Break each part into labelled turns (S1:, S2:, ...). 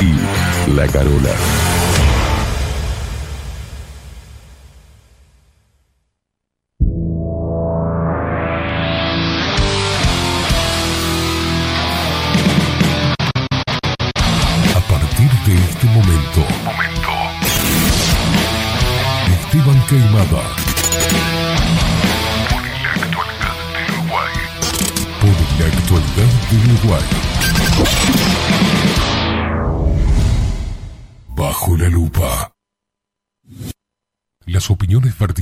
S1: y La Carola.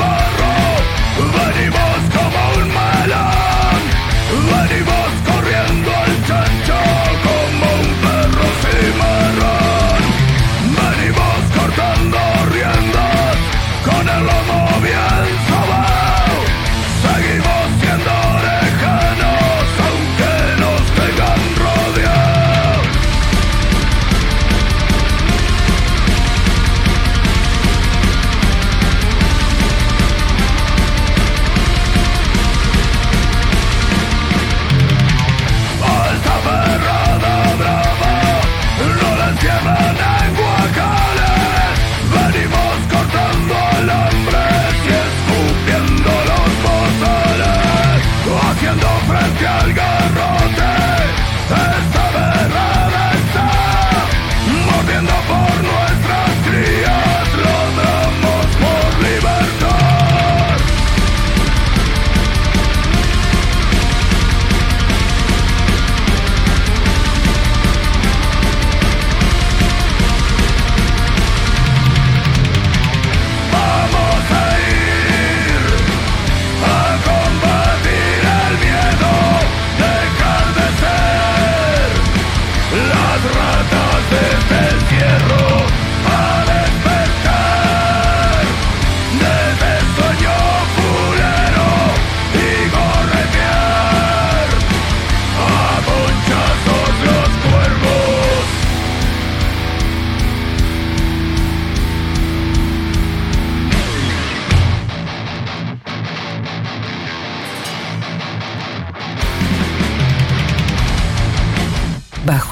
S2: more.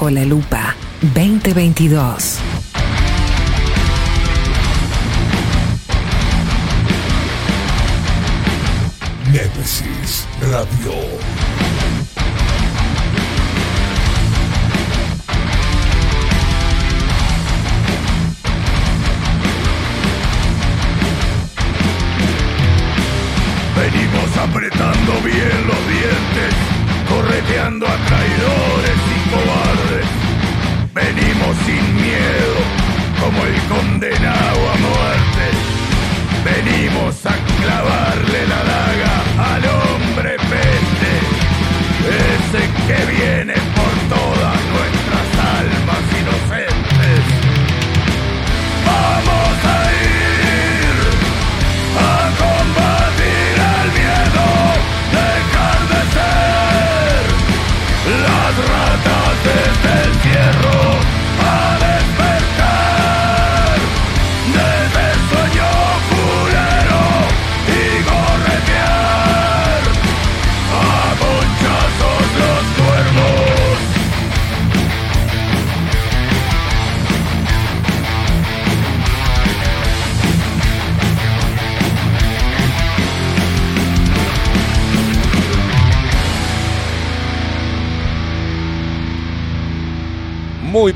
S2: La
S3: Lupa 2022.
S4: Nemesis Radio.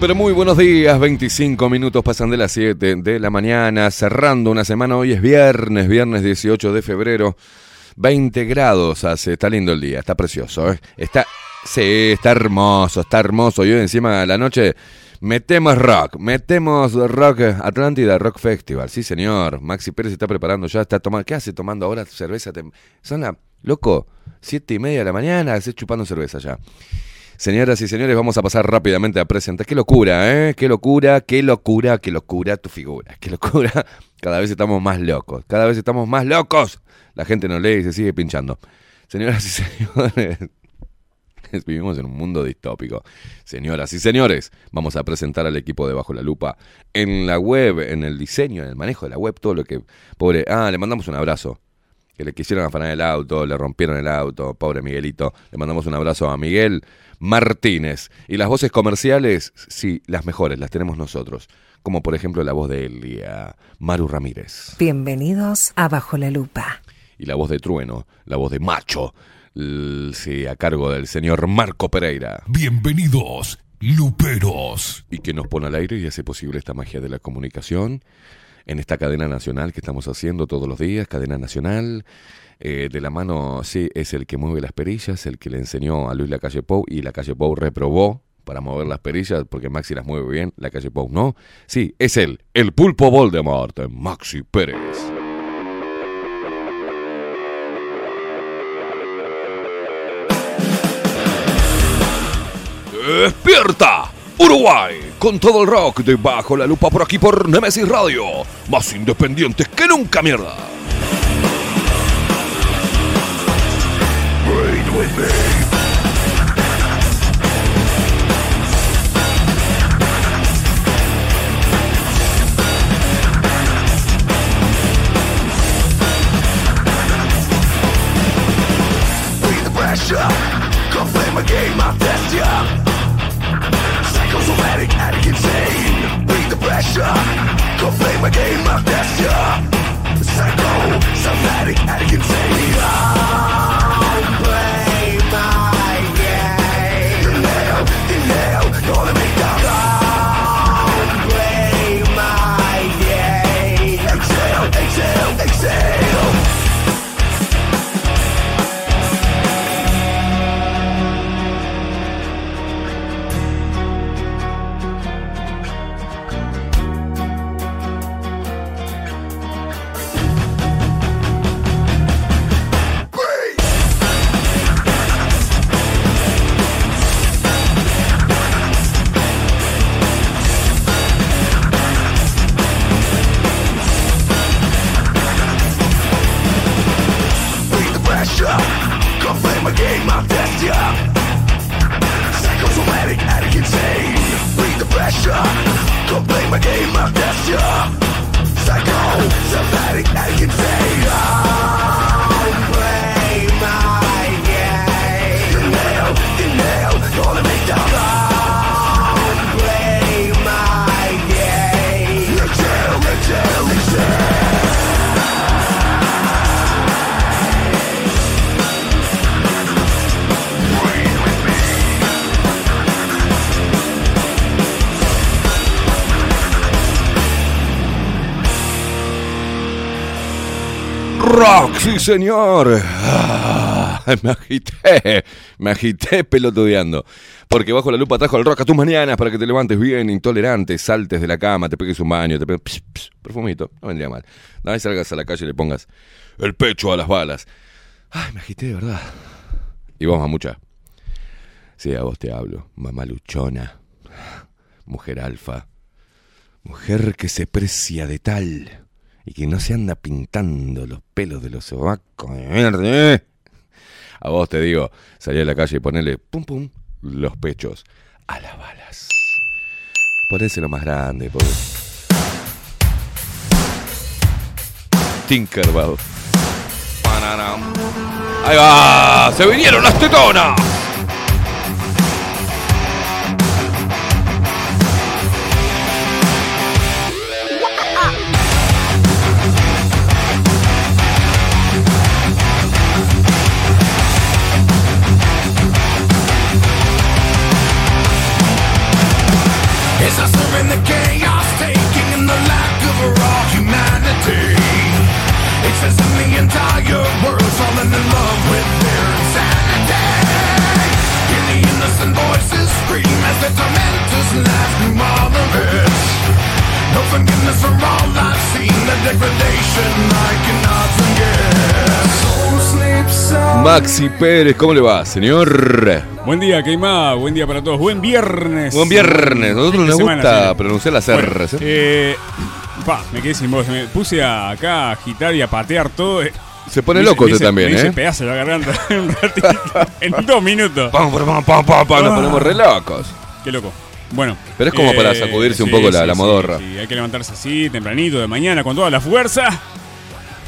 S5: Pero muy buenos días. 25 minutos pasan de las 7 de la mañana, cerrando una semana. Hoy es viernes, viernes 18 de febrero. 20 grados hace, está lindo el día, está precioso. ¿eh? Está, sí, está hermoso, está hermoso. Y hoy encima de la noche metemos rock, metemos rock Atlántida Rock Festival. Sí, señor. Maxi Pérez está preparando ya, está tomando. ¿Qué hace tomando ahora cerveza? Son la, loco, siete y media de la mañana, hace chupando cerveza ya. Señoras y señores, vamos a pasar rápidamente a presentar. Qué locura, ¿eh? Qué locura, qué locura, qué locura tu figura. Qué locura. Cada vez estamos más locos. Cada vez estamos más locos. La gente no lee y se sigue pinchando. Señoras y señores, vivimos en un mundo distópico. Señoras y señores, vamos a presentar al equipo de Bajo la Lupa en la web, en el diseño, en el manejo de la web, todo lo que... Pobre... Ah, le mandamos un abrazo que le quisieron afanar el auto, le rompieron el auto, pobre Miguelito. Le mandamos un abrazo a Miguel, Martínez. Y las voces comerciales, sí, las mejores, las tenemos nosotros. Como por ejemplo la voz de Elia, Maru Ramírez.
S3: Bienvenidos a Bajo la Lupa.
S5: Y la voz de Trueno, la voz de Macho, sí, a cargo del señor Marco Pereira.
S4: Bienvenidos, Luperos.
S5: Y que nos pone al aire y hace posible esta magia de la comunicación en esta cadena nacional que estamos haciendo todos los días, cadena nacional. Eh, de la mano, sí, es el que mueve las perillas, el que le enseñó a Luis la calle Pou y la calle Pou reprobó para mover las perillas porque Maxi las mueve bien, la calle Pou no. Sí, es él, el pulpo Voldemort, Maxi Pérez. ¡Despierta! Uruguay, con todo el rock debajo la lupa por aquí por Nemesis Radio, más independientes que nunca mierda. pressure. The flame, a game of Yeah, Psycho, somatic, addict, and savior up Psychosomatic, addict, insane. Breathe the pressure. Don't play my game of death, yeah. Psycho, somatic, addict, insane. ah. Sí, señor. Ah, me agité, me agité pelotudeando. Porque bajo la lupa trajo el rock a tus mañanas para que te levantes bien, intolerante, saltes de la cama, te pegues un baño, te pegues perfumito, no vendría mal. Nada, salgas a la calle y le pongas el pecho a las balas. Ay, me agité de verdad. Y vos, mamucha. Sí, a vos te hablo, mamá luchona, mujer alfa, mujer que se precia de tal y que no se anda pintando los pelos de los sobacos ¿eh? A vos te digo, salí a la calle y ponele pum pum los pechos a las balas. Ponese lo más grande, por Tinkerbell. Ahí va, se vinieron las tetonas.
S2: For all I've seen, the degradation I cannot forget.
S5: Maxi Pérez, ¿cómo le va, señor?
S6: Buen día, Keima. Buen día para todos. Buen viernes.
S5: Buen viernes. Nosotros nos
S6: semana,
S5: gusta
S6: sí.
S5: pronunciar las
S6: Bueno,
S5: R's. ¿eh?
S6: eh, pa, me quedé sin voz. Me puse a- acá a agitar y a patear todo. eh.
S5: Se pone
S6: Me
S5: loco usted
S6: hice-
S5: también,
S6: me
S5: ¿eh?
S6: pedazo la garganta en un ratito. en dos minutos.
S5: Pam, pam, pam, pam, pam, pam, Nos
S6: Ah.
S5: ponemos re locos.
S6: Qué loco. Bueno. eh,
S5: Pero es como para sacudirse un poco la- la modorra.
S6: Sí, hay que levantarse así, tempranito, de mañana, con toda la fuerza.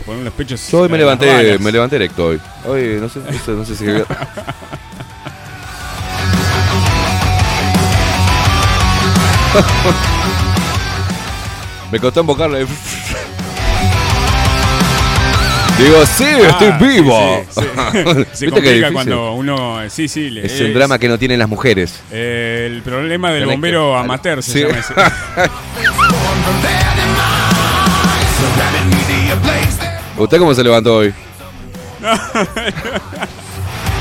S6: Poner los pechos.
S5: Yo hoy me levanté, me levanté erecto hoy. Hoy no sé, no sé, no sé si. me costó embocarle. Digo, sí, estoy
S6: Ah,
S5: vivo.
S6: sí, sí, sí. Se
S5: ¿Viste qué
S6: complica
S5: difícil?
S6: cuando uno. Sí, sí. le-
S5: Es un drama que no tienen las mujeres.
S6: Eh, el problema del
S5: Tenés que-
S6: bombero amateur se llama ese.
S5: ¿Usted cómo se levantó hoy?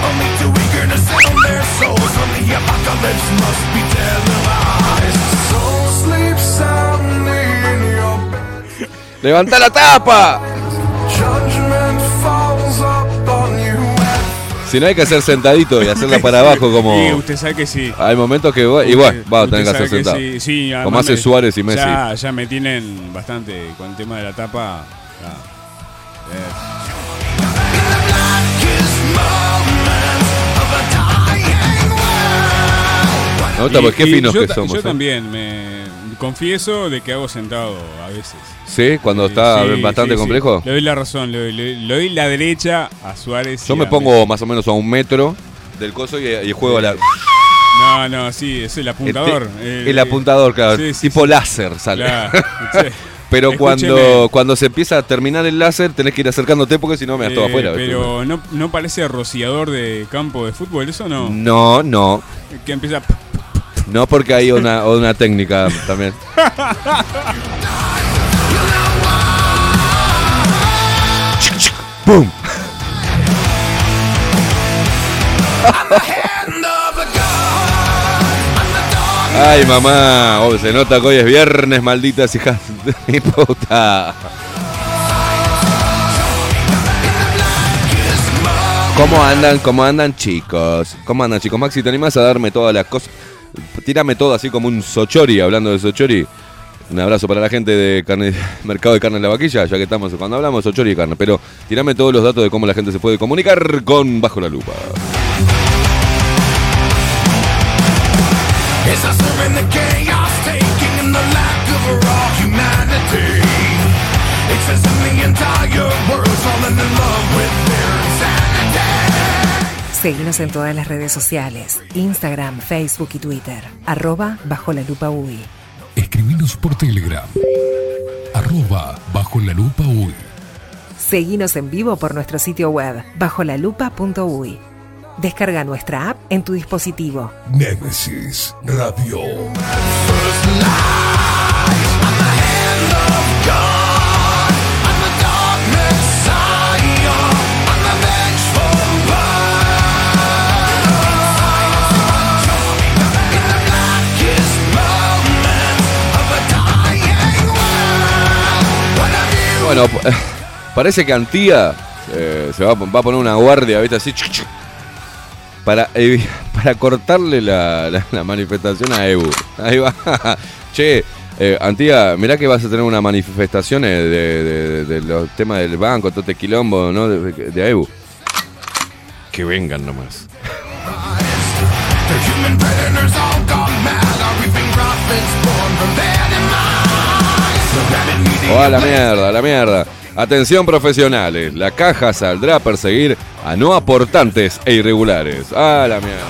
S2: Only too eager
S5: Si no hay que hacer sentadito y hacerla para abajo como...
S6: Sí, usted sabe que sí.
S5: Hay momentos que... Igual,
S6: Usted-
S5: va a tener que hacer sentado.
S6: sí, sí, además
S5: Como hace
S6: me-
S5: Suárez y Messi.
S6: Ya, ya me tienen bastante con el tema de la tapa.
S5: gusta porque qué
S6: y
S5: finos
S6: yo,
S5: que somos.
S6: Yo
S5: ¿eh?
S6: también me confieso de que hago sentado a veces.
S5: ¿Sí? Cuando está
S6: Sí,
S5: bastante
S6: sí, sí.
S5: complejo.
S6: Le doy la razón, le doy, le- le doy la derecha a Suárez.
S5: Yo me pongo más o menos a un metro del coso y, y juego a la...
S6: No, no, sí, es el apuntador.
S5: El, el apuntador, claro.
S6: sí, sí,
S5: tipo láser sale.
S6: Claro.
S5: Pero
S6: Escúcheme,
S5: cuando, cuando se empieza a terminar el láser, tenés que ir acercándote porque si no me das todo
S6: eh,
S5: afuera. ¿viste?
S6: Pero no, no parece rociador de campo de fútbol, ¿eso no?
S5: No, no.
S6: Que empieza...
S5: No porque hay una, una técnica también. ¡Pum! Ay, mamá. Oh, se nota que hoy es viernes, malditas hijas de mi puta. ¿Cómo andan? ¿Cómo andan, chicos? ¿Cómo andan, chicos? Maxi, ¿te animás a darme todas las cosas? Tírame todo así como un sochori, hablando de sochori. Un abrazo para la gente de carne, Mercado de Carne en la Vaquilla, ya que estamos cuando hablamos de sochori y carne. Pero tirame todos los datos de cómo la gente se puede comunicar con Bajo la Lupa.
S3: Seguinos en todas las redes sociales, Instagram, Facebook y Twitter, arroba bajo la lupa UI.
S4: Escribinos por Telegram. Arroba bajo la lupa uy.
S3: Seguinos en vivo por nuestro sitio web, bajolalupa.uy. Descarga nuestra app en tu dispositivo.
S4: Némesis Radio.
S5: Bueno, parece que Antía eh, se va, a- va a poner una guardia, ¿viste? Así. chuc, chuc, para, para cortarle la, la- la manifestación a Ebu. Ahí va. che, eh, Antía, mirá que vas a tener una manifestación eh, de, de- de los temas del banco, todo este quilombo, ¿no? De, de Ebu. Que vengan nomás.
S2: Media
S5: Oh, a la mierda, a la mierda. Atención profesionales, la caja saldrá a perseguir a no aportantes e irregulares. A la mierda.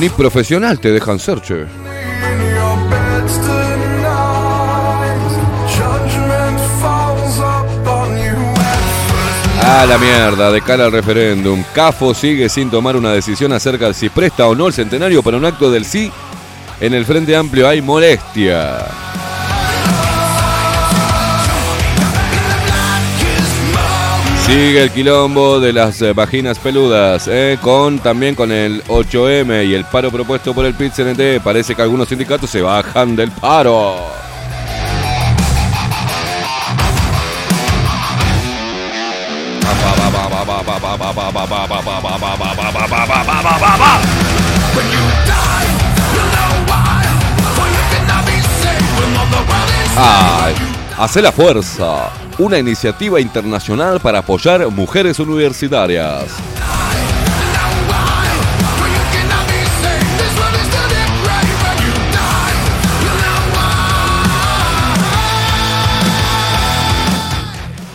S5: Ni profesional te dejan ser, che. A la mierda, de cara al referéndum. CAFO sigue sin tomar una decisión acerca de si presta o no el centenario para un acto del sí En el Frente Amplio hay molestia. Sigue el quilombo de las eh, vaginas peludas, eh, con también con el 8M y el paro propuesto por el PIT-CNT. Parece que algunos sindicatos se bajan del paro. Ay, hace la fuerza. Una iniciativa internacional para apoyar mujeres universitarias.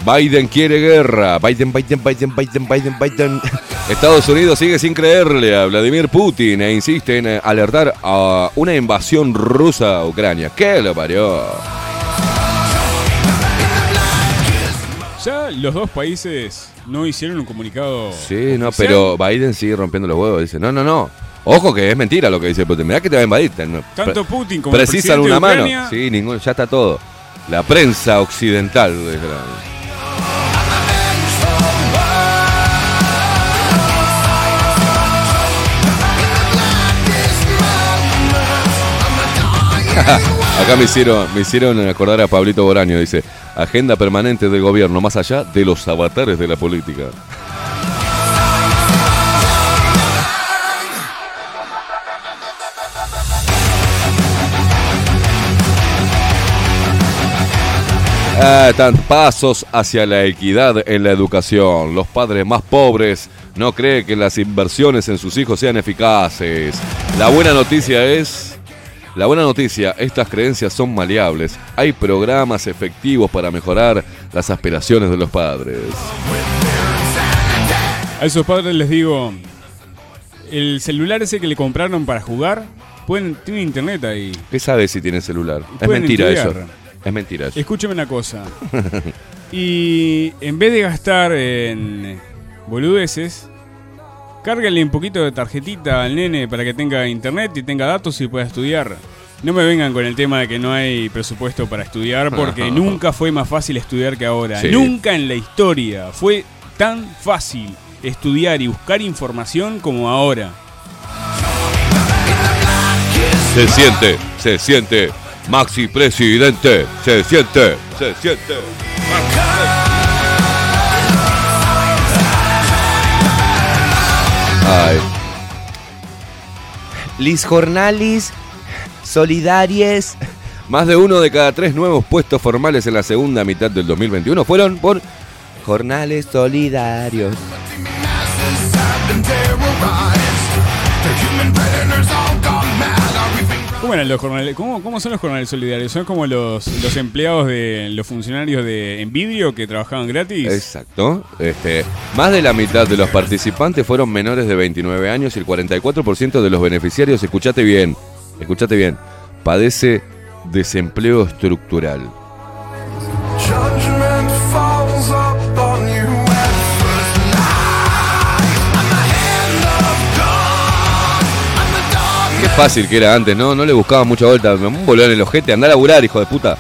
S5: Biden quiere guerra. Biden, Biden, Biden, Biden, Biden, Biden. Estados Unidos sigue sin creerle a Vladimir Putin e insiste en alertar a una invasión rusa a Ucrania. ¿Qué lo parió?
S6: Los dos países no hicieron un comunicado.
S5: Sí, no,
S6: oficial.
S5: pero Biden sigue rompiendo los huevos. Dice, no, no, no. Ojo que es mentira lo que dice Putin. Mirá que te va a invadir. No,
S6: Tanto Putin como
S5: Precisan una mano. Sí, ningún, ya está todo. La prensa occidental. Acá me hicieron, me hicieron acordar a Pablito Boraño, dice, agenda permanente del gobierno, más allá de los avatares de la política. Ah, están pasos hacia la equidad en la educación. Los padres más pobres no creen que las inversiones en sus hijos sean eficaces. La buena noticia es la buena noticia, estas creencias son maleables. Hay programas efectivos para mejorar las aspiraciones de los padres.
S6: A esos padres les digo, el celular ese que le compraron para jugar, pueden, tiene internet ahí.
S5: ¿Qué sabe si tiene celular? Es mentira
S6: estudiar.
S5: eso. Es mentira eso.
S6: Escúcheme una cosa. Y en vez de gastar en boludeces, cárgale un poquito de tarjetita al nene para que tenga internet y tenga datos y pueda estudiar. No me vengan con el tema de que no hay presupuesto para estudiar, porque nunca fue más fácil estudiar que ahora.
S5: Sí.
S6: Nunca en la historia fue tan fácil estudiar y buscar información como ahora.
S5: Se siente, se siente. Maxi presidente, se siente, se siente. Ay.
S7: Lis jornalis solidarias.
S5: Más de uno de cada tres nuevos puestos formales en la segunda mitad del 2021 fueron por
S7: Jornales solidarios.
S6: ¿Cómo, eran los jornales? ¿Cómo, cómo son los jornales solidarios? ¿Son como los, los empleados de los funcionarios de Envidio que trabajaban gratis?
S5: Exacto. Este, más de la mitad de los participantes fueron menores de 29 años y el 44% de los beneficiarios, escuchate bien, escuchate bien, padece desempleo estructural. Fácil que era antes, ¿no? No le buscaba mucha vuelta. Me un bolón en el ojete, andá a laburar, hijo de puta.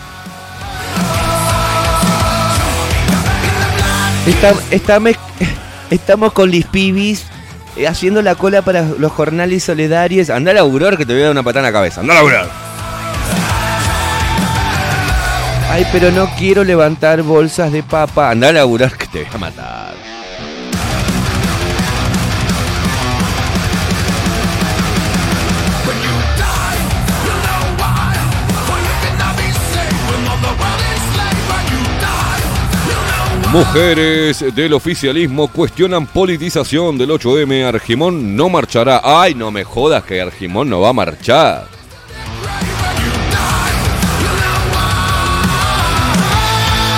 S7: Estamos con Lis Pibis eh, haciendo la cola para los jornales solidarios.
S5: Andá a laburar que te voy a dar una patada en la cabeza. Andá a laburar.
S7: Ay, pero no quiero levantar bolsas de papa.
S5: Andá a laburar que te voy a matar. Mujeres del oficialismo cuestionan politización del 8M. Argimón no marchará. Ay, no me jodas que Argimón no va a marchar.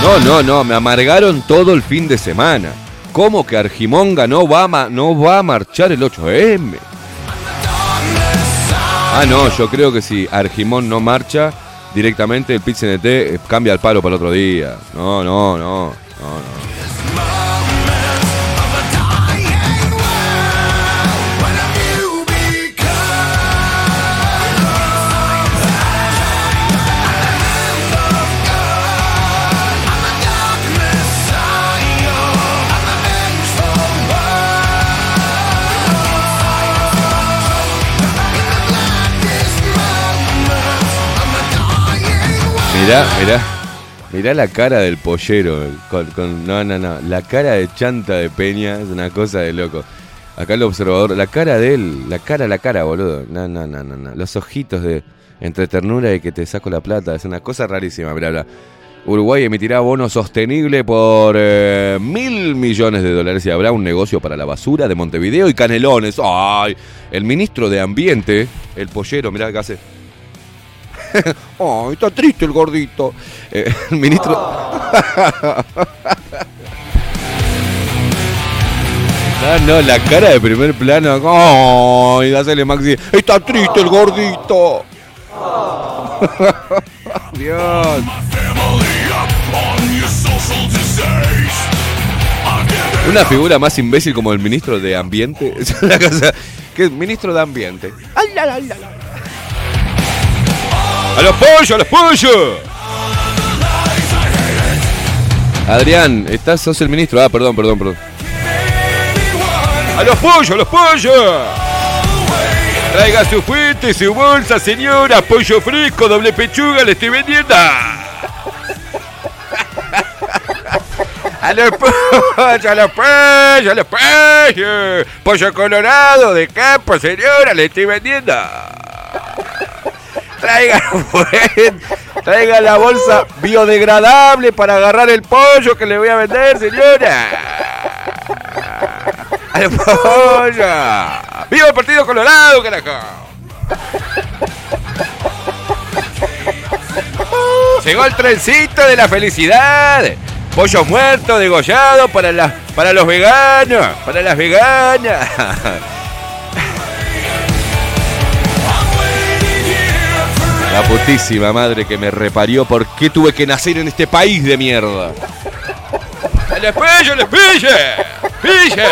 S5: No, no, no, me amargaron todo el fin de semana. ¿Cómo que Argimonga no va a, ma- no va a marchar el 8M? Ah, no, yo creo que si Argimón no marcha, directamente el pit CNT eh, cambia el palo para el otro día. No, no, no, no, Mirá, mirá. Mirá la cara del pollero. no, no, no. La cara de chanta de Peña es una cosa de loco. Acá el observador. La cara de él. La cara, la cara, boludo. No, no, no, no. no. Los ojitos de. Entre ternura y que te saco la plata. Es una cosa rarísima. Mirá, mirá. Uruguay emitirá bono sostenible por eh, mil millones de dólares y habrá un negocio para la basura de Montevideo y Canelones. ¡Ay! El ministro de Ambiente, el pollero, mirá que hace. ¡Ay, está triste el gordito! Eh, el ministro. Ah, no, la cara de primer plano. ¡Ay! Dásele Maxi. ¡Está triste el gordito! Dios. Una figura más imbécil como el ministro de Ambiente. Es una cosa. ¿Qué es? Ministro de Ambiente. ¡Ay, la, la, la, la! ¡A los pollos, a los pollos! Adrián, estás, sos el ministro. Ah, perdón, perdón, perdón. ¡A los pollos, a los pollos! Traiga su fuente, su bolsa, señora. Pollo fresco, doble pechuga, le estoy vendiendo. A los pollos, a los pollos, a los pollos. Pollo colorado de campo, señora, le estoy vendiendo. Traiga, traiga la bolsa biodegradable para agarrar el pollo que le voy a vender, señora. ¡A los pollos! ¡Viva el Partido Colorado, carajo! Llegó el trencito de la felicidad. Pollo muerto, degollado para, las para los veganos, para las veganas. La putísima madre que me reparió, ¿por qué tuve que nacer en este país de mierda? ¡Les pille, les pille! ¡Pille!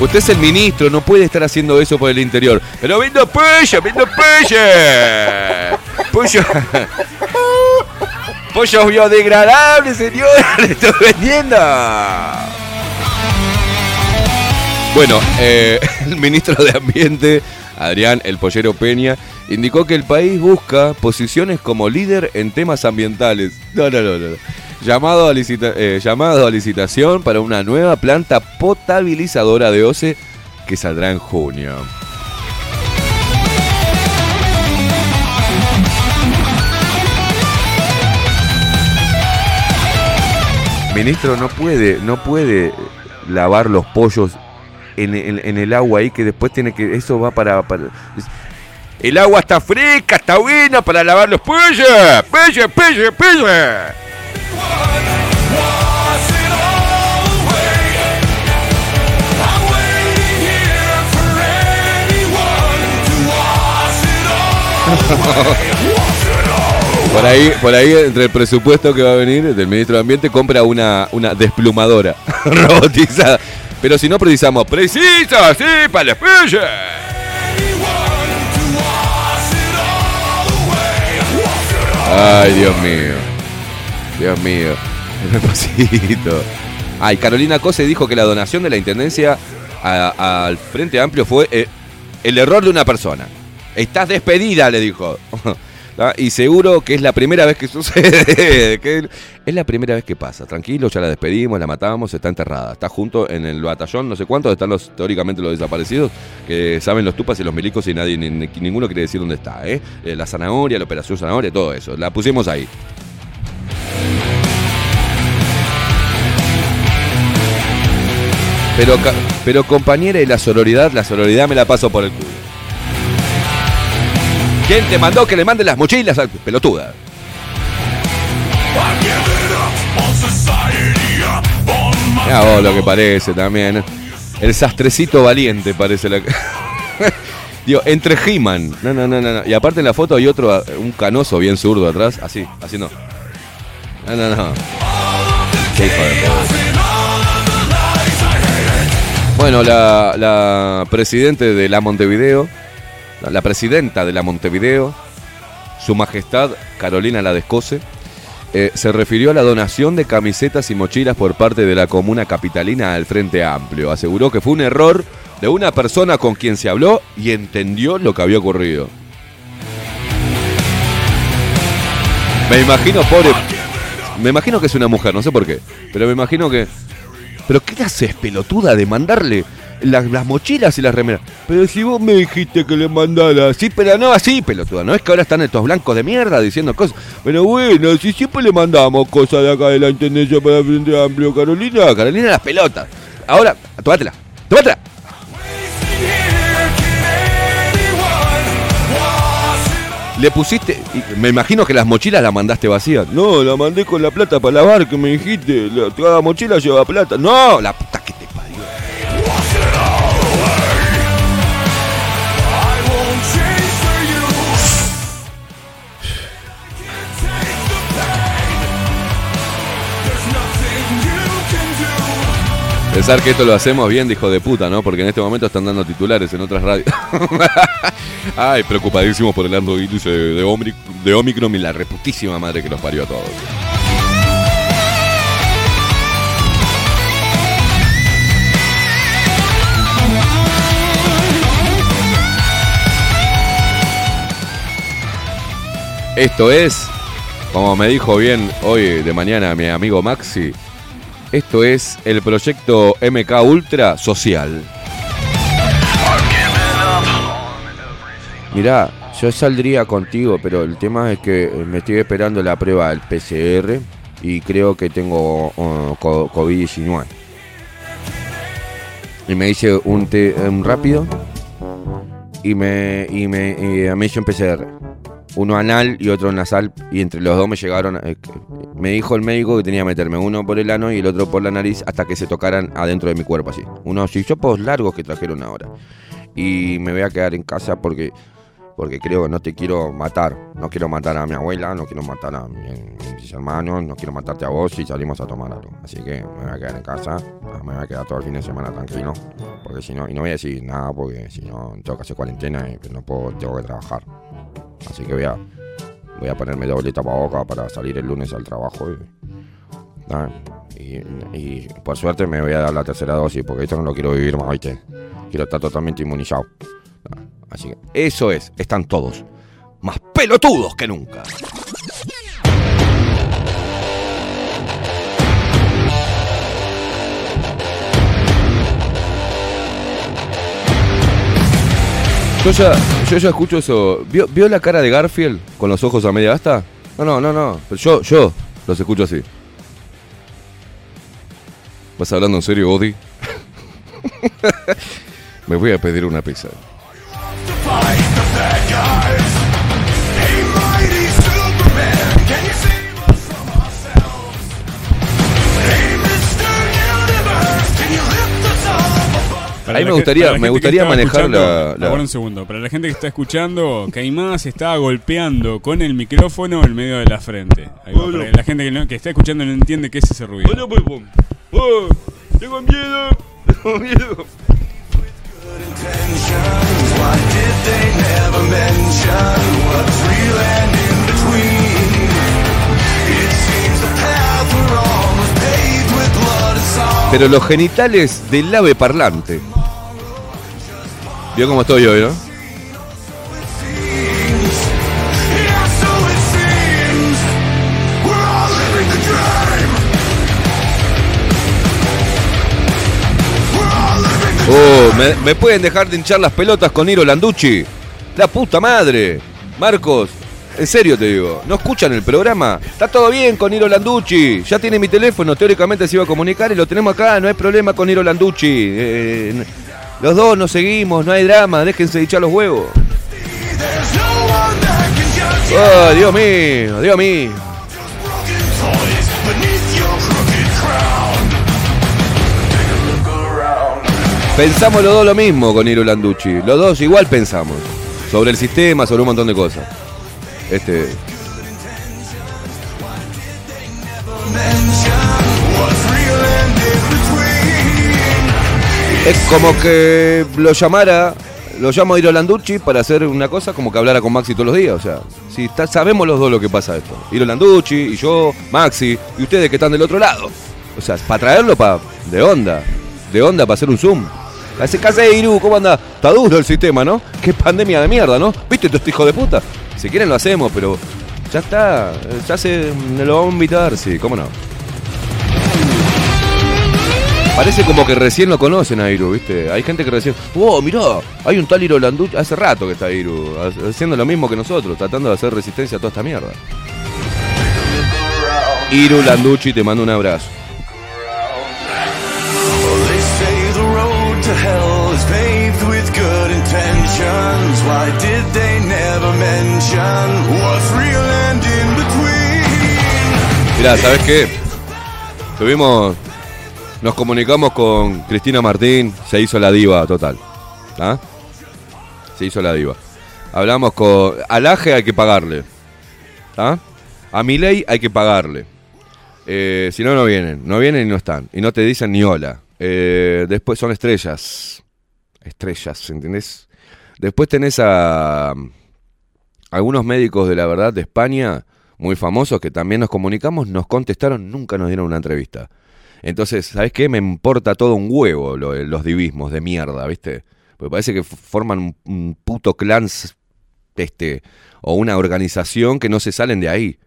S5: Usted es el ministro, no puede estar haciendo eso por el interior. Pero vendo pollo, vendo pollo. Pollo. Pollo biodegradable, señor. Le estoy vendiendo. Bueno, eh, el ministro de Ambiente, Adrián El Pollero Peña, indicó que el país busca posiciones como líder en temas ambientales. No, no, no, no. Llamado a, licita- eh, llamado a licitación para una nueva planta potabilizadora de OCE que saldrá en junio. Ministro, no puede, no puede lavar los pollos en, en- en el agua ahí que después tiene que. Eso va para. el agua está fresca, está buena para lavar los pollos. Pollo, pollo, pollo. Por ahí, por ahí, entre el presupuesto que va a venir del ministro de Ambiente, compra una, una desplumadora robotizada. Pero si no precisamos, precisa, sí, para los pollos. Ay, Dios mío. Dios mío. Repasito. Ay, Carolina Cose dijo que la donación de la intendencia al Frente Amplio fue eh, el error de una persona. Estás despedida, le dijo. ¿Ah? Y seguro que es la primera vez que sucede. es la primera vez que pasa. Tranquilo, ya la despedimos, la matamos, está enterrada. Está junto en el batallón, no sé cuántos están los teóricamente los desaparecidos, que saben los tupas y los milicos y nadie, ni- ni- ninguno quiere decir dónde está. ¿eh? Eh, La zanahoria, la operación zanahoria, todo eso. La pusimos ahí. Pero, pero compañera, y la sororidad, la sororidad me la paso por el culo. ¿Quién te mandó que le mande las mochilas al pelotuda? Lo que parece también. El sastrecito valiente parece la. Digo, entre He-Man. No, no, no, no. Y aparte en la foto hay otro, un canoso bien zurdo atrás. Así, así no. No, no, no. Bueno, la, la presidente de la Montevideo, la, presidenta de la Montevideo, su majestad Carolina La Descose, eh, se refirió a la donación de camisetas y mochilas por parte de la comuna capitalina al Frente Amplio. Aseguró que fue un error de una persona con quien se habló y entendió lo que había ocurrido. Me imagino, pobre. Me imagino que es una mujer, no sé por qué. Pero me imagino que. ¿Pero qué haces, pelotuda, de mandarle las, las mochilas y las remeras? Pero si vos me dijiste que le mandara. Sí, pero no así, pelotuda. No es que ahora están estos blancos de mierda diciendo cosas. Pero bueno, si siempre le mandamos cosas de acá de la Intendencia para el Frente Amplio, Carolina. Carolina, las pelotas. Ahora, tómatela. Tómatela. Le pusiste, me imagino que las mochilas las mandaste vacías. No, la mandé con la plata para lavar que me dijiste. La, mochila lleva plata. No, la Pensar que esto lo hacemos bien, dijo de puta, ¿no? Porque en este momento están dando titulares en otras radios. Ay, preocupadísimos por el Android de, de Omicron y la reputísima madre que los parió a todos. Esto es, como me dijo bien hoy de mañana mi amigo Maxi, esto es el proyecto MK Ultra Social. Mirá, yo saldría contigo, pero el tema es que me estoy esperando la prueba del PCR y creo que tengo uh, co- COVID-19. Y me hice un, un rápido y me, y me, y me un PCR. Uno anal y otro nasal y entre los dos me llegaron... eh, me dijo el médico que tenía que meterme uno por el ano y el otro por la nariz hasta que se tocaran adentro de mi cuerpo así. Unos hisopos largos que trajeron ahora. Y me voy a quedar en casa porque porque creo que no te quiero matar. No quiero matar a mi abuela, no quiero matar a mi- mis hermanos, no quiero matarte a vos si salimos a tomar algo. Así que me voy a quedar en casa, me voy a quedar todo el fin de semana tranquilo, porque si no, y no voy a decir nada, porque si no, tengo que hacer cuarentena y no puedo, tengo que trabajar. Así que voy a, voy a ponerme doble boca para salir el lunes al trabajo y, y por suerte me voy a dar la tercera dosis, porque esto no lo quiero vivir más, ¿viste? Quiero estar totalmente inmunizado. Así que eso es, están todos más pelotudos que nunca. Yo ya, yo ya escucho eso. ¿Vio, vio la cara de Garfield con los ojos a media asta? No, no, no, no. Yo, yo los escucho así. ¿Vas hablando en serio, Odi? Me voy a pedir una pizza.
S6: Para
S5: Ahí
S6: la
S5: me gustaría- me gustaría manejar la- la-
S6: un segundo. Para la gente que está escuchando, Caimán se estaba golpeando con el micrófono en medio de la frente. Ahí va, para la gente que, no- que está escuchando no entiende qué es ese ruido.
S5: Oh, tengo miedo, tengo miedo. Pero los genitales del ave parlante. ¿Vio cómo estoy hoy, no? Oh, ¿me, pueden dejar de hinchar las pelotas con Iro Landucci? La puta madre. Marcos, en serio te digo, ¿no escuchan el programa? Está todo bien con Iro Landucci. Ya tiene mi teléfono, teóricamente se iba a comunicar y lo tenemos acá, no hay problema con Iro Landucci. Eh, los dos nos seguimos, no hay drama, déjense de hinchar los huevos. Oh, Dios mío, Dios mío. Pensamos los dos lo mismo con Iro Landucci. Los dos igual pensamos. Sobre el sistema, sobre un montón de cosas. Este. Es como que lo llamara, lo llamo a Iro Landucci para hacer una cosa como que hablara con Maxi todos los días. O sea, si está- sabemos los dos lo que pasa esto. Iro Landucci y yo, Maxi, y ustedes que están del otro lado. O sea, para traerlo para de onda, de onda para hacer un zoom. Hace casa Iru, ¿cómo anda? Está duro el sistema, ¿no? Qué pandemia de mierda, ¿no? ¿Viste todo este hijo de puta? Si quieren lo hacemos, pero Ya está, ya se lo vamos a invitar, sí, cómo no. Parece como que recién lo conocen a Iru, ¿viste? Hay gente que recién. ¡Oh, mirá! Hay un tal Iru Landucci. Hace rato que está Iru, ha- haciendo lo mismo que nosotros, tratando de hacer resistencia a toda esta mierda. Iru Landucci, te mando un abrazo. Mirá, ¿sabes qué? Tuvimos. Nos comunicamos con Cristina Martín, se hizo la diva total. ¿Ah? Se hizo la diva. Hablamos con. Al Aje hay que pagarle. ¿Ah? A Milei hay que pagarle. Eh, si no, no vienen. No vienen y no están. Y no te dicen ni hola. Eh, después son estrellas. Estrellas, ¿entendés? Después tenés a algunos médicos de la verdad de España, muy famosos, que también nos comunicamos, nos contestaron, nunca nos dieron una entrevista. Entonces, ¿sabes qué? Me importa todo un huevo lo- los divismos de mierda, ¿viste? Porque parece que forman un, puto clan este, o una organización que no se salen de ahí.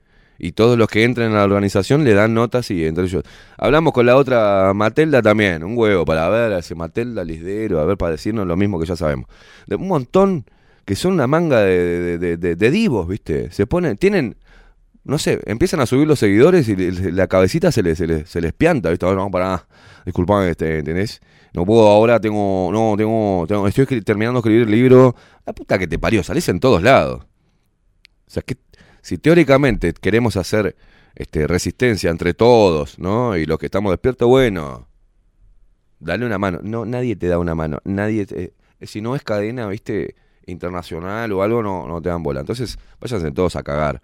S5: Y todos los que entran a la organización le dan notas y entre ellos. Hablamos con la otra Matelda también, un huevo para ver a ese Matelda Lisdero, a ver para decirnos lo mismo que ya sabemos. De un montón que son una manga de divos, ¿viste? Se ponen, tienen, no sé, empiezan a subir los seguidores y la cabecita se les, se les, se les pianta, ¿viste? No, pará, disculpame, este, ¿entendés? No puedo ahora, tengo, no, tengo, tengo estoy terminando de escribir el libro. La puta que te parió, salís en todos lados. O sea, que si teóricamente queremos hacer este, resistencia entre todos, ¿no? Y los que estamos despiertos, bueno, dale una mano. No, nadie te da una mano. Nadie te- si no es cadena, viste, internacional o algo, no, no te dan bola. Entonces, váyanse todos a cagar.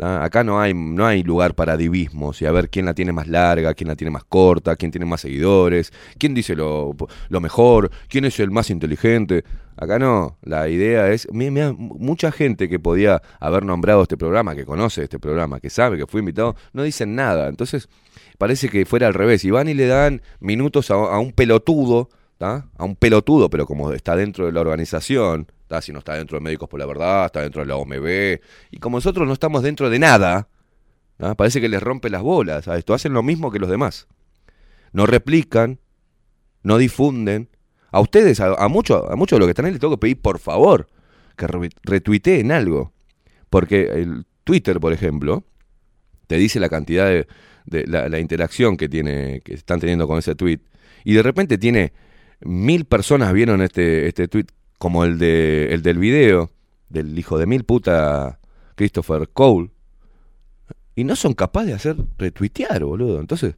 S5: Acá no hay, no hay lugar para divismos y a ver quién la tiene más larga, quién la tiene más corta, quién tiene más seguidores, quién dice lo, lo mejor, quién es el más inteligente. Acá no, la idea es, mi- mira, mucha gente que podía haber nombrado este programa, que conoce este programa, que sabe que fue invitado, no dicen nada. Entonces, parece que fuera al revés. Y van y le dan minutos a, a un pelotudo, a un pelotudo, pero como está dentro de la organización, ¿tá? si no está dentro de Médicos por la Verdad, está dentro de la OMB, y como nosotros no estamos dentro de nada, parece que les rompe las bolas a esto, hacen lo mismo que los demás. No replican, no difunden. A ustedes, a, muchos a muchos de los que están ahí, les tengo que pedir, por favor, que re- retuiteen algo. Porque el Twitter, por ejemplo, te dice la cantidad de, de la, la interacción que tiene, que están teniendo con ese tweet, y de repente tiene mil personas vieron este, este tweet, como el de el del video, del hijo de mil puta Christopher Cole, y no son capaces de hacer retuitear, boludo. Entonces,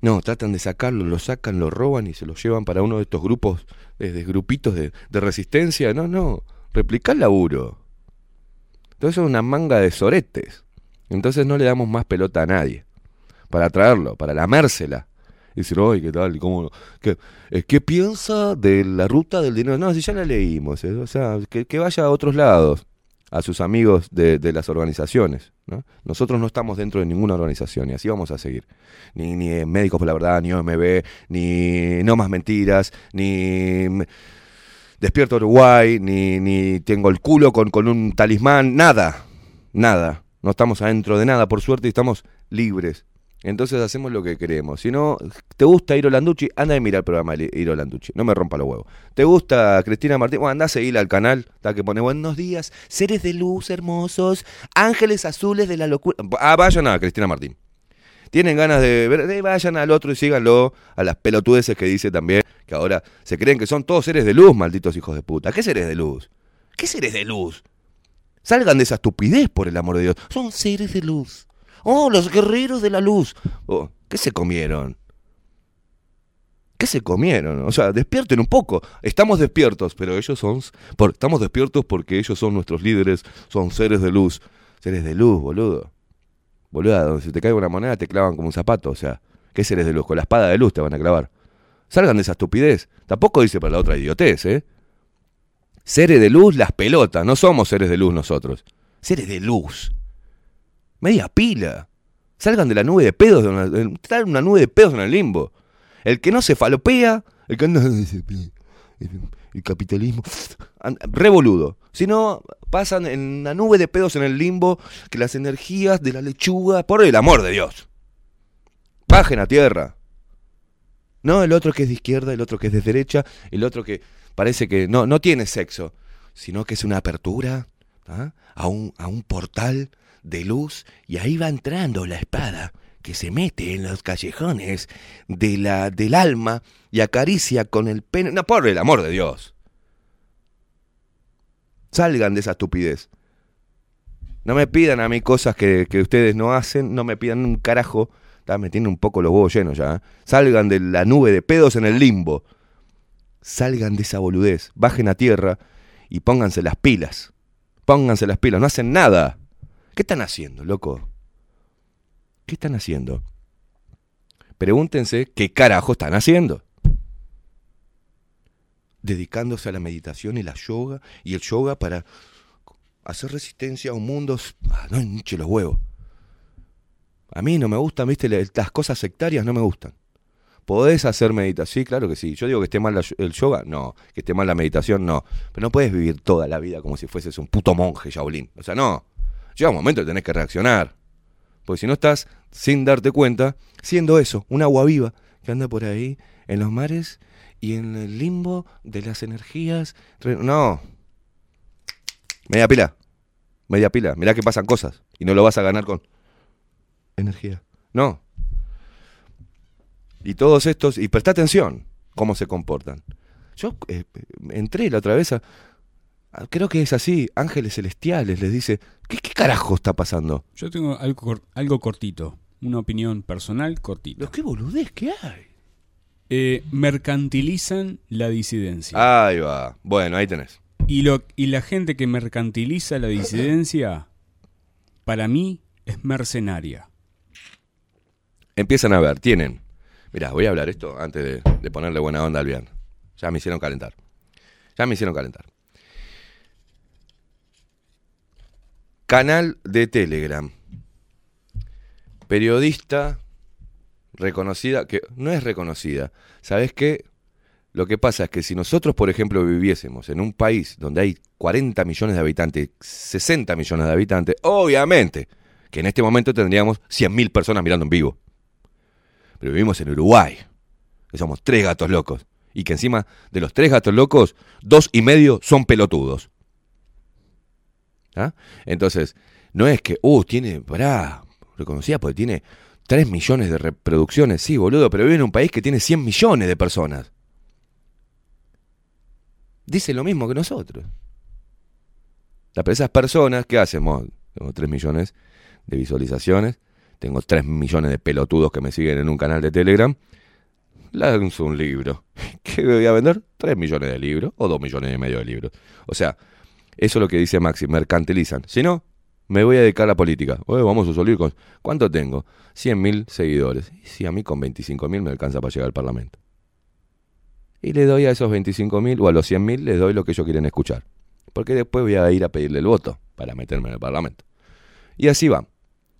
S5: no, tratan de sacarlo, lo sacan, lo roban y se lo llevan para uno de estos grupos, de, de grupitos de, de resistencia. No, no, replicar laburo. Entonces es una manga de soretes. Entonces no le damos más pelota a nadie. Para traerlo, para lamérsela. Y decir, oye, ¿qué tal? ¿Y ¿Cómo? ¿Qué, eh, ¿Qué piensa de la ruta del dinero? No, si ya la leímos. eh, O sea, que, vaya a otros lados, a sus amigos de, de las organizaciones. ¿no? Nosotros no estamos dentro de ninguna organización y así vamos a seguir. Ni, ni Médicos por la Verdad, ni OMB, ni No Más Mentiras, ni Despierto Uruguay, ni, ni tengo el culo con, con un talismán, nada, nada. No estamos adentro de nada, por suerte, y estamos libres. Entonces hacemos lo que queremos. Si no, ¿te gusta Iro Landucci? Anda y mira el programa de Landucci. No me rompa los huevos. ¿Te gusta Cristina Martín? Bueno, anda a seguirla al canal. Está que pone buenos días, seres de luz hermosos, ángeles azules de la locura. Ah, vayan a Cristina Martín. Tienen ganas de ver, vayan al otro y síganlo, a las pelotudeces que dice también, que ahora se creen que son todos seres de luz, malditos hijos de puta. ¿Qué seres de luz? ¿Qué seres de luz? Salgan de esa estupidez, por el amor de Dios. Son seres de luz. Oh, los guerreros de la luz. Oh, ¿Qué se comieron? ¿Qué se comieron? O sea, despierten un poco. Estamos despiertos, pero ellos son... Estamos despiertos porque ellos son nuestros líderes, son seres de luz. Seres de luz, boludo. Boluda, donde se te cae una moneda te clavan como un zapato. O sea, ¿qué seres de luz? Con la espada de luz te van a clavar. Salgan de esa estupidez. Tampoco dice para la otra idiotez, ¿eh? Seres de luz, las pelotas. No somos seres de luz nosotros. Seres de luz. Media pila. Salgan de la nube de pedos. De una, están en una nube de pedos en el limbo. El que no se falopea, el que anda. el capitalismo. Revoludo. Si no, pasan en una nube de pedos en el limbo que las energías de la lechuga, por el amor de Dios, bajen a tierra. No el otro que es de izquierda, el otro que es de derecha, el otro que parece que no, no tiene sexo, sino que es una apertura ¿ah? a, a un portal de luz y ahí va entrando la espada que se mete en los callejones de la, del alma y acaricia con el pene. No, por el amor de Dios. Salgan de esa estupidez. No me pidan a mí cosas que, que ustedes no hacen, no me pidan un carajo. Está, me tienen un poco los huevos llenos ya. ¿eh? Salgan de la nube de pedos en el limbo. Salgan de esa boludez. Bajen a tierra y pónganse las pilas. Pónganse las pilas. No hacen nada. ¿Qué están haciendo, loco? ¿Qué están haciendo? Pregúntense qué carajo están haciendo. Dedicándose a la meditación y la yoga y el yoga para hacer resistencia a un mundo. Ah, no hinche los huevos. A mí no me gustan, viste, las cosas sectarias no me gustan. ¿Podés hacer meditación? Sí, claro que sí. Yo digo que esté mal el yoga, no. Que esté mal la meditación, no. Pero no puedes vivir toda la vida como si fueses un puto monje Shaolin. O sea, no. Llega un momento que tenés que reaccionar. Porque si no estás, sin darte cuenta, siendo eso, un agua viva que anda por ahí en los mares y en el limbo de las energías. No. Media pila. Media pila. Mirá que pasan cosas. Y no lo vas a ganar con energía. No. Y todos estos, y presta atención cómo se comportan. Yo eh, entré la otra vez a- creo que es así, ángeles celestiales les dice, ¿qué, qué carajo está pasando?
S6: Yo tengo algo, algo cortito, una opinión personal cortita.
S5: Los qué boludez que hay.
S6: Eh, mercantilizan la disidencia.
S5: Ahí va. Bueno, ahí tenés.
S6: Y, lo, y la gente que mercantiliza la disidencia, para mí, es mercenaria.
S5: Empiezan a ver, tienen. Mirá, voy a hablar esto antes de, de ponerle buena onda al viernes. Ya me hicieron calentar. Ya me hicieron calentar. Canal de Telegram. Periodista reconocida, que no es reconocida. ¿Sabes qué? Lo que pasa es que si nosotros, por ejemplo, viviésemos en un país donde hay 40 millones de habitantes, 60 millones de habitantes, obviamente que en este momento tendríamos 100.000 personas mirando en vivo. Pero vivimos en Uruguay, que somos tres gatos locos, y que encima de los tres gatos locos, dos y medio son pelotudos. ¿Ah? Entonces, no es que, uh, tiene, pará, reconocida porque tiene 3 millones de reproducciones, sí, boludo, pero vive en un país que tiene 100 millones de personas. Dice lo mismo que nosotros. Esas personas, ¿qué hacemos? Tengo 3 millones de visualizaciones, tengo 3 millones de pelotudos que me siguen en un canal de Telegram, lanzo un libro. ¿Qué voy a vender? 3 millones de libros o 2 millones y medio de libros. O sea, eso es lo que dice Maxi, mercantilizan. Si no, me voy a dedicar a la política. Oye, vamos a salir con... ¿Cuánto tengo? 100.000 seguidores. Y si a mí con 25.000 me alcanza para llegar al Parlamento. Y le doy a esos 25.000 o a los 100.000 les doy lo que ellos quieren escuchar. Porque después voy a ir a pedirle el voto para meterme en el Parlamento. Y así va.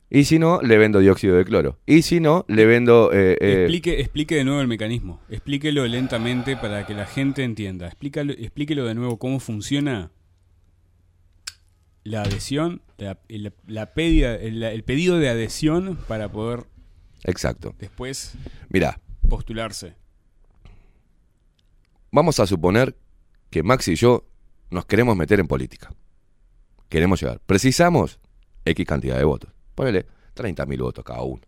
S5: Y si no, le vendo dióxido de cloro. Y si no, le vendo... eh, eh,
S6: explique, explique de nuevo el mecanismo. Explíquelo lentamente para que la gente entienda. Explícalo, explíquelo de nuevo cómo funciona la adhesión, la- la- la pedida- el, el pedido de adhesión para poder
S5: exacto.
S6: después
S5: Mirá,
S6: postularse.
S5: vamos a suponer que Max y yo nos queremos meter en política. Queremos llegar. Precisamos X cantidad de votos. Ponele 30.000 votos cada uno.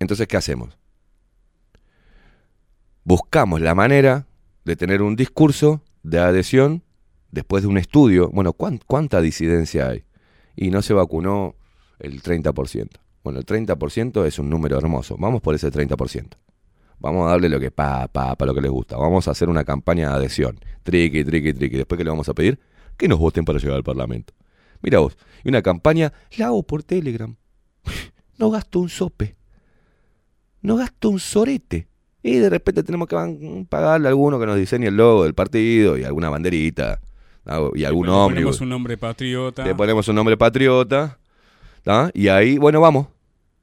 S5: Entonces, ¿qué hacemos? Buscamos la manera de tener un discurso de adhesión después de un estudio. Bueno, ¿cuán- ¿cuánta disidencia hay? Y no se vacunó el 30%. Bueno, el 30% es un número hermoso. Vamos por ese 30%. Vamos a darle lo que pa, pa, pa, lo que les gusta. Vamos a hacer una campaña de adhesión. Triqui, triqui, triqui. Después que le vamos a pedir que nos voten para llegar al Parlamento. Mira vos, y una campaña la hago por Telegram. No gasto un sope. No gasto un sorete. Y de repente tenemos que pagarle a alguno que nos diseñe el logo del partido y alguna banderita. ¿No? Y algún
S6: Le
S5: ómnibus.
S6: ponemos un nombre patriota.
S5: Le ponemos un nombre patriota. ¿tá? Y ahí, bueno, vamos.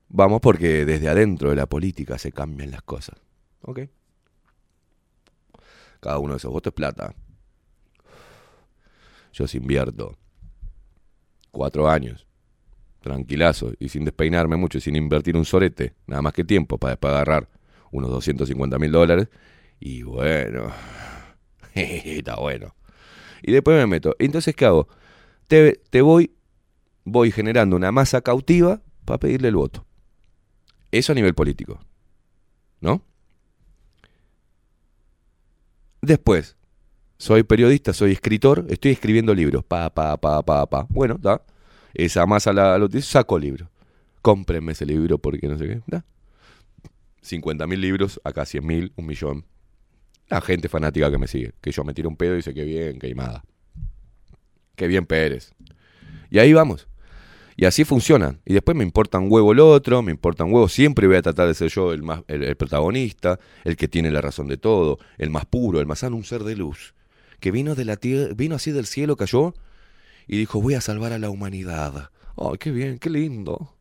S5: Vamos porque desde adentro de la política se cambian las cosas. ¿Ok? cada uno de esos votos es plata. Yo si invierto cuatro años, tranquilazo, y sin despeinarme mucho, y sin invertir un sorete, nada más que tiempo para después agarrar unos 250 mil dólares, y bueno, está bueno. Y después me meto. Entonces, ¿qué hago? Te, te voy, voy generando una masa cautiva para pedirle el voto. Eso a nivel político. ¿No? Después, soy periodista, soy escritor, estoy escribiendo libros. Pa, pa, pa, pa, pa. Bueno, da. Esa masa la, la saco libro. Cómprenme ese libro porque no sé qué. Da. 50 mil libros, acá 100 mil, un millón. La gente fanática que me sigue. Que yo me tiro un pedo y dice que bien, que nada. Qué bien Pérez. Y ahí vamos. Y así funciona. Y después me importa un huevo el otro, me importa un huevo. Siempre voy a tratar de ser yo el, más, el, el protagonista, el que tiene la razón de todo, el más puro, el más sano, un ser de luz. Que vino de la tierra, vino así del cielo, cayó y dijo, voy a salvar a la humanidad. Ay, qué bien, qué lindo.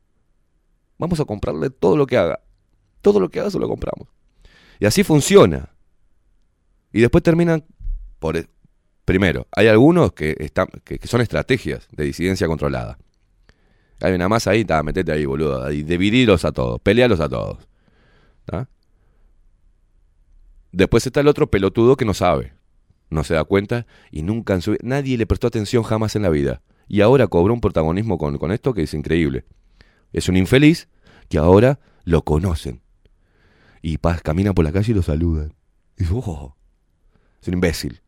S5: Vamos a comprarle todo lo que haga. Todo lo que haga se lo compramos. Y así funciona. Y después terminan por... e, Primero, hay algunos que, están, que, son estrategias de disidencia controlada. Hay una masa ahí, ta, metete ahí, boludo. Ahí, dividirlos a todos, pelealos a todos. Después está el otro pelotudo que no sabe, no se da cuenta y nunca su nadie le prestó atención jamás en la vida. Y ahora cobró un protagonismo con, con esto que es increíble. Es un infeliz que ahora lo conocen. Y pa- camina por la calle y lo saludan. Y "Oh". Es un imbécil.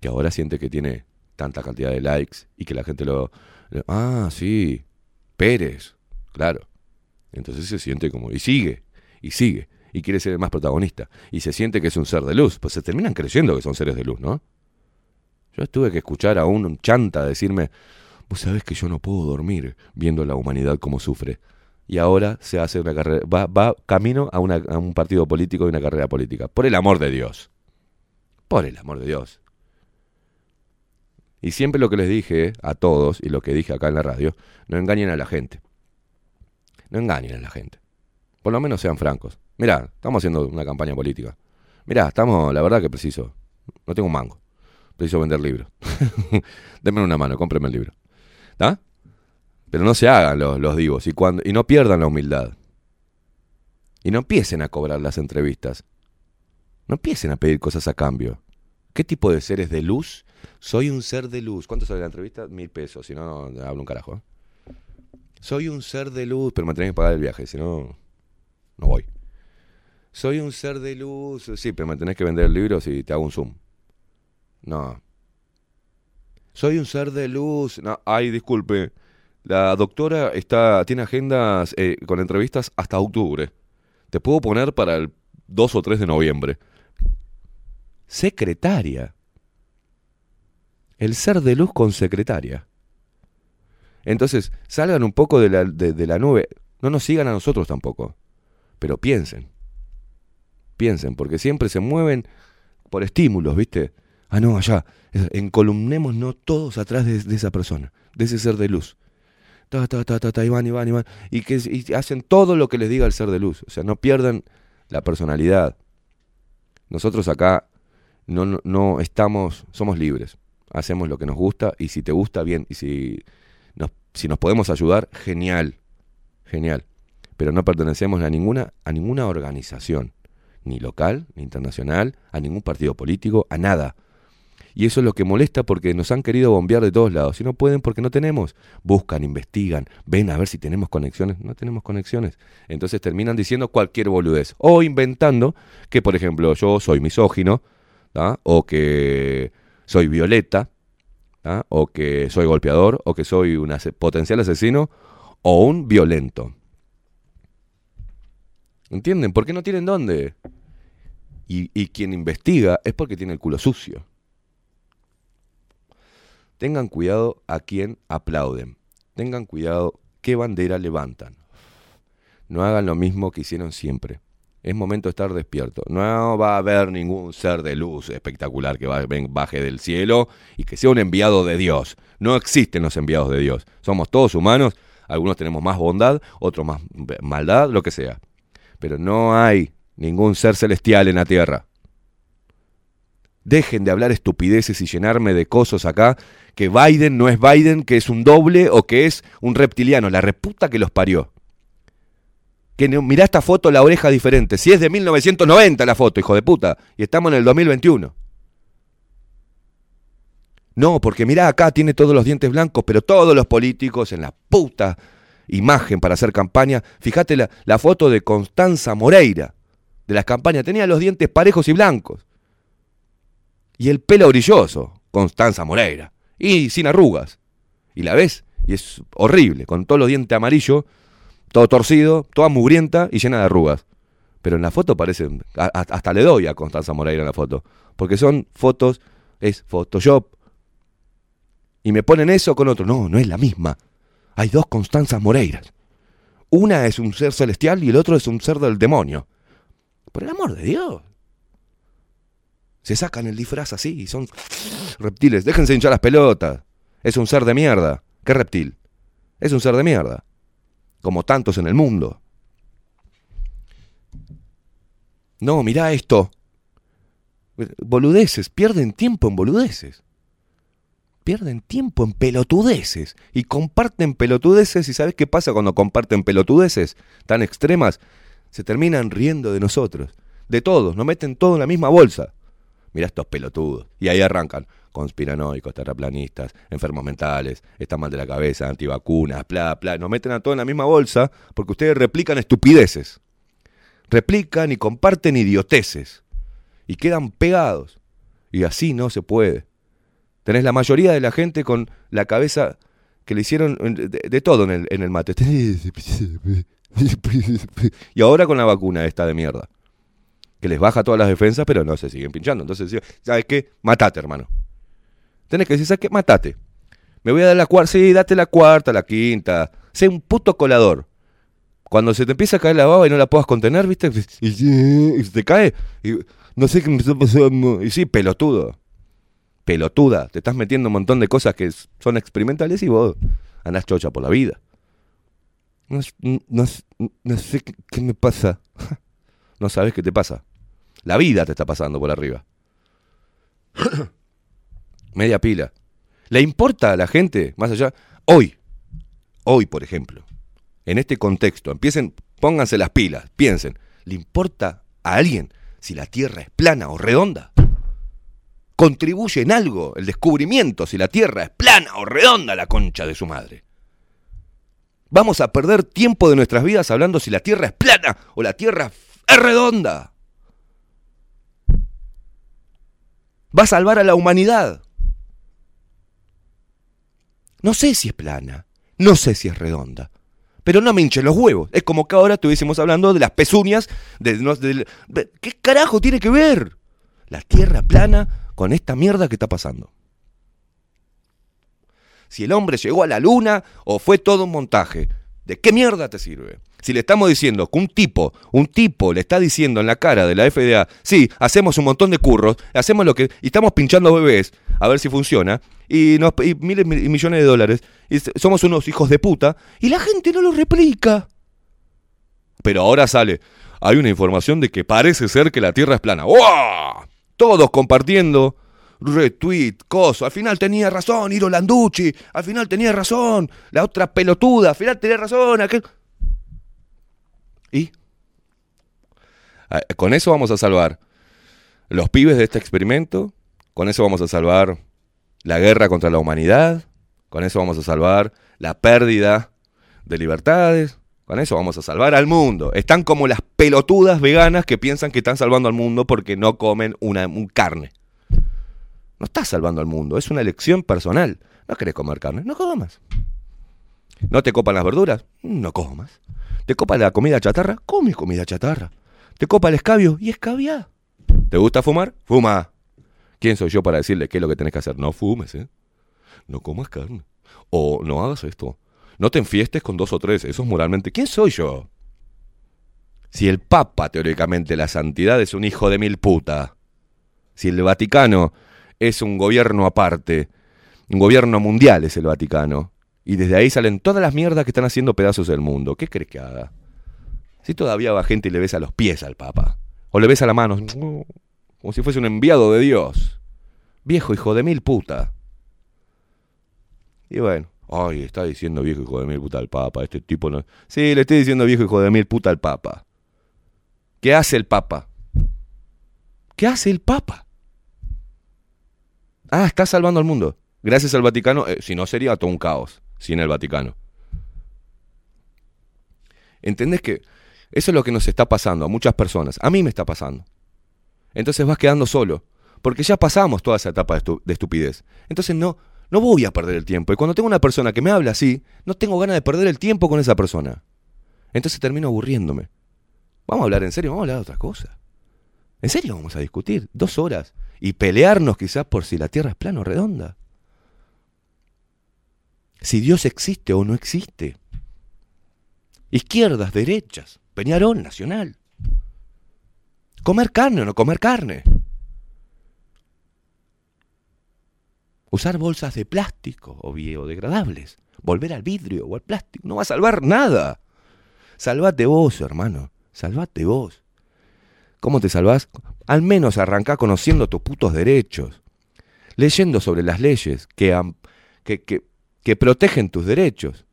S5: Que ahora siente que tiene tanta cantidad de likes y que la gente lo... ah, sí, Pérez, claro. Entonces se siente como... Y sigue, y sigue, y quiere ser el más protagonista. Y se siente que es un ser de luz. Pues se terminan creyendo que son seres de luz, ¿no? Yo tuve que escuchar a un chanta decirme, vos sabés que yo no puedo dormir viendo la humanidad como sufre. Y ahora se hace una carrera, va, va camino a, un partido político y una carrera política. Por el amor de Dios. Por el amor de Dios. Y siempre lo que les dije a todos, y lo que dije acá en la radio, no engañen a la gente. No engañen a la gente. Por lo menos sean francos. Mirá, estamos haciendo una campaña política. Mirá, estamos, la verdad que preciso. No tengo un mango. Preciso vender libros. Denme una mano, cómprenme el libro. ¿Está? Pero no se hagan los, los divos y, cuando, y no pierdan la humildad. Y no empiecen a cobrar las entrevistas. No empiecen a pedir cosas a cambio. ¿Qué tipo de seres de luz? Soy un ser de luz. ¿Cuánto sale la entrevista? Mil pesos, si no, no hablo un carajo. ¿eh? Soy un ser de luz, pero me tenés que pagar el viaje, si no, no voy. Soy un ser de luz, sí, pero me tenés que vender el libro si te hago un zoom. No. Soy un ser de luz. No, ay, disculpe. La doctora está, tiene agendas eh, con entrevistas hasta octubre. Te puedo poner para el 2 o 3 de noviembre. Secretaria. El ser de luz con secretaria. Entonces, salgan un poco de la, de, la nube. No nos sigan a nosotros tampoco. Pero piensen. Piensen, porque siempre se mueven por estímulos, ¿viste? Ah, no, allá. Encolumnémonos todos atrás de, de esa persona, de ese ser de luz. Ta, ta, ta, ta, ta, y van, y que, y hacen todo lo que les diga el ser de luz. O sea, no pierdan la personalidad. Nosotros acá no, no, no estamos, somos libres. Hacemos lo que nos gusta y si te gusta, bien. Y si nos, si nos podemos ayudar, genial. Genial. Pero no pertenecemos a ninguna, a ninguna organización. Ni local, ni internacional, a ningún partido político, a nada. Y eso es lo que molesta porque nos han querido bombear de todos lados. Si no pueden, porque no tenemos. Buscan, investigan, ven a ver si tenemos conexiones. No tenemos conexiones. Entonces terminan diciendo cualquier boludez. O inventando que, por ejemplo, yo soy misógino, o que soy violeta, o que soy golpeador, o que soy un potencial asesino, o un violento. ¿Entienden? ¿Por qué no tienen dónde? Y, y quien investiga es porque tiene el culo sucio. Tengan cuidado a quien aplauden. Tengan cuidado qué bandera levantan. No hagan lo mismo que hicieron siempre. Es momento de estar despierto. No va a haber ningún ser de luz espectacular que baje del cielo y que sea un enviado de Dios. No existen los enviados de Dios. Somos todos humanos. Algunos tenemos más bondad, otros más maldad, lo que sea. Pero no hay ningún ser celestial en la tierra. Dejen de hablar estupideces y llenarme de cosos acá, que Biden no es Biden, que es un doble o que es un reptiliano, la reputa que los parió. Que mirá esta foto, la oreja diferente. Si es de 1990 la foto, hijo de puta, y estamos en el 2021. No, porque mirá acá tiene todos los dientes blancos, pero todos los políticos en la puta imagen para hacer campaña. Fíjate la, la foto de Constanza Moreira de las campañas. Tenía los dientes parejos y blancos. Y el pelo brilloso, Constanza Moreira. Y sin arrugas. Y la ves, y es horrible, con todos los dientes amarillos, todo torcido, toda mugrienta y llena de arrugas. Pero en la foto parece, a- a- hasta le doy a Constanza Moreira en la foto. Porque son fotos, es Photoshop. Y me ponen eso con otro. No, no es la misma. Hay dos Constanzas Moreiras. Una es un ser celestial y el otro es un ser del demonio. Por el amor de Dios. Se sacan el disfraz así y son reptiles. Déjense hinchar las pelotas. Es un ser de mierda. ¿Qué reptil? Es un ser de mierda. Como tantos en el mundo. No, mirá esto. Boludeces. Pierden tiempo en boludeces. Pierden tiempo en pelotudeces. Y comparten pelotudeces. ¿Y sabes qué pasa cuando comparten pelotudeces tan extremas? Se terminan riendo de nosotros. De todos. Nos meten todo en la misma bolsa. Mirá estos pelotudos. Y ahí arrancan. Conspiranoicos, terraplanistas, enfermos mentales, están mal de la cabeza, antivacunas, bla, bla. Nos meten a todo en la misma bolsa porque ustedes replican estupideces. Replican y comparten idioteces. Y quedan pegados. Y así no se puede. Tenés la mayoría de la gente con la cabeza que le hicieron de, de todo en el, en el mate. Y ahora con la vacuna esta de mierda que les baja todas las defensas, pero no se siguen pinchando. Entonces, ¿sabes qué? Matate, hermano. Tenés que decir, ¿sabes qué? Matate. Me voy a dar la cuarta, sí, date la cuarta, la quinta. Sé un puto colador. Cuando se te empieza a caer la baba y no la puedas contener, ¿viste? Y, se te cae. Y no sé qué me está pasando. Y sí, pelotudo. Pelotuda. Te estás metiendo un montón de cosas que son experimentales y vos andás chocha por la vida. No, no, sé qué me pasa. No sabes qué te pasa. La vida te está pasando por arriba. Media pila. ¿Le importa a la gente, más allá? Hoy, hoy, por ejemplo, en este contexto, empiecen, pónganse las pilas, piensen, ¿le importa a alguien si la Tierra es plana o redonda? ¿Contribuye en algo el descubrimiento si la Tierra es plana o redonda, la concha de su madre? Vamos a perder tiempo de nuestras vidas hablando si la Tierra es plana o la Tierra es redonda. Va a salvar a la humanidad. No sé si es plana, no sé si es redonda, pero no me hinchen los huevos. Es como que ahora estuviésemos hablando de las pezuñas. De- de- ¿Qué carajo tiene que ver la Tierra plana con esta mierda que está pasando? Si el hombre llegó a la luna o fue todo un montaje, ¿de qué mierda te sirve? Si le estamos diciendo que un tipo, un tipo le está diciendo en la cara de la FDA, sí, hacemos un montón de curros, hacemos lo que, y estamos pinchando bebés, a ver si funciona, y, nos, y miles y millones de dólares, y somos unos hijos de puta, y la gente no lo replica. Pero ahora sale, hay una información de que parece ser que la Tierra es plana. ¡Wow! Todos compartiendo, retweet, coso. Al final tenía razón, Iro Landucci. Al final tenía razón, la otra pelotuda. Al final tenía razón, aquel. ¿Y? Ah, Con eso vamos a salvar los pibes de este experimento. Con eso vamos a salvar la guerra contra la humanidad. Con eso vamos a salvar la pérdida de libertades. Con eso vamos a salvar al mundo. Están como las pelotudas veganas que piensan que están salvando al mundo porque no comen una un carne. No estás salvando al mundo, es una elección personal. No querés comer carne, no comas. ¿No te copan las verduras? No comas. ¿Te copa la comida chatarra? Come comida chatarra. ¿Te copa el escabio? Y escabia. ¿Te gusta fumar? Fuma. ¿Quién soy yo para decirle qué es lo que tenés que hacer? No fumes, ¿eh? No comas carne. O no hagas esto. No te enfiestes con dos o tres. Eso es moralmente. ¿Quién soy yo? Si el Papa, teóricamente, la santidad es un hijo de mil puta. Si el Vaticano es un gobierno aparte. Un gobierno mundial es el Vaticano. Y desde ahí salen todas las mierdas que están haciendo pedazos del mundo. ¿Qué crees que haga? Si todavía va gente y le besa los pies al Papa. O le besa la mano. como si fuese un enviado de Dios. Viejo hijo de mil puta. Y bueno, ay, está diciendo viejo hijo de mil puta al Papa, este tipo no. Sí, le estoy diciendo viejo hijo de mil puta al Papa. ¿Qué hace el Papa? ¿Qué hace el Papa? Ah, está salvando al mundo. Gracias al Vaticano, eh, si no sería todo un caos sin el Vaticano. ¿Entendés que eso es lo que nos está pasando a muchas personas? A mí me está pasando. Entonces vas quedando solo, porque ya pasamos toda esa etapa de, estu- de estupidez. Entonces no, no voy a perder el tiempo. Y cuando tengo una persona que me habla así, no tengo ganas de perder el tiempo con esa persona. Entonces termino aburriéndome. Vamos a hablar en serio, vamos a hablar de otra cosa. ¿En serio vamos a discutir? Dos horas. Y pelearnos quizás por si la Tierra es plana o redonda. Si Dios existe o no existe. Izquierdas, derechas, Peñarol, Nacional. Comer carne o no comer carne. Usar bolsas de plástico o biodegradables. Volver al vidrio o al plástico. No va a salvar nada. Salvate vos, hermano. Salvate vos. ¿Cómo te salvás? Al menos arrancá conociendo tus putos derechos. Leyendo sobre las leyes que, que, que, que protegen tus derechos.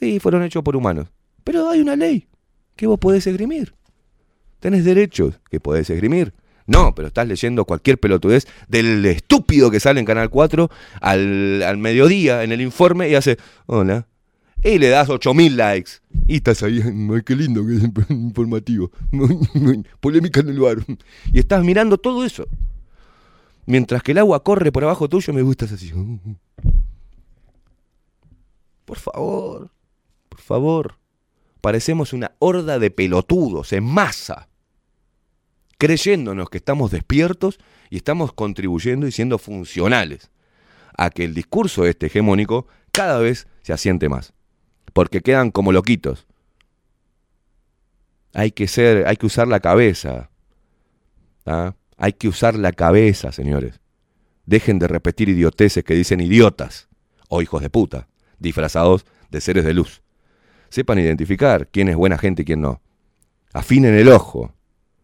S5: Sí, fueron hechos por humanos. Pero hay una ley que vos podés esgrimir. Tenés derechos que podés esgrimir. No, pero estás leyendo cualquier pelotudez del estúpido que sale en Canal 4 al, al mediodía en el informe y hace, hola. Y le das 8000 likes. Y estás ahí, qué lindo que es informativo. Polémica en el bar. Y estás mirando todo eso. Mientras que el agua corre por abajo tuyo, me gustas así. Por favor, por favor. Parecemos una horda de pelotudos en masa, creyéndonos que estamos despiertos y estamos contribuyendo y siendo funcionales a que el discurso este hegemónico cada vez se asiente más. Porque quedan como loquitos. Hay que ser, hay que usar la cabeza. ¿ah? Hay que usar la cabeza, señores. Dejen de repetir idioteces que dicen idiotas o hijos de puta, disfrazados de seres de luz. Sepan identificar quién es buena gente y quién no. Afinen el ojo.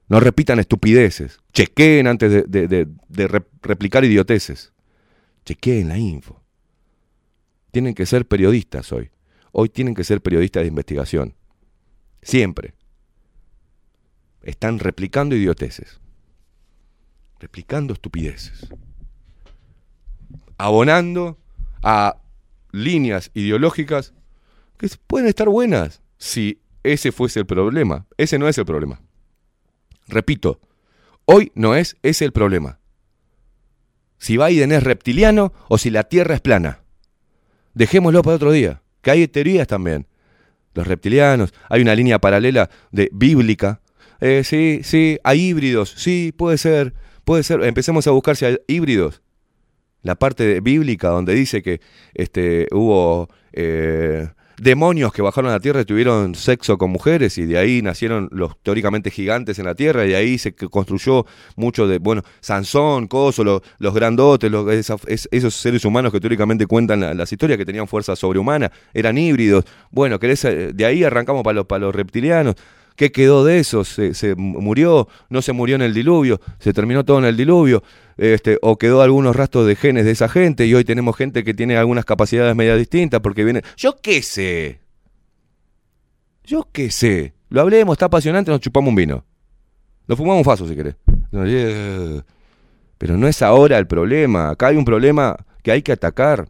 S5: No repitan estupideces. Chequeen antes de, de- de- de re- replicar idioteces. Chequeen la info. Tienen que ser periodistas hoy. Hoy tienen que ser periodistas de investigación. Siempre. Están replicando idioteces. Replicando estupideces. Abonando a líneas ideológicas que pueden estar buenas si ese fuese el problema. Ese no es el problema. Repito, hoy no es ese el problema. Si Biden es reptiliano o si la Tierra es plana. Dejémoslo para otro día, que hay teorías también. Los reptilianos, hay una línea paralela de bíblica. Eh, sí, sí, hay híbridos, sí, puede ser, puede ser. Empecemos a buscar si hay híbridos. La parte bíblica donde dice que este, hubo eh, demonios que bajaron a la tierra y tuvieron sexo con mujeres y de ahí nacieron los teóricamente gigantes en la tierra y de ahí se construyó mucho de, bueno, Sansón, Coso, lo- los grandotes, los- esos seres humanos que teóricamente cuentan la- las historias que tenían fuerza sobrehumana, eran híbridos. Bueno, ¿querés, eh, de ahí arrancamos para los, para los reptilianos. ¿Qué quedó de eso? ¿Se, se murió? ¿No se murió en el diluvio? ¿Se terminó todo en el diluvio? Este, ¿O quedó algunos rastros de genes de esa gente y hoy tenemos gente que tiene algunas capacidades medias distintas porque viene... Yo qué sé. Yo qué sé. Lo hablemos, está apasionante, nos chupamos un vino. Nos fumamos un faso si querés. Pero no es ahora el problema. Acá hay un problema que hay que atacar.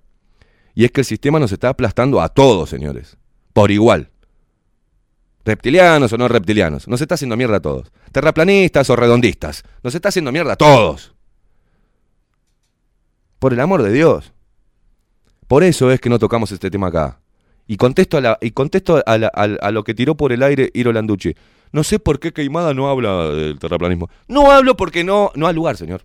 S5: Y es que el sistema nos está aplastando a todos, señores. Por igual. Reptilianos o no reptilianos. Nos está haciendo mierda a todos. Terraplanistas o redondistas. Nos está haciendo mierda a todos. Por el amor de Dios. Por eso es que no tocamos este tema acá. Y contesto a, la, y contesto a, lo que tiró por el aire Iro Landucci. No sé por qué Queimada no habla del terraplanismo. No hablo porque no, no hay lugar, señor.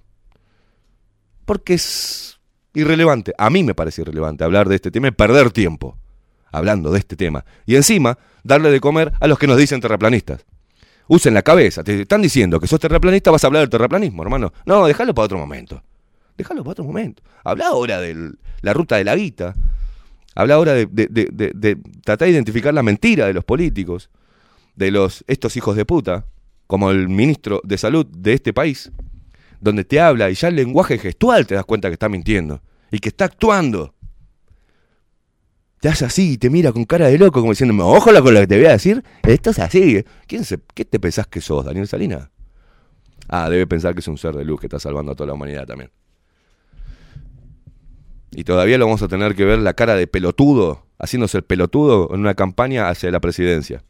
S5: Porque es irrelevante. A mí me parece irrelevante hablar de este tema y perder tiempo hablando de este tema. Y encima, darle de comer a los que nos dicen terraplanistas. Usen la cabeza. Te están diciendo que sos terraplanista, vas a hablar del terraplanismo, hermano. No, déjalo para otro momento. Déjalo para otro momento. Habla ahora de la ruta de la guita. Habla ahora de, tratar de identificar la mentira de los políticos, de los estos hijos de puta, como el ministro de salud de este país, donde te habla y ya el lenguaje gestual te das cuenta que está mintiendo y que está actuando. Te hace así y te mira con cara de loco como diciéndome, ojalá con lo que te voy a decir, esto es así. ¿Quién se, ¿Qué te pensás que sos, Daniel Salinas? Ah, debe pensar que es un ser de luz que está salvando a toda la humanidad también. Y todavía lo vamos a tener que ver la cara de pelotudo, haciéndose el pelotudo en una campaña hacia la presidencia.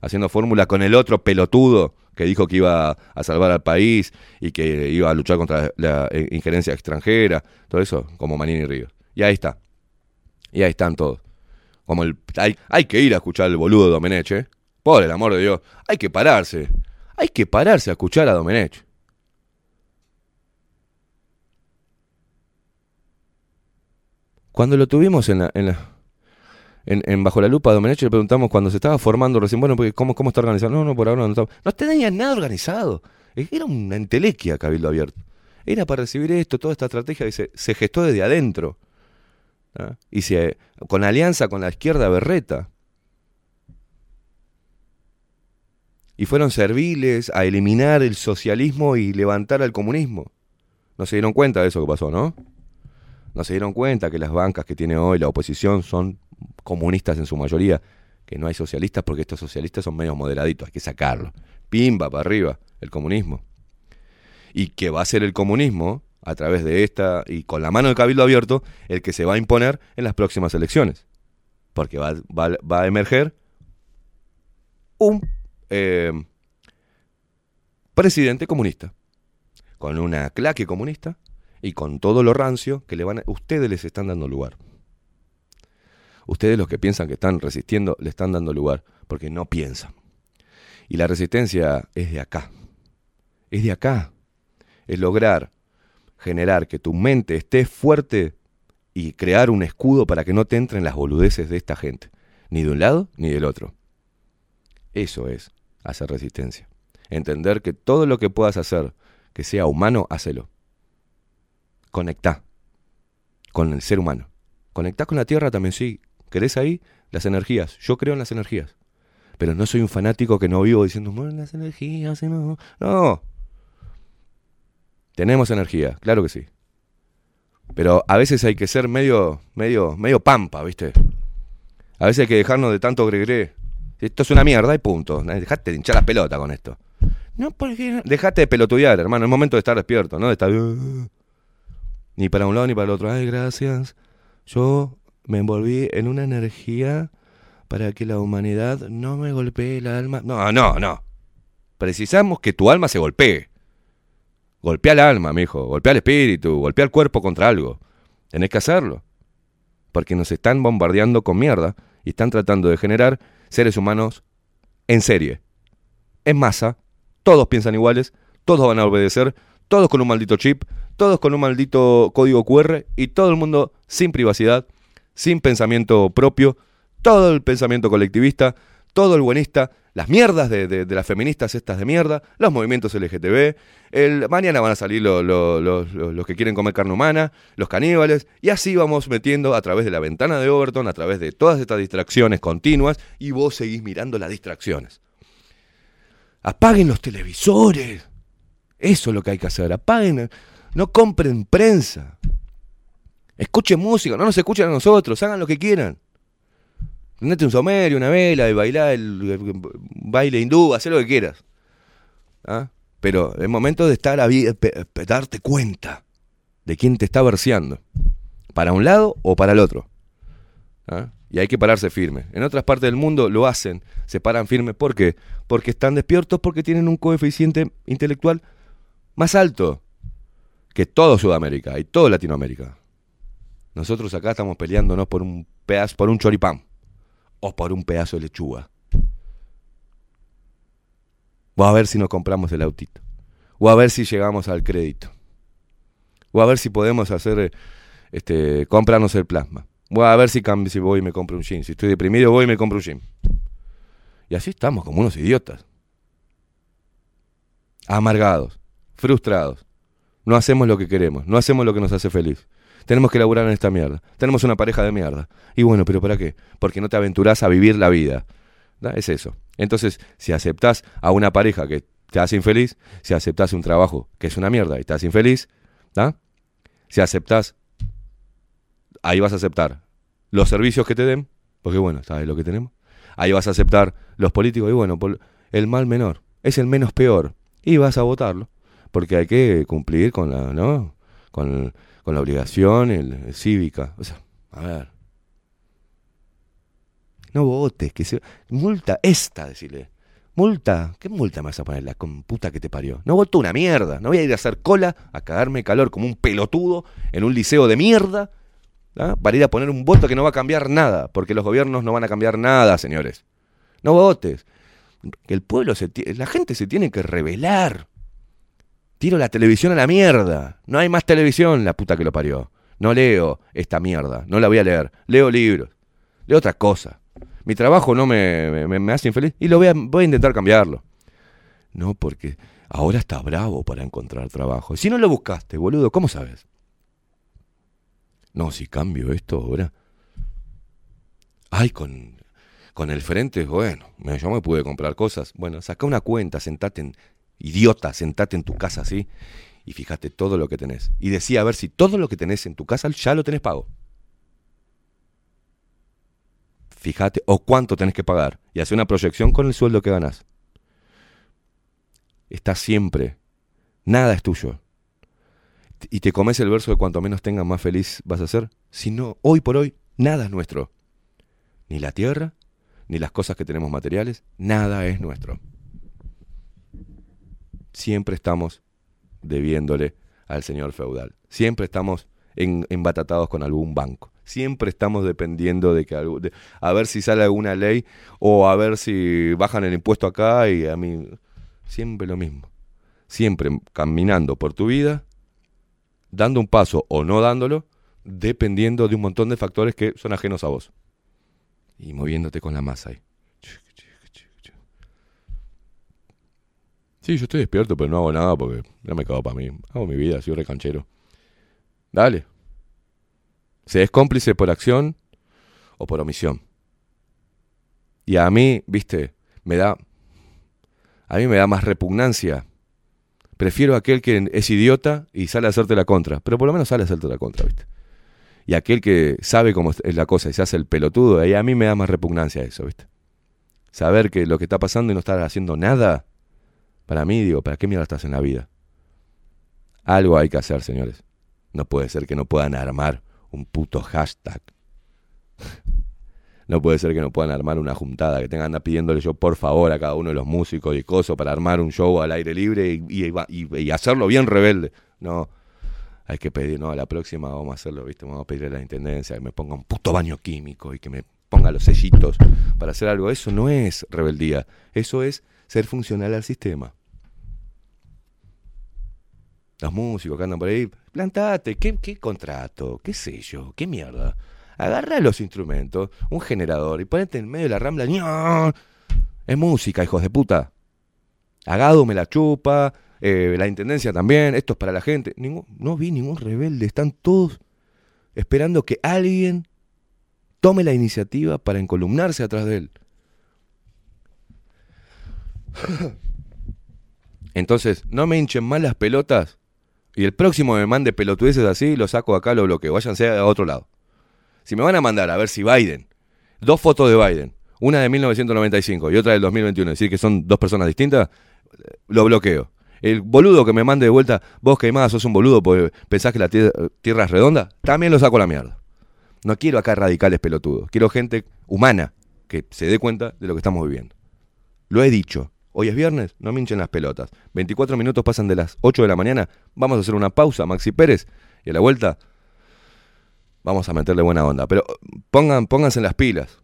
S5: Haciendo fórmula con el otro pelotudo que dijo que iba a salvar al país y que iba a luchar contra la injerencia extranjera, todo eso, como Manini Ríos. Y ahí está. Y ahí están todos. Como el, hay, que ir a escuchar al boludo de Domenech, ¿eh? Por el amor de Dios. Hay que pararse. Hay que pararse a escuchar a Domenech. Cuando lo tuvimos en la, en la- en, Bajo la Lupa a Domenech le preguntamos cuando se estaba formando recién, bueno, ¿cómo, cómo está organizado? No, no, por ahora no está. No tenía nada organizado. Era una entelequia Cabildo Abierto. Era para recibir esto, toda esta estrategia que se gestó desde adentro. ¿Ah? Y se, con alianza con la izquierda berreta. Y fueron serviles a eliminar el socialismo y levantar al comunismo. No se dieron cuenta de eso que pasó, ¿no? No se dieron cuenta que las bancas que tiene hoy la oposición son comunistas en su mayoría, que no hay socialistas porque estos socialistas son medio moderaditos, hay que sacarlo. Pimba para arriba, el comunismo. Y que va a ser el comunismo, a través de esta, y con la mano de Cabildo Abierto, el que se va a imponer en las próximas elecciones. Porque va, va- va a emerger un eh, presidente comunista, con una claque comunista y con todo lo rancio que le van a, ustedes les están dando lugar. Ustedes los que piensan que están resistiendo le están dando lugar porque no piensan. Y la resistencia es de acá. Es de acá. Es lograr generar que tu mente esté fuerte y crear un escudo para que no te entren las boludeces de esta gente, ni de un lado ni del otro. Eso es hacer resistencia. Entender que todo lo que puedas hacer que sea humano, hacelo. Conectá con el ser humano. Conectá con la tierra también, sí. ¿Querés ahí? Las energías. Yo creo en las energías. Pero no soy un fanático que no vivo diciendo, bueno, las energías, no. No. Tenemos energía, claro que sí. Pero a veces hay que ser medio, medio, medio pampa, ¿viste? A veces hay que dejarnos de tanto gregre. Esto es una mierda y punto. Dejate de hinchar la pelota con esto. No, porque. Dejate de pelotudear, hermano. Es momento de estar despierto, ¿no? De estar. Ni para un lado ni para el otro. Ay, gracias. Yo me envolví en una energía para que la humanidad no me golpee el alma. No, no, no. Precisamos que tu alma se golpee. Golpea el alma, mijo. Golpea el espíritu. Golpea el cuerpo contra algo. Tenés que hacerlo. Porque nos están bombardeando con mierda y están tratando de generar seres humanos en serie. En masa. Todos piensan iguales. Todos van a obedecer. Todos con un maldito chip. Todos con un maldito código QR. Y todo el mundo sin privacidad. Sin pensamiento propio. Todo el pensamiento colectivista. Todo el buenista. Las mierdas de, de- las feministas estas de mierda. Los movimientos LGTB. El, mañana van a salir lo- los que quieren comer carne humana. Los caníbales. Y así vamos metiendo a través de la ventana de Overton. A través de todas estas distracciones continuas. Y vos seguís mirando las distracciones. Apaguen los televisores. Eso es lo que hay que hacer. Apaguen. No compren prensa. Escuchen música. No nos escuchen a nosotros. Hagan lo que quieran. Prendete un somerio, una vela, y bailar el, el baile hindú, hacer lo que quieras. ¿Ah? Pero es momento de estar pe- darte cuenta de quién te está verseando. Para un lado o para el otro. ¿Ah? Y hay que pararse firme. En otras partes del mundo lo hacen, se paran firmes. ¿Por qué? Porque están despiertos, porque tienen un coeficiente intelectual más alto que todo Sudamérica y toda Latinoamérica. Nosotros acá estamos peleándonos por un pedazo, por un choripán o por un pedazo de lechuga. O a ver si nos compramos el autito. O a ver si llegamos al crédito. O a ver si podemos hacer, eh, este, comprarnos el plasma. O a ver si, si voy y me compro un jean. Si estoy deprimido, voy y me compro un jean. Y así estamos, como unos idiotas. Amargados, frustrados. No hacemos lo que queremos, no hacemos lo que nos hace feliz. Tenemos que laburar en esta mierda. Tenemos una pareja de mierda. Y bueno, pero ¿para qué? Porque no te aventurás a vivir la vida. ¿da? Es eso. Entonces, si aceptás a una pareja que te hace infeliz, si aceptás un trabajo que es una mierda y te hace infeliz, ¿tá? si aceptás, ahí vas a aceptar los servicios que te den, porque bueno, sabes lo que tenemos, ahí vas a aceptar los políticos y bueno, el mal menor, es el menos peor, y vas a votarlo, porque hay que cumplir con la, ¿no? Con, con la obligación el- cívica, o sea, a ver. No votes. Multa esta, decirle. Multa, ¿qué multa me vas a poner la computa que te parió? No voto una mierda, no voy a ir a hacer cola a cagarme calor como un pelotudo en un liceo de mierda ¿ah? para ir a poner un voto que no va a cambiar nada, porque los gobiernos no van a cambiar nada, señores. No votes. Que el pueblo, se la gente se tiene que rebelar. Tiro la televisión a la mierda. No hay más televisión, la puta que lo parió. No leo esta mierda, no la voy a leer. Leo libros, leo otra cosa. Mi trabajo no me, me- me hace infeliz y lo voy a, voy a intentar cambiarlo. No, porque ahora está bravo para encontrar trabajo. Si no lo buscaste, boludo, ¿cómo sabes? No, si cambio esto ahora. Ay, con, con el frente, bueno, yo me pude comprar cosas. Bueno, saca una cuenta, sentate en. Idiota, sentate en tu casa así y fíjate todo lo que tenés. Y decía a ver si todo lo que tenés en tu casa ya lo tenés pago. Fíjate, o cuánto tenés que pagar. Y hace una proyección con el sueldo que ganás. Estás siempre. Nada es tuyo. Y te comes el verso de cuanto menos tengas, más feliz vas a ser. Si no, hoy por hoy, nada es nuestro. Ni la tierra, ni las cosas que tenemos materiales, nada es nuestro. Siempre estamos debiéndole al señor feudal. Siempre estamos en- embatatados con algún banco. Siempre estamos dependiendo de que de- a ver si sale alguna ley o a ver si bajan el impuesto acá y a mí siempre lo mismo. Siempre caminando por tu vida, dando un paso o no dándolo, dependiendo de un montón de factores que son ajenos a vos. Y moviéndote con la masa ahí. Sí, yo estoy despierto, pero no hago nada porque no me cago para mí. Hago mi vida, soy recanchero. Dale. Se es cómplice por acción o por omisión. Y a mí, viste, me da. A mí me da más repugnancia. Prefiero aquel que es idiota y sale a hacerte la contra. Pero por lo menos sale a hacerte la contra, viste. Y aquel que sabe cómo es la cosa y se hace el pelotudo, ahí a mí me da más repugnancia eso, viste. Saber que lo que está pasando y no estar haciendo nada, para mí, digo, ¿para qué mierda estás en la vida? Algo hay que hacer, señores. No puede ser que no puedan armar un puto hashtag. No puede ser que no puedan armar una juntada, que tengan andar pidiéndole yo por favor a cada uno de los músicos y cosas para armar un show al aire libre y hacerlo bien rebelde. No, hay que pedir, no, a la próxima vamos a hacerlo, ¿viste? Vamos a pedirle a la intendencia que me ponga un puto baño químico y que me ponga los sellitos para hacer algo. Eso no es rebeldía, eso es ser funcional al sistema. Los músicos que andan por ahí, plantate, ¿qué, contrato? ¿Qué sello? ¿Qué mierda? Agarra los instrumentos, un generador y ponete en medio de la rambla. ¡ña! Es música, hijos de puta. Agado me la chupa, eh, la intendencia también, esto es para la gente. Ningún- no vi ningún rebelde, están todos esperando que alguien tome la iniciativa para encolumnarse atrás de él. Entonces, no me hinchen más las pelotas y el próximo me mande pelotudeces así, lo saco acá, lo bloqueo. Váyanse a otro lado. Si me van a mandar a ver si Biden, dos fotos de Biden, una de 1995 y otra del 2021, decir que son dos personas distintas, lo bloqueo. El boludo que me mande de vuelta, vos que más sos un boludo porque pensás que la tier- tierra es redonda, también lo saco a la mierda. No quiero acá radicales pelotudos, quiero gente humana que se dé cuenta de lo que estamos viviendo. Lo he dicho. Hoy es viernes, no me hinchen las pelotas. 24 minutos pasan de las 8 de la mañana. Vamos a hacer una pausa, Maxi Pérez. Y a la vuelta vamos a meterle buena onda. Pero pongan, pónganse en las pilas.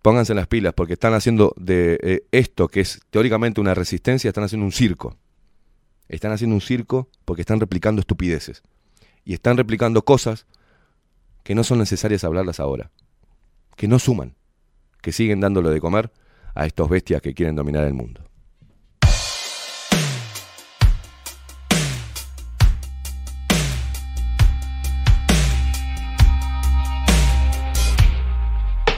S5: Pónganse en las pilas porque están haciendo de eh, esto, que es teóricamente una resistencia, están haciendo un circo. Están haciendo un circo porque están replicando estupideces. Y están replicando cosas que no son necesarias hablarlas ahora. Que no suman. Que siguen dándolo de comer a estos bestias que quieren dominar el mundo.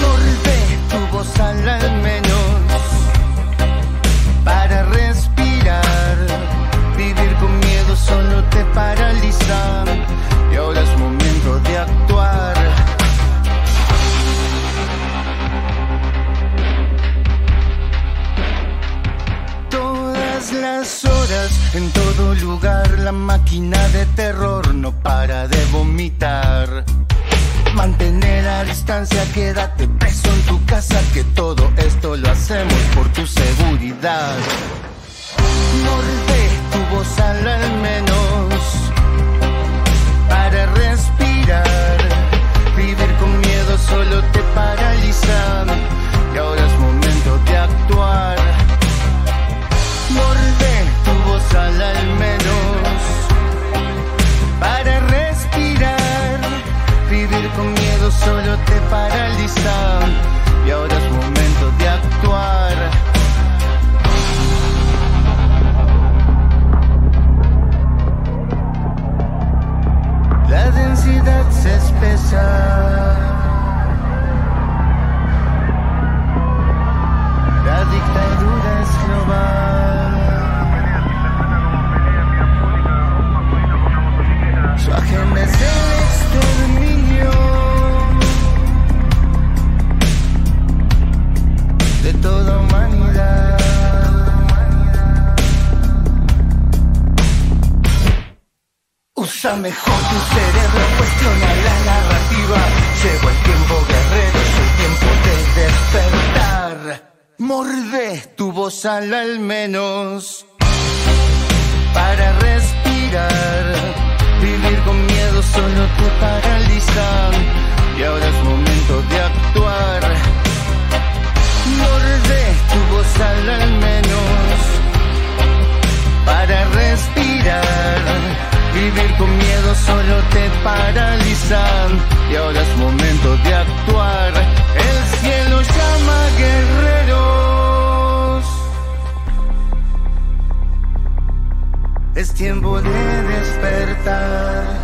S8: Morde tu voz al menos para respirar. Vivir con miedo solo te paraliza y ahora es momento de actuar. Todas las horas, en todo lugar, la máquina de terror no para de vomitar. Mantener a distancia, quédate preso en tu casa, que todo esto lo hacemos por tu seguridad. Morde tu voz al menos para respirar. Vivir con miedo solo te paraliza y ahora es momento de actuar. Morde tu voz al miedo solo te paraliza y ahora es momento de actuar. La densidad se espesa. La dictadura es global. Usa mejor tu cerebro, cuestiona la narrativa. Llegó el tiempo guerrero, es el tiempo de despertar. Morde tu voz al al menos para respirar. Vivir con miedo solo te paraliza y ahora es momento de actuar. Morde tu voz al al menos para respirar. Vivir con miedo solo te paraliza y ahora es momento de actuar. El cielo llama guerreros. Es tiempo de despertar.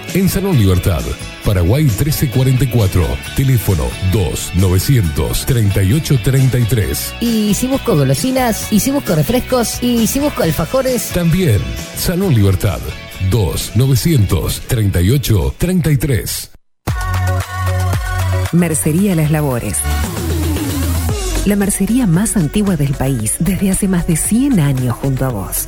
S4: En Salón Libertad. Paraguay 1344. Teléfono 2 900 3833.
S9: Y si busco golosinas. Y si busco refrescos. Y si busco alfajores.
S4: También. Salón Libertad. 2 900 38 33.
S3: Mercería Las Labores. La mercería más antigua del país, desde hace más de 100 años junto a vos.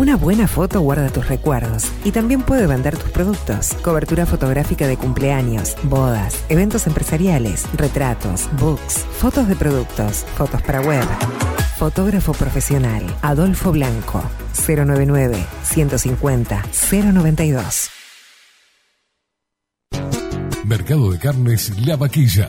S3: Una buena foto guarda tus recuerdos y también puede vender tus productos. Cobertura fotográfica de cumpleaños, bodas, eventos empresariales, retratos, books, fotos de productos, fotos para web. Fotógrafo profesional, Adolfo Blanco, 099 150 092.
S4: Mercado de Carnes La Vaquilla.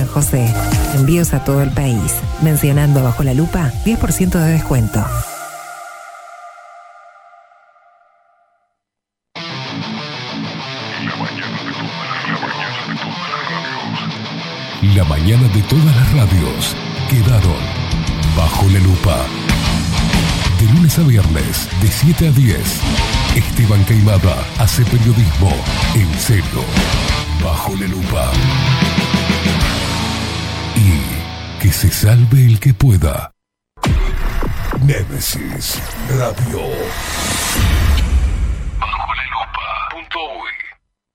S3: San José. Envíos a todo el país. Mencionando bajo la lupa 10% de descuento.
S4: La mañana de todas las radios quedaron bajo la lupa. De lunes a viernes, de 7 a 10, Esteban Caimada hace periodismo en serio, bajo la lupa. Se salve el que pueda. Némesis Radio. Bajo la lupa.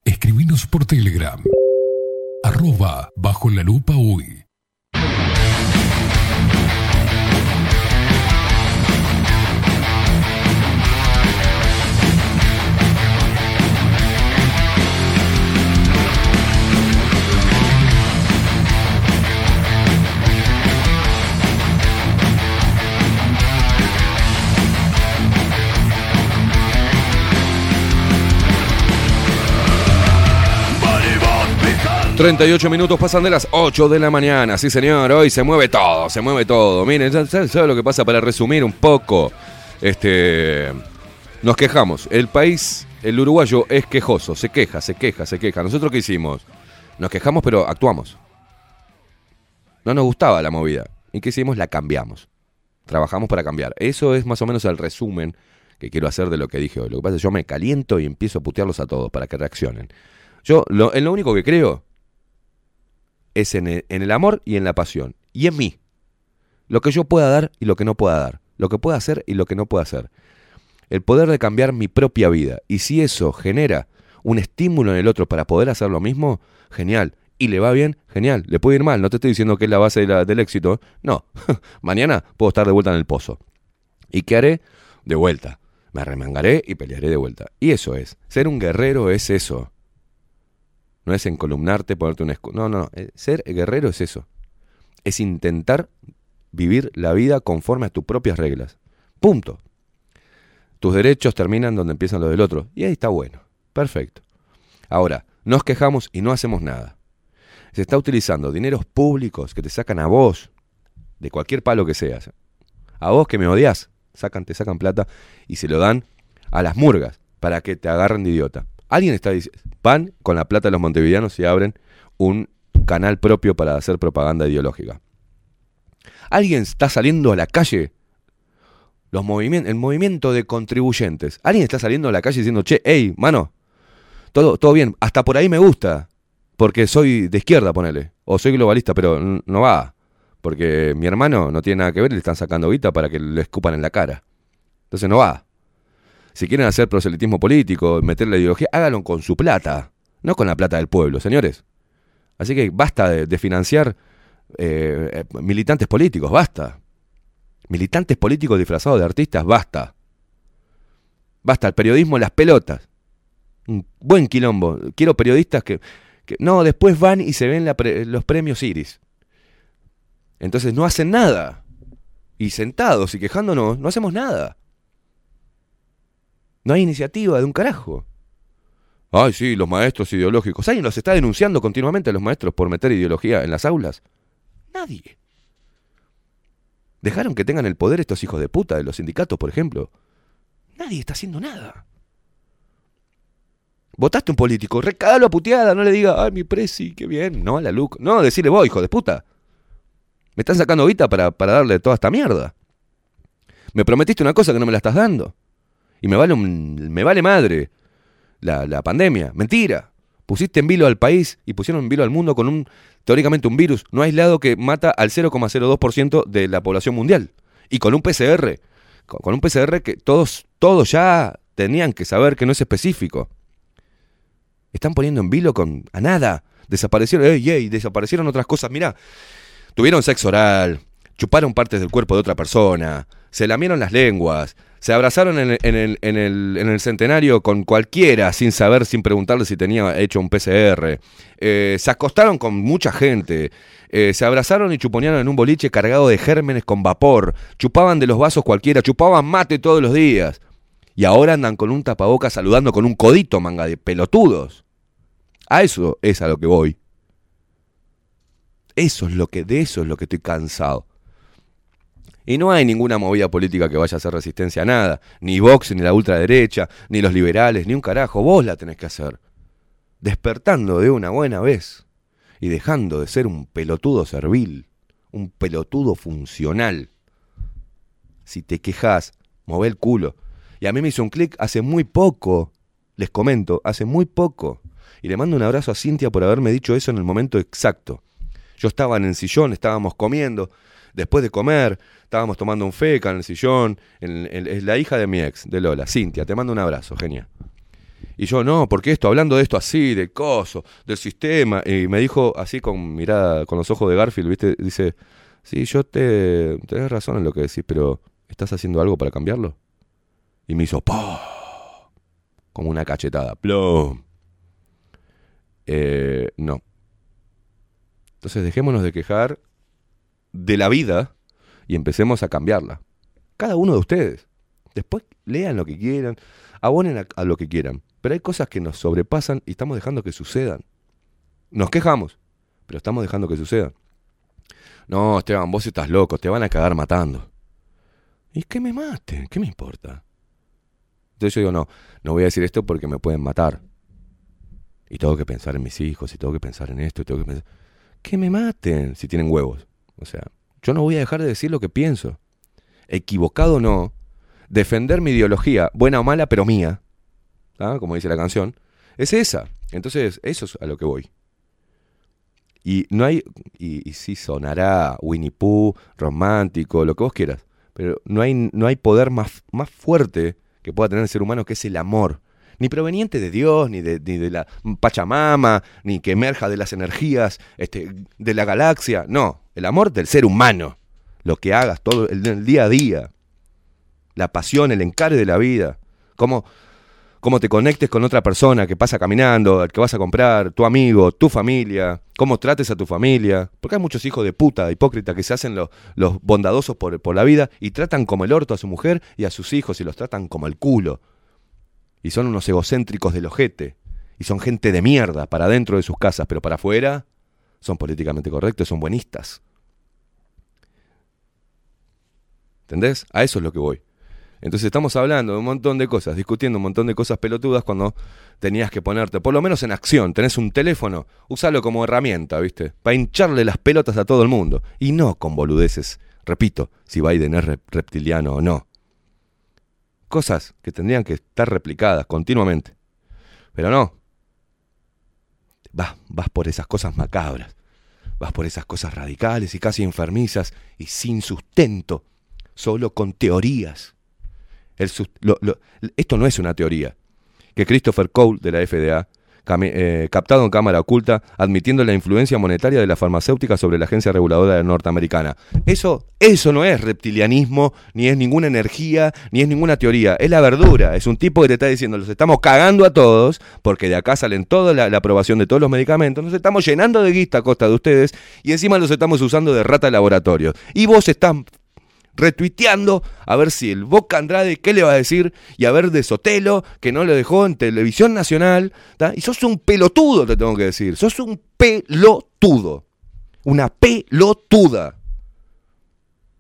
S4: Escribinos por Telegram. Arroba bajo la lupa uy.
S5: 38 minutos pasan de las 8 de la mañana. Sí, señor, hoy se mueve todo, se mueve todo. Miren, ya- ¿sabe, sabe lo que pasa para resumir un poco? Este. Nos quejamos. El país, el uruguayo, es quejoso. Se queja, se queja, se queja. ¿Nosotros qué hicimos? Nos quejamos, pero actuamos. No nos gustaba la movida. ¿Y qué hicimos? La cambiamos. Trabajamos para cambiar. Eso es más o menos el resumen que quiero hacer de lo que dije hoy. Lo que pasa es que yo me caliento y empiezo a putearlos a todos para que reaccionen. Yo, lo, en lo único que creo es en el, amor y en la pasión. Y en mí. Lo que yo pueda dar y lo que no pueda dar. Lo que pueda hacer y lo que no pueda hacer. El poder de cambiar mi propia vida. Y si eso genera un estímulo en el otro para poder hacer lo mismo, genial. Y le va bien, genial. Le puede ir mal. No te estoy diciendo que es la base del éxito. No. Mañana puedo estar de vuelta en el pozo. ¿Y qué haré? De vuelta. Me arremangaré y pelearé de vuelta. Y eso es. Ser un guerrero es eso. No es encolumnarte, ponerte un escudo. No, no, no. Ser guerrero es eso. Es intentar vivir la vida conforme a tus propias reglas. Punto. Tus derechos terminan donde empiezan los del otro. Y ahí está bueno. Perfecto. Ahora, nos quejamos y no hacemos nada. Se está utilizando dineros públicos que te sacan a vos, de cualquier palo que seas. A vos que me odias, sacan, te sacan plata y se lo dan a las murgas para que te agarren de idiota. Alguien está diciendo, van con la plata de los montevideanos y abren un canal propio para hacer propaganda ideológica. Alguien está saliendo a la calle Los el movimiento de contribuyentes. Alguien está saliendo a la calle diciendo, che, hey, mano, todo, todo bien, hasta por ahí me gusta, porque soy de izquierda, ponele, o soy globalista, pero no va, porque mi hermano no tiene nada que ver le están sacando guita para que le escupan en la cara. Entonces no va. Si quieren hacer proselitismo político, meter la ideología, háganlo con su plata, no con la plata del pueblo, señores. Así que basta de, financiar eh, eh, militantes políticos, basta. Militantes políticos disfrazados de artistas, basta. Basta, el periodismo, las pelotas. Un buen quilombo. Quiero periodistas que, no, después van y se ven los premios Iris. Entonces no hacen nada. Y sentados y quejándonos, no hacemos nada. No hay iniciativa de un carajo. Ay, sí, los maestros ideológicos. ¿Alguien los está denunciando continuamente a los maestros por meter ideología en las aulas? Nadie. Dejaron que tengan el poder estos hijos de puta de los sindicatos, por ejemplo. Nadie está haciendo nada. Votaste un político, recagalo a puteada, no le diga, ay, mi presi, qué bien. No, la Luc. No, decirle vos, hijo de puta. Me están sacando guita para, para darle toda esta mierda. Me prometiste una cosa que no me la estás dando. Y me vale, me vale madre la, la pandemia. Mentira. Pusiste en vilo al país y pusieron en vilo al mundo con un, teóricamente, un virus no aislado que mata al 0,02% de la población mundial. Y con un PCR. Con, con un PCR que todos, todos ya tenían que saber que no es específico. Están poniendo en vilo con a nada. Desaparecieron, ey, ey, desaparecieron otras cosas. Mirá, tuvieron sexo oral, chuparon partes del cuerpo de otra persona, se lamieron las lenguas, se abrazaron en el, en el- en el- en el centenario con cualquiera sin saber, sin preguntarle si tenía hecho un PCR, eh, se acostaron con mucha gente, eh, se abrazaron y chuponearon en un boliche cargado de gérmenes con vapor, chupaban de los vasos cualquiera, chupaban mate todos los días. Y ahora andan con un tapabocas saludando con un codito, manga de pelotudos. A eso es a lo que voy. Eso es lo que, de eso es lo que estoy cansado. Y no hay ninguna movida política que vaya a hacer resistencia a nada. Ni Vox, ni la ultraderecha, ni los liberales, ni un carajo. Vos la tenés que hacer. Despertando de una buena vez. Y dejando de ser un pelotudo servil. Un pelotudo funcional. Si te quejas, move el culo. Y a mí me hizo un clic hace muy poco. Les comento, hace muy poco. Y le mando un abrazo a Cintia por haberme dicho eso en el momento exacto. Yo estaba en el sillón, estábamos comiendo. Después de comer, estábamos tomando un feca en el sillón. es la hija de mi ex, de Lola. Cintia, te mando un abrazo, genial. Y yo, no, porque esto, hablando de esto así, de coso, del sistema. Y me dijo así con mirada, con los ojos de Garfield, ¿viste? Dice, sí, yo te. Tenés razón en lo que decís, pero ¿estás haciendo algo para cambiarlo? Y me hizo, ¡pah! Como una cachetada. ¡Plum! Eh, no. Entonces dejémonos de quejar de la vida y empecemos a cambiarla. Cada uno de ustedes. Después lean lo que quieran, abonen a, lo que quieran. Pero hay cosas que nos sobrepasan y estamos dejando que sucedan. Nos quejamos, pero estamos dejando que sucedan. No, Esteban, vos estás loco, te van a cagar matando. ¿Y que me maten? ¿Qué me importa? Entonces yo digo, no, no voy a decir esto porque me pueden matar. Y tengo que pensar en mis hijos, y tengo que pensar en esto, y tengo que pensar... Que me maten si tienen huevos. O sea, yo no voy a dejar de decir lo que pienso. Equivocado o no, defender mi ideología, buena o mala, pero mía, ¿ah? como dice la canción, es esa. Entonces, eso es a lo que voy. Y no hay, y, y sí sonará Winnie Pooh, romántico, lo que vos quieras, pero no hay, no hay poder más, más fuerte que pueda tener el ser humano que es el amor. Ni proveniente de Dios, ni de, ni de la Pachamama, ni que emerja de las energías este, de la galaxia. No, el amor del ser humano. Lo que hagas todo el, día a día. La pasión, el encare de la vida. Cómo, cómo te conectes con otra persona que pasa caminando, al que vas a comprar, tu amigo, tu familia, cómo trates a tu familia. Porque hay muchos hijos de puta, hipócritas, que se hacen los, los bondadosos por, por la vida y tratan como el orto a su mujer y a sus hijos y los tratan como el culo. Y son unos egocéntricos del ojete. Y son gente de mierda para dentro de sus casas, pero para afuera son políticamente correctos, son buenistas. ¿Entendés? A eso es lo que voy. Entonces estamos hablando de un montón de cosas, discutiendo un montón de cosas pelotudas cuando tenías que ponerte, por lo menos en acción, tenés un teléfono, usalo como herramienta, ¿viste? Para hincharle las pelotas a todo el mundo. Y no con boludeces. Repito, si Biden es rep- reptiliano o no. Cosas que tendrían que estar replicadas continuamente. Pero no. Vas, vas por esas cosas macabras. Vas por esas cosas radicales y casi enfermizas y sin sustento. Solo con teorías. El lo- esto no es una teoría. Que Christopher Cole de la FDA, eh, captado en cámara oculta, admitiendo la influencia monetaria de la farmacéutica sobre la agencia reguladora norteamericana. Eso, eso no es reptilianismo, ni es ninguna energía, ni es ninguna teoría. Es la verdura. Es un tipo que te está diciendo, los estamos cagando a todos, porque de acá salen toda la, aprobación de todos los medicamentos, nos estamos llenando de guita a costa de ustedes, y encima los estamos usando de rata de laboratorio. Y vos estás retuiteando a ver si el Boca Andrade qué le va a decir y a ver de Sotelo que no le dejó en televisión nacional ¿tá? y sos un pelotudo te tengo que decir sos un pelotudo una pelotuda.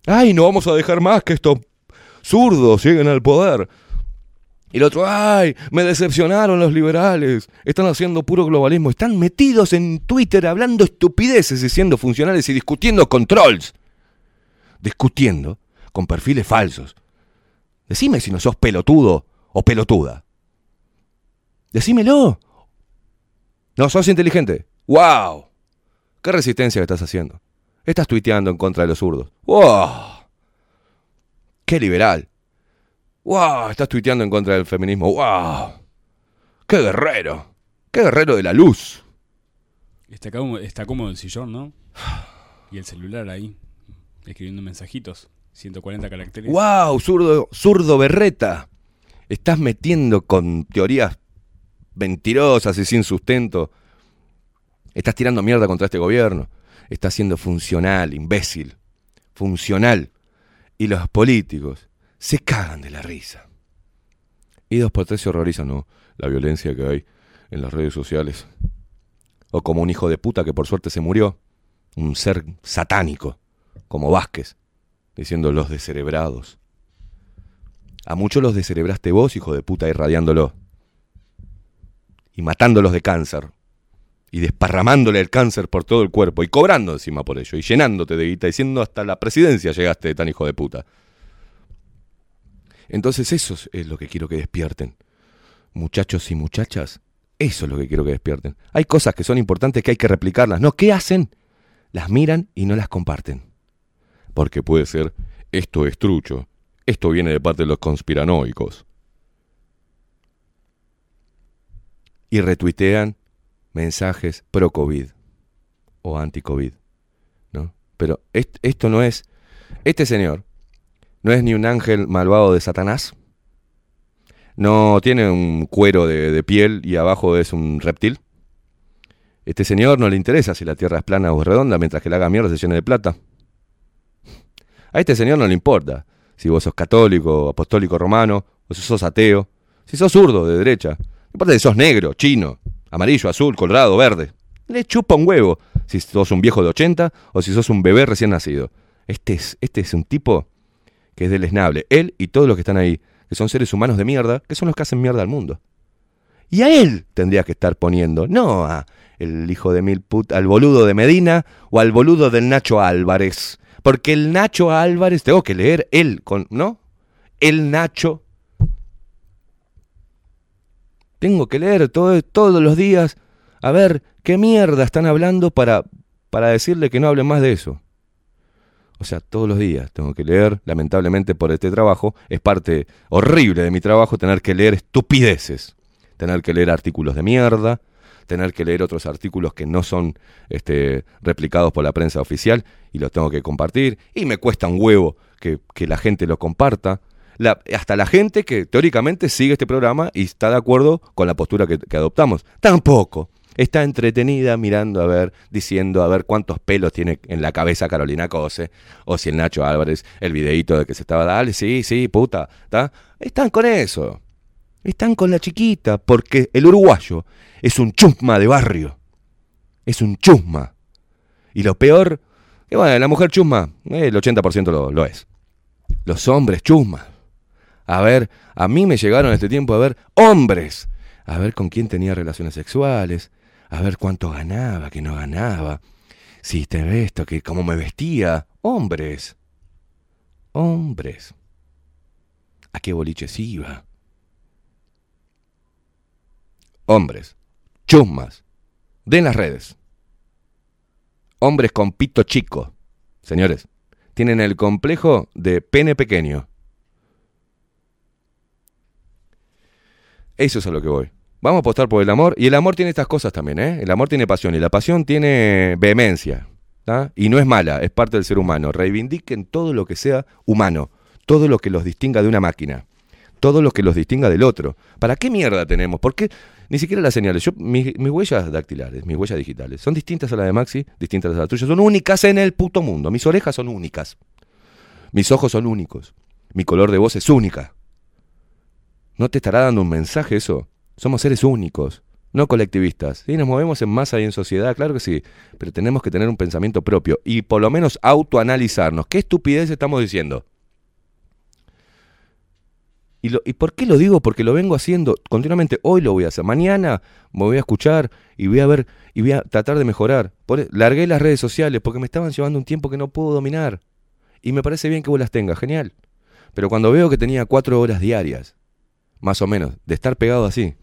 S5: Ay no vamos a dejar más que estos zurdos lleguen al poder. Y el otro, ay, me decepcionaron los liberales, están haciendo puro globalismo, están metidos en Twitter hablando estupideces y siendo funcionales y discutiendo con trolls discutiendo con perfiles falsos. Decime si no sos pelotudo o pelotuda. Decímelo. No, sos inteligente. ¡Wow! ¿Qué resistencia estás haciendo? Estás tuiteando en contra de los zurdos. ¡Wow! ¡Qué liberal! ¡Wow! Estás tuiteando en contra del feminismo. ¡Wow! ¡Qué guerrero! ¡Qué guerrero de la luz!
S6: Está cómodo, está cómodo el sillón, ¿no? Y el celular ahí, escribiendo mensajitos. 140 caracteres.
S5: ¡Wow! Zurdo, zurdo berreta. Estás metiendo con teorías mentirosas y sin sustento. Estás tirando mierda contra este gobierno. Estás siendo funcional, imbécil. Funcional. Y los políticos se cagan de la risa. Y dos por tres se horrorizan, ¿no? La violencia que hay en las redes sociales. O como un hijo de puta que por suerte se murió. Un ser satánico, como Vázquez, diciendo los descerebrados. A muchos los descerebraste vos, hijo de puta, irradiándolo. Y matándolos de cáncer. Y desparramándole el cáncer por todo el cuerpo. Y cobrando encima por ello. Y llenándote de guita. Diciendo hasta la presidencia llegaste tan hijo de puta. Entonces eso es lo que quiero que despierten. Muchachos y muchachas, eso es lo que quiero que despierten. Hay cosas que son importantes que hay que replicarlas. No, ¿qué hacen? Las miran y no las comparten. Porque puede ser, esto es trucho. Esto viene de parte de los conspiranoicos. Y retuitean mensajes pro-COVID o anti-COVID. ¿no? Pero est- esto no es. Este señor no es ni un ángel malvado de Satanás. No tiene un cuero de, de piel y abajo es un reptil. Este señor no le interesa si la tierra es plana o es redonda mientras que la haga mierda se llene de plata. A este señor no le importa si vos sos católico, apostólico romano, o si sos ateo, si sos zurdo de derecha. Importa si sos negro, chino, amarillo, azul, colorado, verde. Le chupa un huevo si sos un viejo de 80 o si sos un bebé recién nacido. Este es, este es un tipo que es deleznable. Él y todos los que están ahí, que son seres humanos de mierda, que son los que hacen mierda al mundo. Y a él tendría que estar poniendo, no a el hijo de mil put, al boludo de Medina o al boludo del Nacho Álvarez. Porque el Nacho Álvarez, tengo que leer él, con, ¿no? El Nacho. Tengo que leer todo- todos los días a ver qué mierda están hablando para, para decirle que no hablen más de eso. O sea, todos los días tengo que leer, lamentablemente por este trabajo, es parte horrible de mi trabajo tener que leer estupideces, tener que leer artículos de mierda, tener que leer otros artículos que no son este, replicados por la prensa oficial y los tengo que compartir, y me cuesta un huevo que, la gente lo comparta. Hasta la gente que teóricamente sigue este programa y está de acuerdo con la postura que, adoptamos. Tampoco. Está entretenida mirando a ver, diciendo a ver cuántos pelos tiene en la cabeza Carolina Cose, o si el Nacho Álvarez, el videíto de que se estaba, dale, sí, sí, puta, ¿está? Están con eso. Están con la chiquita, porque el uruguayo es un chusma de barrio. Es un chusma. Y lo peor, que bueno, la mujer chusma, eh, el 80% lo, lo es. Los hombres chusma. A ver, a mí me llegaron este tiempo a ver hombres. A ver con quién tenía relaciones sexuales. A ver cuánto ganaba, que no ganaba. Si te ves esto, que cómo me vestía. Hombres. Hombres. ¿A qué boliches iba? Hombres, chusmas, de las redes. Hombres con pito chico, señores, tienen el complejo de pene pequeño. Eso es a lo que voy. Vamos a apostar por el amor. Y el amor tiene estas cosas también, ¿eh? El amor tiene pasión y la pasión tiene vehemencia. Y no es mala, es parte del ser humano. Reivindiquen todo lo que sea humano, todo lo que los distinga de una máquina, todo lo que los distinga del otro. ¿Para qué mierda tenemos? ¿Por qué? Ni siquiera las señales. Yo, mis, mis huellas dactilares, mis huellas digitales, son distintas a las de Maxi, distintas a las tuyas. Son únicas en el puto mundo. Mis orejas son únicas. Mis ojos son únicos. Mi color de voz es única. ¿No te estará dando un mensaje eso? Somos seres únicos, no colectivistas. Sí, nos movemos en masa y en sociedad, claro que sí, pero tenemos que tener un pensamiento propio y por lo menos autoanalizarnos. ¿Qué estupidez estamos diciendo? ¿Y, lo- ¿Y por qué lo digo? Porque lo vengo haciendo continuamente. Hoy lo voy a hacer. Mañana me voy a escuchar y voy a ver y voy a tratar de mejorar. E- largué las redes sociales porque me estaban llevando un tiempo que no puedo dominar. Y me parece bien que vos las tengas, genial. Pero cuando veo que tenía cuatro horas diarias, más o menos, de estar pegado así,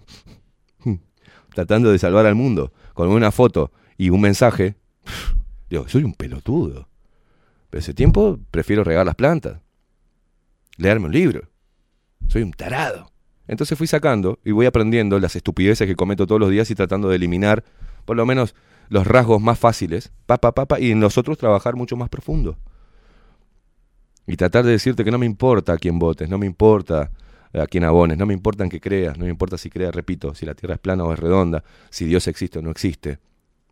S5: tratando de salvar al mundo, con una foto y un mensaje, digo, soy un pelotudo. Pero ese tiempo prefiero regar las plantas, leerme un libro. Soy un tarado. Entonces fui sacando y voy aprendiendo las estupideces que cometo todos los días y tratando de eliminar por lo menos los rasgos más fáciles, pa, pa, pa, pa, y en los otros trabajar mucho más profundo. Y tratar de decirte que no me importa a quién votes, no me importa a quién abones, no me importa en qué creas, no me importa si creas, repito, si la Tierra es plana o es redonda, si Dios existe o no existe.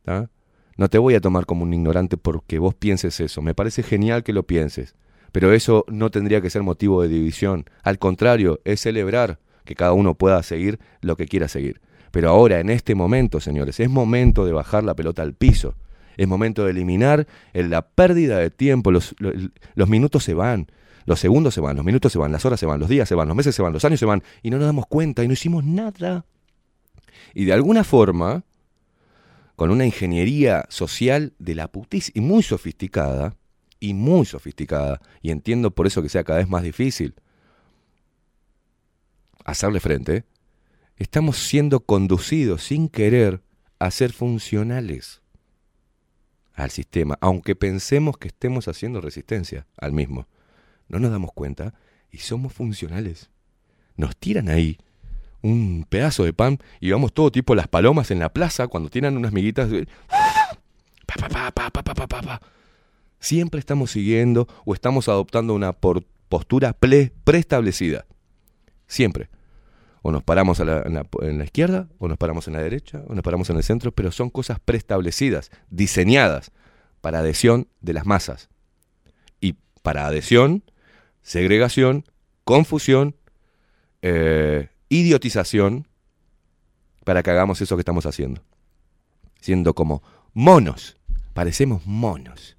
S5: ¿tá? No te voy a tomar como un ignorante porque vos pienses eso, me parece genial que lo pienses, pero eso no tendría que ser motivo de división, al contrario, es celebrar que cada uno pueda seguir lo que quiera seguir. Pero ahora, en este momento, señores, es momento de bajar la pelota al piso. Es momento de eliminar el- la pérdida de tiempo. Los, lo- los minutos se van, los segundos se van, los minutos se van, las horas se van, los días se van, los meses se van, los años se van, y no nos damos cuenta y no hicimos nada. Y de alguna forma, con una ingeniería social de la putis y muy sofisticada, y muy sofisticada, y entiendo por eso que sea cada vez más difícil hacerle frente, estamos siendo conducidos sin querer a ser funcionales al sistema, aunque pensemos que estemos haciendo resistencia al mismo. No nos damos cuenta y somos funcionales. Nos tiran ahí un pedazo de pan y vamos todo tipo las palomas en la plaza cuando tiran unas miguitas. de- Pa, pa, pa, Siempre estamos siguiendo o estamos adoptando una postura preestablecida. Siempre. O nos paramos en la izquierda, o nos paramos en la derecha, o nos paramos en el centro, pero son cosas preestablecidas, diseñadas para adhesión de las masas. Y para adhesión, segregación, confusión, eh, idiotización, para que hagamos eso que estamos haciendo. Siendo como monos, parecemos monos.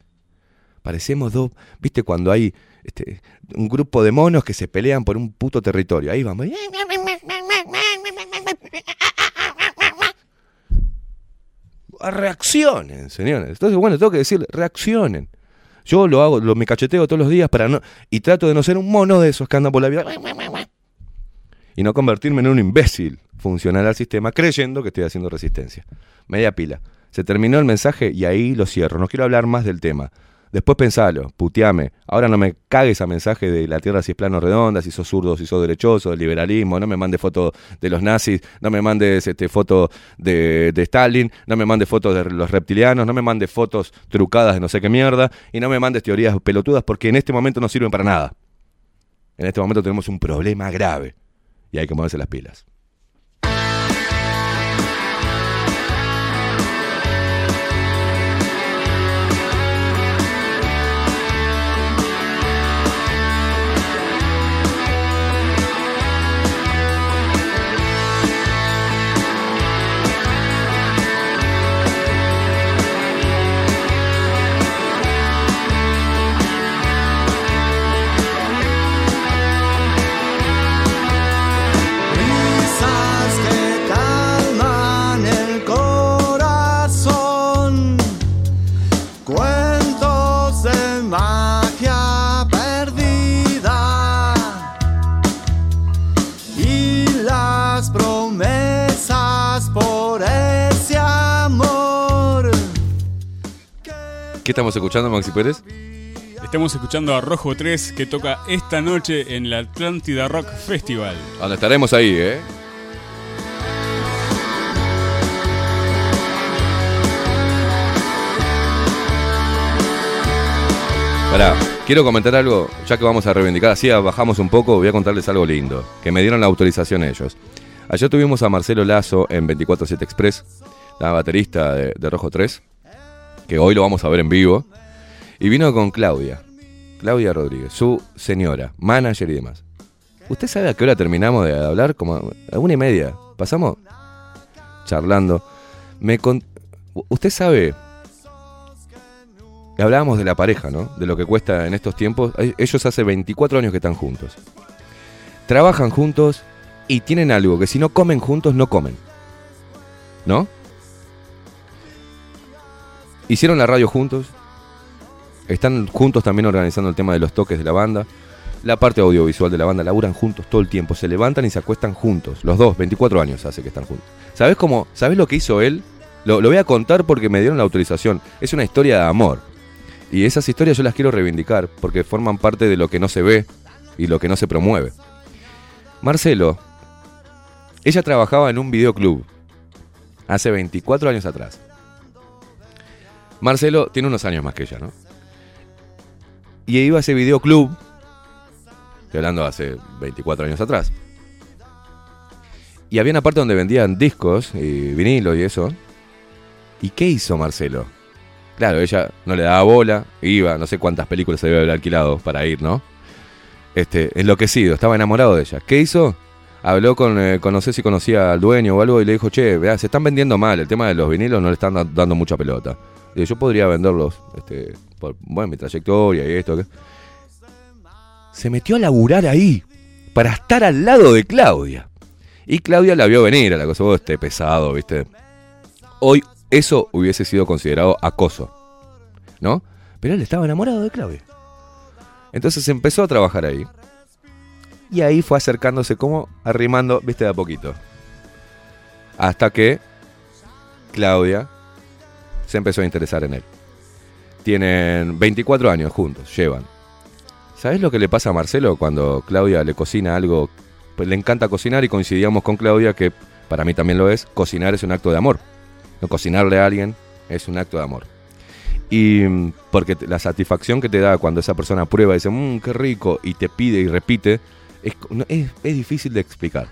S5: Parecemos dos, viste cuando hay este, un grupo de monos que se pelean por un puto territorio. Ahí vamos. Reaccionen, señores. Entonces, bueno, tengo que decirle, reaccionen. Yo lo hago, lo, me cacheteo todos los días para no. Y trato de no ser un mono de esos que andan por la vida. Y no convertirme en un imbécil funcional al sistema creyendo que estoy haciendo resistencia. Media pila. Se terminó el mensaje y ahí lo cierro. No quiero hablar más del tema. Después pensalo, puteame. Ahora no me cagues a mensaje de la Tierra si es plano redonda, si sos zurdo, si sos derechoso, del liberalismo. No me mandes fotos de los nazis, no me mandes este, fotos de, de Stalin, no me mandes fotos de los reptilianos, no me mandes fotos trucadas de no sé qué mierda y no me mandes teorías pelotudas porque en este momento no sirven para nada. En este momento tenemos un problema grave y hay que moverse las pilas. ¿Qué estamos escuchando, Maxi Pérez?
S6: Estamos escuchando a Rojo 3 que toca esta noche en la Atlántida Rock Festival.
S5: Donde estaremos ahí, ¿eh? Pará, quiero comentar algo, ya que vamos a reivindicar, así bajamos un poco, voy a contarles algo lindo, que me dieron la autorización ellos. Ayer tuvimos a Marcelo Lazo en 247 Express, la baterista de, de Rojo 3, que hoy lo vamos a ver en vivo, y vino con Claudia, Claudia Rodríguez, su señora, manager y demás. ¿Usted sabe a qué hora terminamos de hablar? Como a una y media. Pasamos charlando. Me con- Usted sabe hablábamos de la pareja, ¿no? De lo que cuesta en estos tiempos. Ellos hace 24 años que están juntos. Trabajan juntos y tienen algo que si no comen juntos, no comen. ¿No? Hicieron la radio juntos. Están juntos también organizando el tema de los toques de la banda. La parte audiovisual de la banda laburan juntos todo el tiempo. Se levantan y se acuestan juntos. Los dos, 24 años hace que están juntos. ¿Sabes cómo? ¿Sabes lo que hizo él? Lo, lo voy a contar porque me dieron la autorización. Es una historia de amor. Y esas historias yo las quiero reivindicar porque forman parte de lo que no se ve y lo que no se promueve. Marcelo, ella trabajaba en un videoclub hace 24 años atrás. Marcelo tiene unos años más que ella, ¿no? Y iba a ese videoclub, estoy hablando hace 24 años atrás. Y había una parte donde vendían discos y vinilos y eso. ¿Y qué hizo Marcelo? Claro, ella no le daba bola, iba, no sé cuántas películas se debe haber alquilado para ir, ¿no? Este, enloquecido, estaba enamorado de ella. ¿Qué hizo? Habló con, eh, con- no sé si conocía al dueño o algo y le dijo, che, vea, se están vendiendo mal, el tema de los vinilos no le están da- dando mucha pelota. Yo podría venderlos, este, por, bueno, mi trayectoria y esto. que-". Se metió a laburar ahí, para estar al lado de Claudia. Y Claudia la vio venir a la cosa, vos este pesado, ¿viste? Hoy eso hubiese sido considerado acoso, ¿no? Pero él estaba enamorado de Claudia. Entonces empezó a trabajar ahí. Y ahí fue acercándose como arrimando, viste, de a poquito. Hasta que Claudia se empezó a interesar en él. Tienen 24 años juntos, llevan. ¿Sabes lo que le pasa a Marcelo cuando Claudia le cocina algo? Pues le encanta cocinar y coincidíamos con Claudia que para mí también lo es, cocinar es un acto de amor. No cocinarle a alguien es un acto de amor. Y mm, porque la satisfacción que te da cuando esa persona prueba y dice, mmm, qué rico, y te pide y repite, es, es, es difícil de explicar.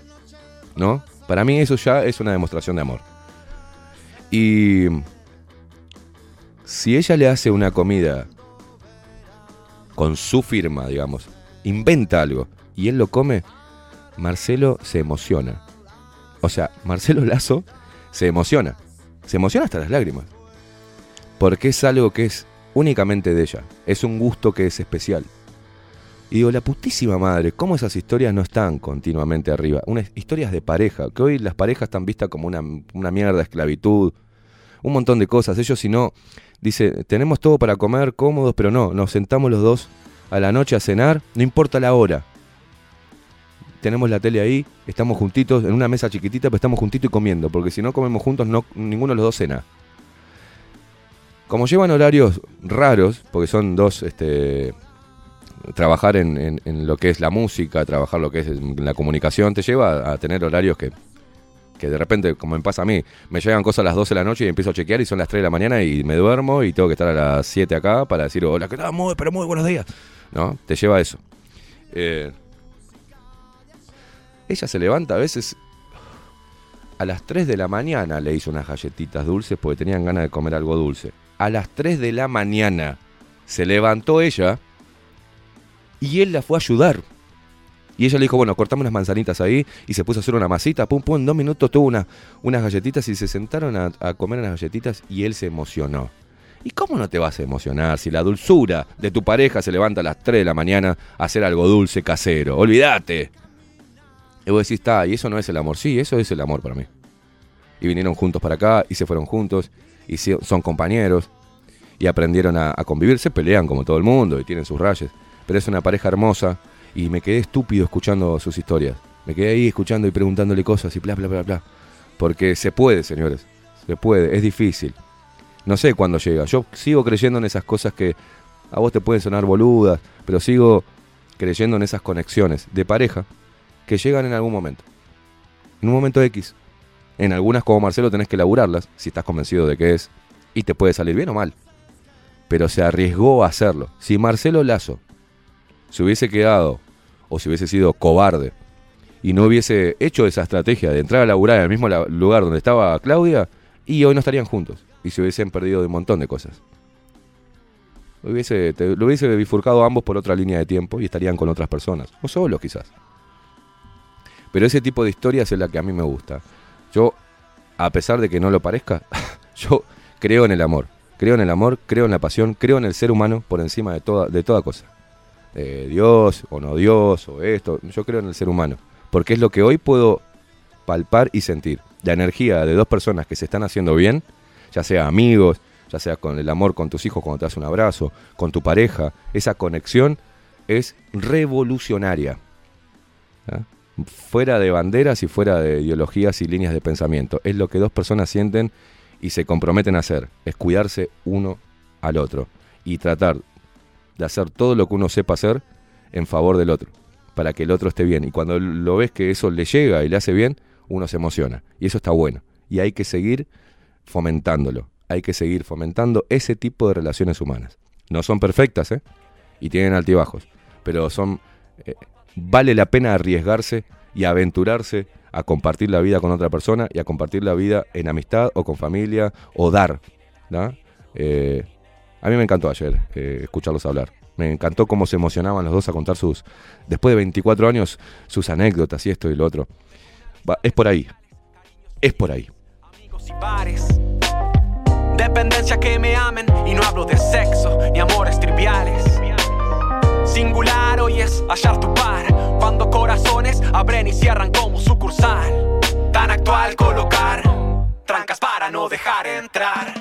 S5: ¿No? Para mí eso ya es una demostración de amor. Y si ella le hace una comida con su firma, digamos, inventa algo y él lo come, Marcelo se emociona. O sea, Marcelo Lazo se emociona. Se emociona hasta las lágrimas. Porque es algo que es únicamente de ella. Es un gusto que es especial. Y digo, la putísima madre, ¿cómo esas historias no están continuamente arriba? Unas historias de pareja, que hoy las parejas están vistas como una, una mierda, esclavitud, un montón de cosas. Ellos si no, dice, tenemos todo para comer, cómodos, pero no, nos sentamos los dos a la noche a cenar, no importa la hora. Tenemos la tele ahí, estamos juntitos en una mesa chiquitita, pero estamos juntitos y comiendo, porque si no comemos juntos, no, ninguno de los dos cena. Como llevan horarios raros, porque son dos, este, trabajar en, en- en lo que es la música, trabajar lo que es la comunicación, te lleva a tener horarios que, que de repente, como me pasa a mí, me llegan cosas a las 12 de la noche y empiezo a chequear y son las 3 de la mañana y me duermo y tengo que estar a las 7 acá para decir, hola, ¿qué tal? Muy, pero muy buenos días. ¿No? Te lleva a eso. Eh, ella se levanta a veces a las 3 de la mañana le hizo unas galletitas dulces porque tenían ganas de comer algo dulce. A las 3 de la mañana se levantó ella y él la fue a ayudar. Y ella le dijo, bueno, cortamos unas manzanitas ahí y se puso a hacer una masita, pum, pum, en dos minutos tuvo una- unas galletitas y se sentaron a, a comer unas galletitas y él se emocionó. ¿Y cómo no te vas a emocionar si la dulzura de tu pareja se levanta a las 3 de la mañana a hacer algo dulce casero? Olvídate. Y vos decís, está, y eso no es el amor. Sí, eso es el amor para mí. Y vinieron juntos para acá y se fueron juntos y son compañeros y aprendieron a convivir. Se pelean como todo el mundo y tienen sus rayes. Pero es una pareja hermosa y me quedé estúpido escuchando sus historias. Me quedé ahí escuchando y preguntándole cosas y bla, bla, bla, bla. Porque se puede, señores. Se puede, es difícil. No sé cuándo llega. Yo sigo creyendo en esas cosas que a vos te pueden sonar boludas, pero sigo creyendo en esas conexiones de pareja que llegan en algún momento. En un momento X. En algunas, como Marcelo, tenés que laburarlas, si estás convencido de que es, y te puede salir bien o mal. Pero se arriesgó a hacerlo. Si Marcelo Lazo se hubiese quedado, o si hubiese sido cobarde, y no hubiese hecho esa estrategia de entrar a laburar en el mismo lugar donde estaba Claudia, y hoy no estarían juntos, y se hubiesen perdido de un montón de cosas. Lo hubiese bifurcado ambos por otra línea de tiempo y estarían con otras personas, o solos quizás. Pero ese tipo de historias es la que a mí me gusta. Yo, a pesar de que no lo parezca, yo creo en el amor. Creo en el amor, creo en la pasión, creo en el ser humano por encima de toda, de toda cosa. Dios o no Dios o esto, yo creo en el ser humano. Porque es lo que hoy puedo palpar y sentir. La energía de dos personas que se están haciendo bien, ya sea amigos, ya sea con el amor con tus hijos cuando te das un abrazo, con tu pareja, esa conexión es revolucionaria. ¿Ah? Fuera de banderas y fuera de ideologías y líneas de pensamiento. Es lo que dos personas sienten y se comprometen a hacer. Es cuidarse uno al otro y tratar de hacer todo lo que uno sepa hacer en favor del otro, para que el otro esté bien. Y cuando lo ves que eso le llega y le hace bien, uno se emociona. Y eso está bueno. Y hay que seguir fomentándolo. Hay que seguir fomentando ese tipo de relaciones humanas. No son perfectas, ¿eh? Y tienen altibajos. Pero son... eh, vale la pena arriesgarse y aventurarse a compartir la vida con otra persona y a compartir la vida en amistad o con familia o dar. Eh, a mí me encantó ayer eh, escucharlos hablar. Me encantó cómo se emocionaban los dos a contar sus, después de 24 años, sus anécdotas y esto y lo otro. Va, es por ahí. Es por ahí.
S10: y bares. Dependencia que me amen y no hablo de sexo ni amores triviales. Singular hoy es hallar tu par cuando corazones abren y cierran como sucursal. Tan actual colocar trancas para no dejar entrar.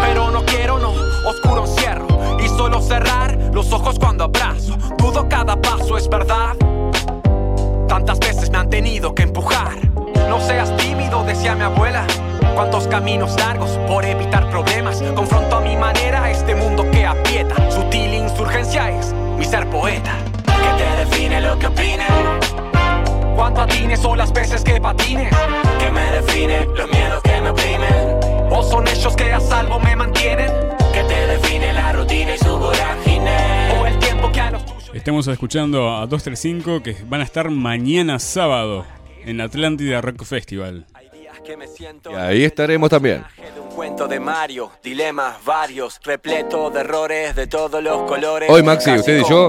S10: Pero no quiero, no, oscuro encierro y solo cerrar los ojos cuando abrazo. Dudo cada paso es verdad. Tantas veces me han tenido que empujar. No seas tímido, decía mi abuela. Cuántos caminos largos por evitar problemas. Confronto a mi manera este mundo que aprieta. Sutil insurgencia es mi ser poeta. Que te define lo que opinen. Cuánto atines o las veces que patines. Que me define los miedos que me oprimen. O son ellos que a salvo me mantienen. Que te define la rutina y su vorágine. O el tiempo que a los
S6: Estamos escuchando a 235 que van a estar mañana sábado en Atlántida Rock Festival.
S5: Y ahí estaremos también.
S10: Un cuento de Mario, dilemas varios, repleto de errores de todos los colores.
S5: Hoy Maxi, usted y yo,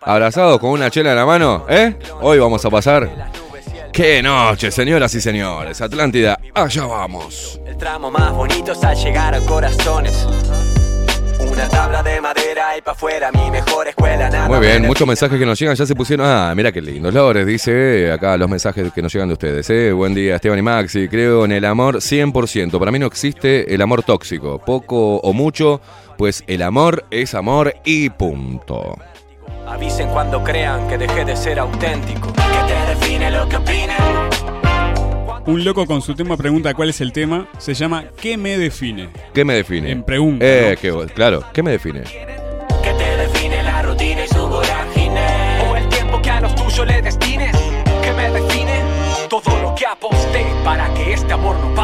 S5: abrazados con una chela en la mano, ¿eh? Hoy vamos a pasar. ¡Qué noche, señoras y señores! Atlántida, allá vamos.
S10: El tramo más bonito es al llegar a corazones. Una tabla de madera y pa' afuera, mi mejor escuela, nada.
S5: Muy bien, muchos mensajes que nos llegan ya se pusieron. Ah, mira qué lindo. Lores dice acá los mensajes que nos llegan de ustedes. ¿eh? Buen día, Esteban y Maxi. Creo en el amor 100%. Para mí no existe el amor tóxico, poco o mucho, pues el amor es amor y punto.
S10: Avisen cuando crean que dejé de ser auténtico. Que te define lo que opinen.
S6: Un loco con su tema pregunta cuál es el tema. Se llama ¿Qué me define?
S5: ¿Qué me define?
S6: En pregunta.
S5: Eh,
S6: ¿no?
S5: qué claro, ¿qué me define?
S10: Que te define la rutina y su vorágine. O el tiempo que a los tuyos le destines. Que me define todo lo que aposté para que este amor no pare.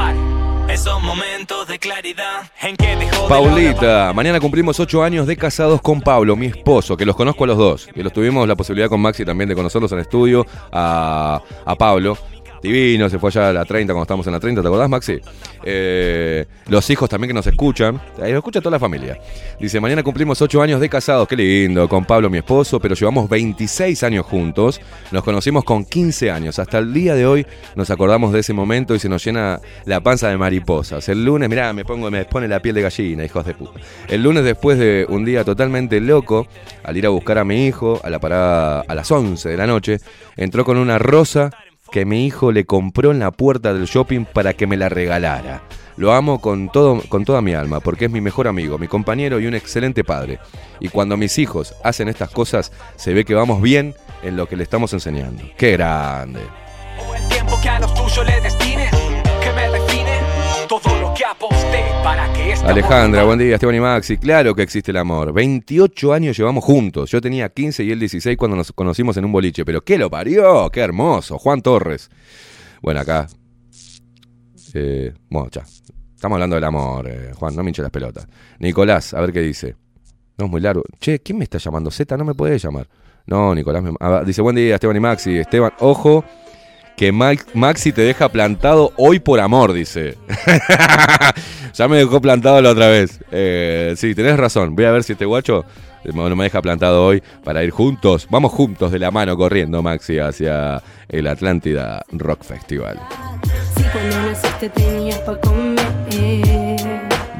S10: Esos momentos de claridad en que dejó de
S5: Paulita, mañana cumplimos ocho años de casados con Pablo, mi esposo, que los conozco a los dos. Que los tuvimos la posibilidad con Maxi también de conocerlos en estudio, a, a Pablo. Divino, se fue allá a la 30 cuando estábamos en la 30, ¿te acordás, Maxi? Eh, los hijos también que nos escuchan, ahí nos escucha toda la familia. Dice, mañana cumplimos ocho años de casados, qué lindo, con Pablo, mi esposo, pero llevamos 26 años juntos, nos conocimos con 15 años, hasta el día de hoy nos acordamos de ese momento y se nos llena la panza de mariposas. El lunes, mirá, me pongo, me pone la piel de gallina, hijos de puta. El lunes después de un día totalmente loco, al ir a buscar a mi hijo a la parada a las 11 de la noche, entró con una rosa que mi hijo le compró en la puerta del shopping para que me la regalara. Lo amo con, todo, con toda mi alma, porque es mi mejor amigo, mi compañero y un excelente padre. Y cuando mis hijos hacen estas cosas, se ve que vamos bien en lo que le estamos enseñando. ¡Qué grande!
S10: Para para que este
S5: Alejandra, buen día, Esteban y Maxi. Claro que existe el amor. 28 años llevamos juntos. Yo tenía 15 y él 16 cuando nos conocimos en un boliche. Pero ¿qué lo parió? ¡Qué hermoso! Juan Torres. Bueno, acá. Eh, bueno, ya. Estamos hablando del amor, eh, Juan, no me hinche las pelotas. Nicolás, a ver qué dice. No es muy largo. Che, ¿quién me está llamando? Z, no me puede llamar. No, Nicolás me- ah, dice, buen día, Esteban y Maxi. Esteban, ojo, que Max- Maxi te deja plantado hoy por amor, dice. ya me dejó plantado la otra vez. Eh, sí, tenés razón. Voy a ver si este guacho eh, no me deja plantado hoy para ir juntos. Vamos juntos de la mano corriendo, Maxi, hacia el Atlántida Rock Festival.
S11: Si cuando naciste tenías.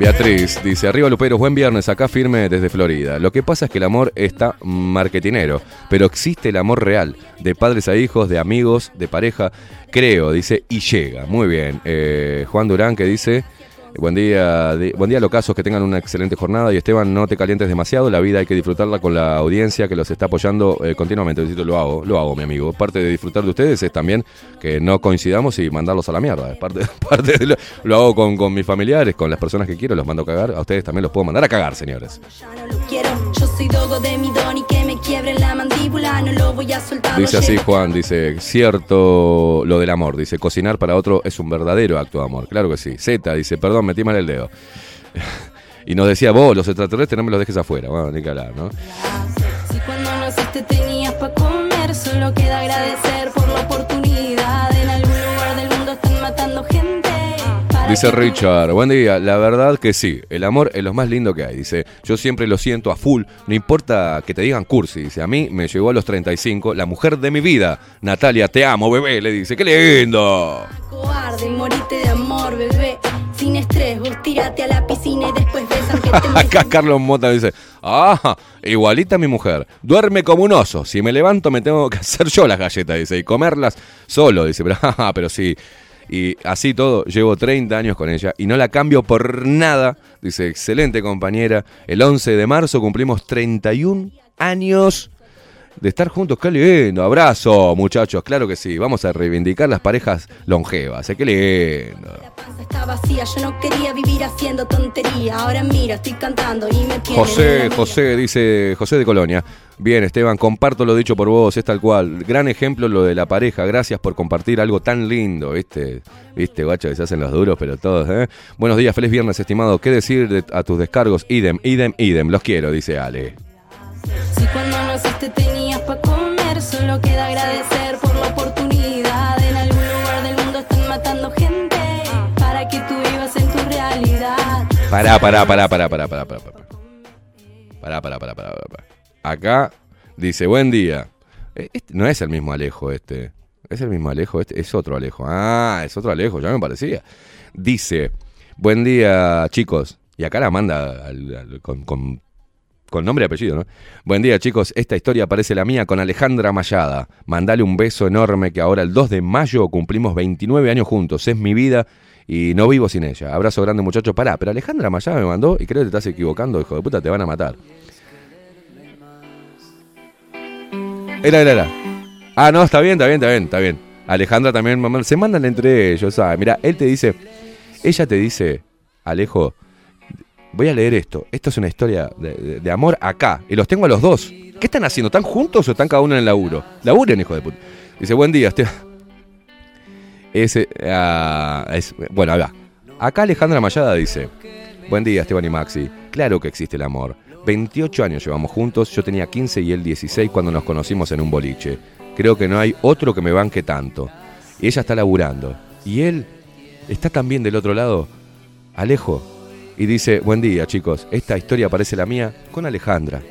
S5: Beatriz dice, arriba Luperos, buen viernes, acá firme desde Florida. Lo que pasa es que el amor está marketinero, pero existe el amor real, de padres a hijos, de amigos, de pareja, creo, dice, y llega. Muy bien. Eh, Juan Durán que dice, buen día, buen día Locasos, que tengan una excelente jornada y Esteban, no te calientes demasiado, la vida hay que disfrutarla con la audiencia que los está apoyando eh, continuamente. Lo hago, lo hago, mi amigo. Parte de disfrutar de ustedes es también que no coincidamos y mandarlos a la mierda. Es parte, parte lo, hago con, con mis familiares, con las personas que quiero, los mando a cagar. A ustedes también los puedo mandar a cagar, señores.
S11: Yo soy dogo de mi don y que quiebre la mandíbula. No lo voy a soltar.
S5: Dice así Juan, dice, cierto lo del amor, dice, cocinar para otro es un verdadero acto de amor, claro que sí. Z dice, perdón, metí mal el dedo. y nos decía, vos, los extraterrestres no me los dejes afuera, bueno, ni que hablar, ¿no?
S11: Si cuando naciste tenías pa' comer, solo queda agradecer
S5: Dice Richard, buen día, la verdad que sí, el amor es lo más lindo que hay, dice, yo siempre lo siento a full, no importa que te digan cursi, dice, a mí me llegó a los 35, la mujer de mi vida, Natalia, te amo, bebé, le dice, qué lindo.
S11: Cobarde, morite de amor, bebé. Sin estrés, vos tírate a la piscina y después besas que te
S5: Acá Carlos Mota dice, ah, igualita mi mujer, duerme como un oso, si me levanto me tengo que hacer yo las galletas, dice, y comerlas solo, dice, pero, pero sí, y así todo, llevo 30 años con ella y no la cambio por nada, dice, excelente compañera, el 11 de marzo cumplimos 31 años de estar juntos, qué lindo, abrazo muchachos, claro que sí, vamos a reivindicar las parejas longevas, ¿eh? qué lindo.
S11: No
S5: José, José, dice José de Colonia. Bien, Esteban, comparto lo dicho por vos, es tal cual. Gran ejemplo lo de la pareja, gracias por compartir algo tan lindo, ¿viste? ¿Viste, guacho, que se hacen los duros, pero todos, ¿eh? Buenos días, feliz viernes, estimado. ¿Qué decir de- a tus descargos? Idem, idem, idem, los quiero, dice Ale.
S11: Si cuando comer, solo queda agradecer por la oportunidad. En algún lugar del mundo están matando gente para que tú vivas en tu realidad.
S5: Pará, pará, pará, pará, pará, pará, pará, pará. Pará, pará, pará, pará. Acá dice, buen día. Eh, Este no es el mismo Alejo este. ¿Es el mismo Alejo este? Es otro Alejo. Ah, es otro Alejo, ya me parecía. Dice, buen día chicos. Y acá la manda al- al- con, con- con nombre y apellido, ¿no? Buen día chicos, esta historia parece la mía con Alejandra Mayada. Mandale un beso enorme que ahora el 2 de mayo cumplimos 29 años juntos. Es mi vida y no vivo sin ella. Abrazo grande muchachos. Pará, pero Alejandra Mayada me mandó y creo que te estás equivocando, hijo de puta, te van a matar. Era, era, era. Ah, no, está bien, está bien, está bien, está bien. Alejandra también, mamá, se mandan entre ellos, ¿sabes? Mira, él te dice, ella te dice, Alejo, voy a leer esto. Esto es una historia de, amor acá. Y los tengo a los dos. ¿Qué están haciendo? ¿Están juntos o están cada uno en el laburo? Laburen, hijo de puta. Dice, buen día, este. Ese, ah, es, bueno, acá. Acá Alejandra Mayada dice, buen día, Esteban y Maxi. Claro que existe el amor. 28 años llevamos juntos, yo tenía 15 y él 16 cuando nos conocimos en un boliche. Creo que no hay otro que me banque tanto. Y ella está laburando. Y él está también del otro lado, Alejo. Y dice, buen día chicos, esta historia parece la mía con Alejandra.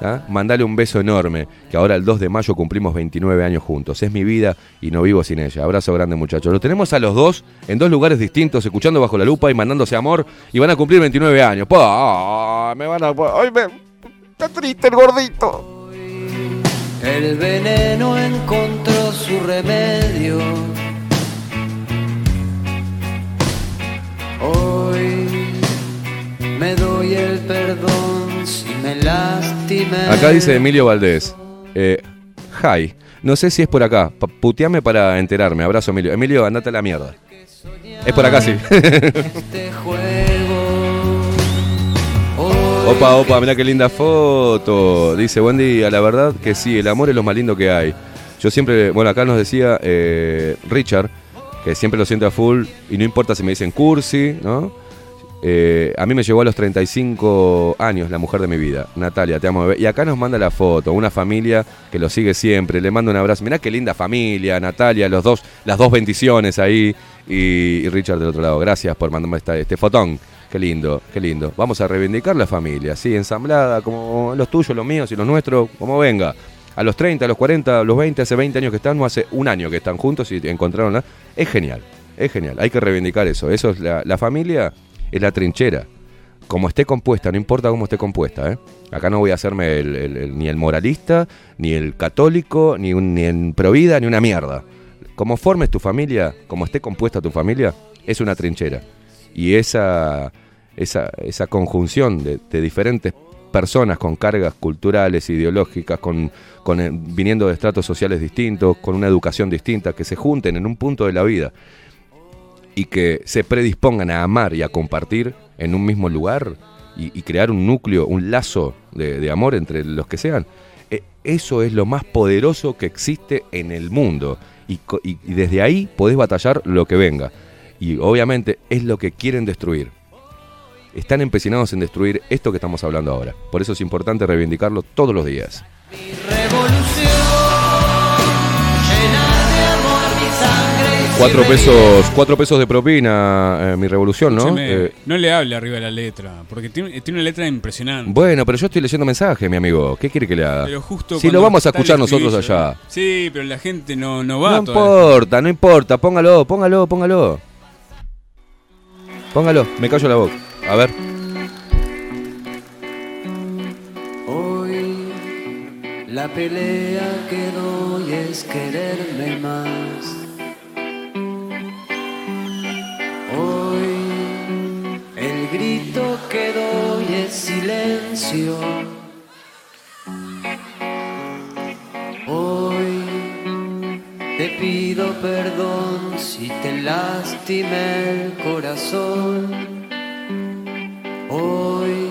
S5: ¿Ah? Mandale un beso enorme, que ahora el 2 de mayo cumplimos 29 años juntos. Es mi vida y no vivo sin ella. Abrazo grande muchachos. Lo tenemos a los dos en dos lugares distintos, escuchando bajo la lupa y mandándose amor. Y van a cumplir 29 años. Pa, me van a... Ay, me... Está triste el gordito.
S12: El veneno encontró su remedio. El perdón si me lastimé.
S5: Acá dice Emilio Valdés. Eh, hi. No sé si es por acá. Pa- puteame para enterarme. Abrazo, Emilio. Emilio, andate a la mierda. Es por acá, sí.
S12: Este juego
S5: Opa, opa, mira qué linda foto. Dice, buen día, la verdad que sí, el amor es lo más lindo que hay. Yo siempre, bueno, acá nos decía eh, Richard, que siempre lo siente a full, y no importa si me dicen cursi, ¿no? Eh, a mí me llegó a los 35 años la mujer de mi vida, Natalia, te amo. Y acá nos manda la foto, una familia que lo sigue siempre, le mando un abrazo. Mirá qué linda familia, Natalia, los dos, las dos bendiciones ahí, y, Richard del otro lado. Gracias por mandarme esta- este fotón. Qué lindo, qué lindo. Vamos a reivindicar la familia, sí, ensamblada, como los tuyos, los míos y los nuestros, como venga. A los 30, a los 40, a los 20, hace 20 años que están, no hace un año que están juntos y encontraron la... Es genial, es genial. Hay que reivindicar eso. Eso es la familia, es la trinchera. Como esté compuesta, no importa cómo esté compuesta. ¿eh? Acá no voy a hacerme el- ni el moralista, ni el católico, ni, un, ni en provida, ni una mierda. Como formes tu familia, como esté compuesta tu familia, es una trinchera. Y esa, esa, esa conjunción de, de diferentes personas con cargas culturales, ideológicas, con, con, eh, viniendo de estratos sociales distintos, con una educación distinta, que se junten en un punto de la vida y que se predispongan a amar y a compartir en un mismo lugar y, crear un núcleo, un lazo de, amor entre los que sean, eh, eso es lo más poderoso que existe en el mundo. Y, y- desde ahí podés batallar lo que venga. Y obviamente es lo que quieren destruir. Están empecinados en destruir esto que estamos hablando ahora. Por eso es importante reivindicarlo todos los días.
S12: Llenar
S5: Cuatro pesos, cuatro pesos de propina, eh, mi revolución, ¿no?
S6: Escúcheme,
S5: Eh,
S6: no le hable arriba de la letra, porque tiene, tiene una letra impresionante.
S5: bueno, pero yo estoy leyendo mensajes, mi amigo. ¿Qué quiere que le haga?
S6: Pero justo
S5: si lo vamos a escuchar nosotros allá.
S6: Sí, pero la gente no, no va
S5: No importa, no importa. Póngalo, póngalo, póngalo. Póngalo, me callo la boca. A ver.
S12: Hoy la pelea que doy es quererme más. Que doy es silencio. Hoy te pido perdón si te lastimé el corazón. Hoy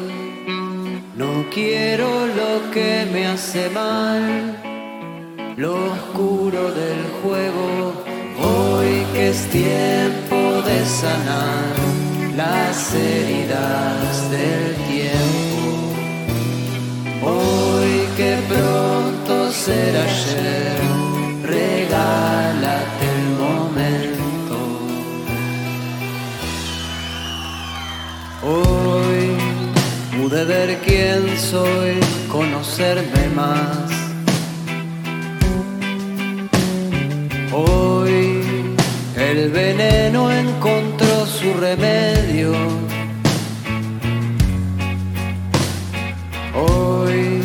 S12: no quiero lo que me hace mal, lo oscuro del juego. Hoy que es tiempo de sanar las heridas del tiempo. Hoy que pronto será ayer, regálate el momento. Hoy pude ver quién soy, conocerme más. Hoy el veneno encontró su remedio. Hoy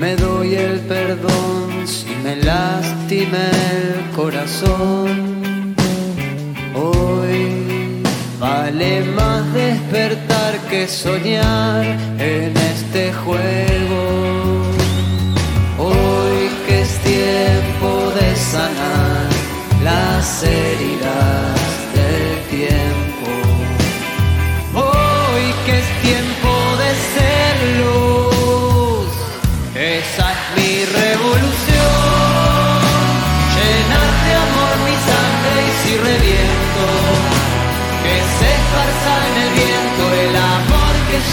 S12: me doy el perdón si me lastimé el corazón. Hoy vale más despertar que soñar en este juego. Hoy que es tiempo de sanar las heridas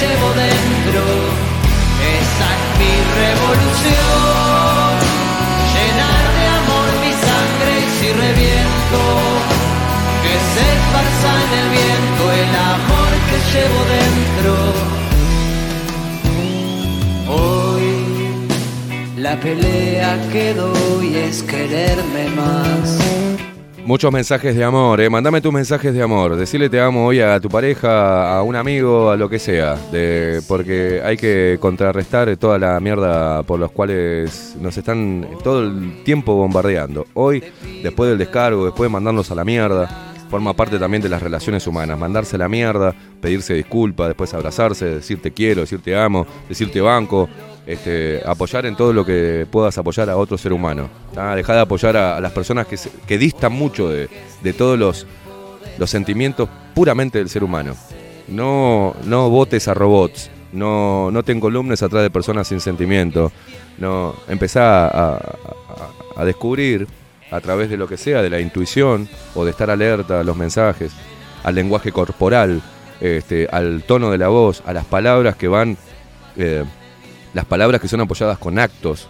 S12: llevo dentro. Esa es mi revolución. Llenar de amor mi sangre y si reviento. Que se esparza en el viento el amor que llevo dentro. Hoy la pelea que doy es quererme más.
S5: Muchos mensajes de amor, eh. Mandame tus mensajes de amor. Decirle te amo hoy a tu pareja, a un amigo, a lo que sea. Porque hay que contrarrestar toda la mierda por los cuales nos están todo el tiempo bombardeando. Hoy, después del descargo, después de mandarnos a la mierda, forma parte también de las relaciones humanas. Mandarse a la mierda, pedirse disculpas, después abrazarse, decir te quiero, decir te amo, decir te banco. Este, apoyar en todo lo que puedas apoyar a otro ser humano. ¿tá? Dejar de apoyar a, las personas que, distan mucho de, todos los, sentimientos puramente del ser humano. No, no votes a robots, No, no te encolumnes atrás de personas sin sentimiento. No, empezá a descubrir a través de lo que sea, de la intuición o de estar alerta a los mensajes, al lenguaje corporal, este, al tono de la voz, a las palabras que van, eh, las palabras que son apoyadas con actos.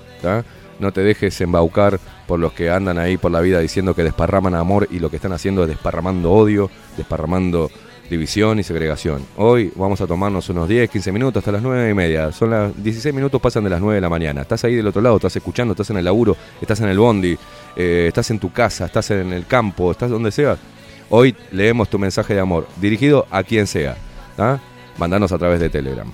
S5: No te dejes embaucar por los que andan ahí por la vida diciendo que desparraman amor y lo que están haciendo es desparramando odio, desparramando división y segregación. Hoy vamos a tomarnos unos 10, 15 minutos hasta las 9 y media. Son las 16 minutos, pasan de las 9 de la mañana. Estás ahí del otro lado, estás escuchando, estás en el laburo, estás en el bondi, eh, estás en tu casa, estás en el campo, estás donde sea. Hoy leemos tu mensaje de amor, dirigido a quien sea. ¿tá? Mandanos a través de Telegram.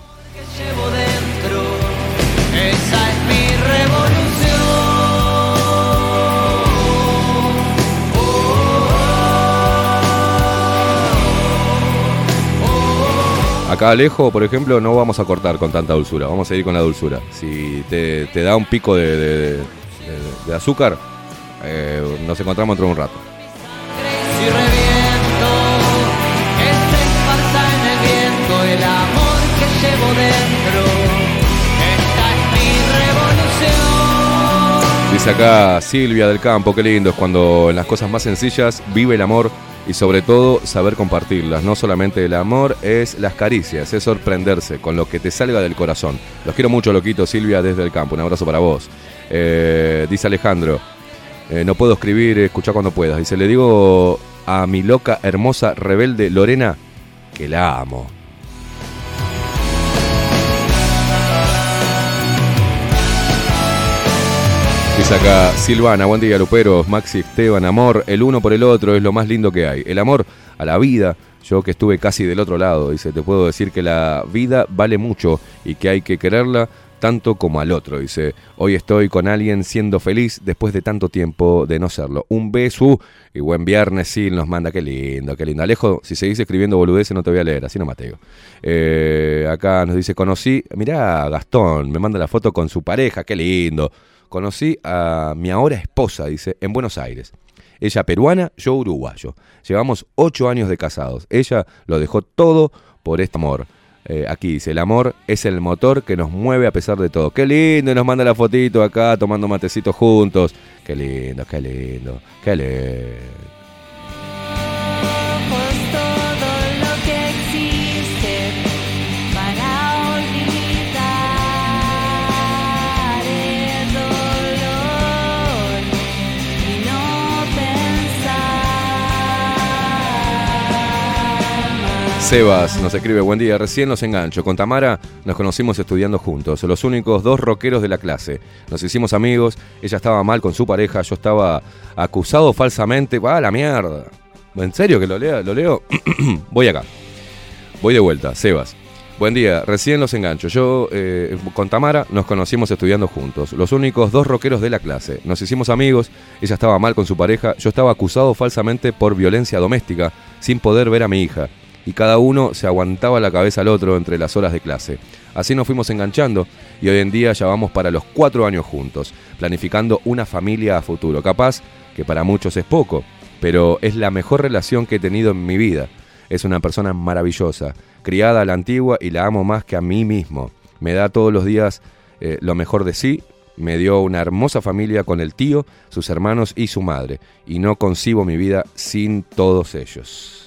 S5: Acá Alejo, por ejemplo, no vamos a cortar con tanta dulzura, vamos a ir con la dulzura. Si te, te da un pico de, de- de- de- de azúcar, eh, nos encontramos dentro de un rato. Dice acá Silvia del Campo, qué lindo es cuando en las cosas más sencillas vive el amor y sobre todo saber compartirlas. No solamente el amor, es las caricias, es sorprenderse con lo que te salga del corazón. Los quiero mucho, loquito, Silvia desde el campo. Un abrazo para vos. Eh, dice Alejandro, eh, no puedo escribir, escucha cuando puedas. Dice, le digo a mi loca, hermosa, rebelde Lorena que la amo. Dice acá Silvana, buen día Luperos, Maxi Esteban, amor, el uno por el otro es lo más lindo que hay. El amor a la vida, yo que estuve casi del otro lado, dice, te puedo decir que la vida vale mucho y que hay que quererla tanto como al otro. Dice, hoy estoy con alguien siendo feliz después de tanto tiempo de no serlo. Un beso y buen viernes, sí, nos manda, qué lindo, qué lindo. Alejo, si seguís escribiendo boludeces no te voy a leer, así no Mateo. Eh, acá nos dice, conocí, mirá Gastón, me manda la foto con su pareja, qué lindo. Conocí a mi ahora esposa, dice, en Buenos Aires. Ella peruana, yo uruguayo. Llevamos ocho años de casados. Ella lo dejó todo por este amor. Eh, aquí dice, el amor es el motor que nos mueve a pesar de todo. Qué lindo, y nos manda la fotito acá tomando matecitos juntos. Qué lindo, qué lindo, qué lindo. Sebas nos escribe, buen día, recién los engancho. Con Tamara nos conocimos estudiando juntos, los únicos dos rockeros de la clase. Nos hicimos amigos, ella estaba mal con su pareja, yo estaba acusado falsamente. ¡Va a la mierda! ¿En serio que lo, lea, lo leo? Voy acá. Voy de vuelta, Sebas. Buen día, recién los engancho. Yo eh, con Tamara nos conocimos estudiando juntos, los únicos dos rockeros de la clase. Nos hicimos amigos, ella estaba mal con su pareja, yo estaba acusado falsamente por violencia doméstica, sin poder ver a mi hija. Y cada uno se aguantaba la cabeza al otro entre las horas de clase. Así nos fuimos enganchando y hoy en día ya vamos para los cuatro años juntos, planificando una familia a futuro. Capaz que para muchos es poco, pero es la mejor relación que he tenido en mi vida. Es una persona maravillosa, criada a la antigua y la amo más que a mí mismo. Me da todos los días eh, lo mejor de sí, me dio una hermosa familia con el tío, sus hermanos y su madre, y no concibo mi vida sin todos ellos.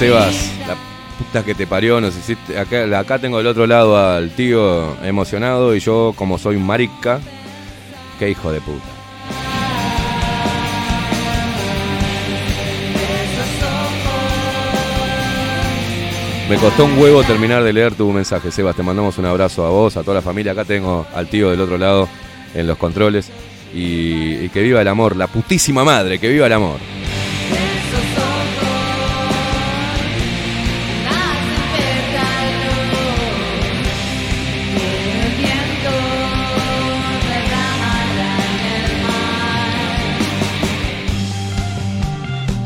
S5: Sebas, la puta que te parió, nos hiciste, acá, acá tengo del otro lado al tío emocionado y yo como soy marica, qué hijo de puta. Me costó un huevo terminar de leer tu mensaje, Sebas. Te mandamos un abrazo a vos, a toda la familia. Acá tengo al tío del otro lado en los controles. Y que viva el amor, la putísima madre, que viva el amor.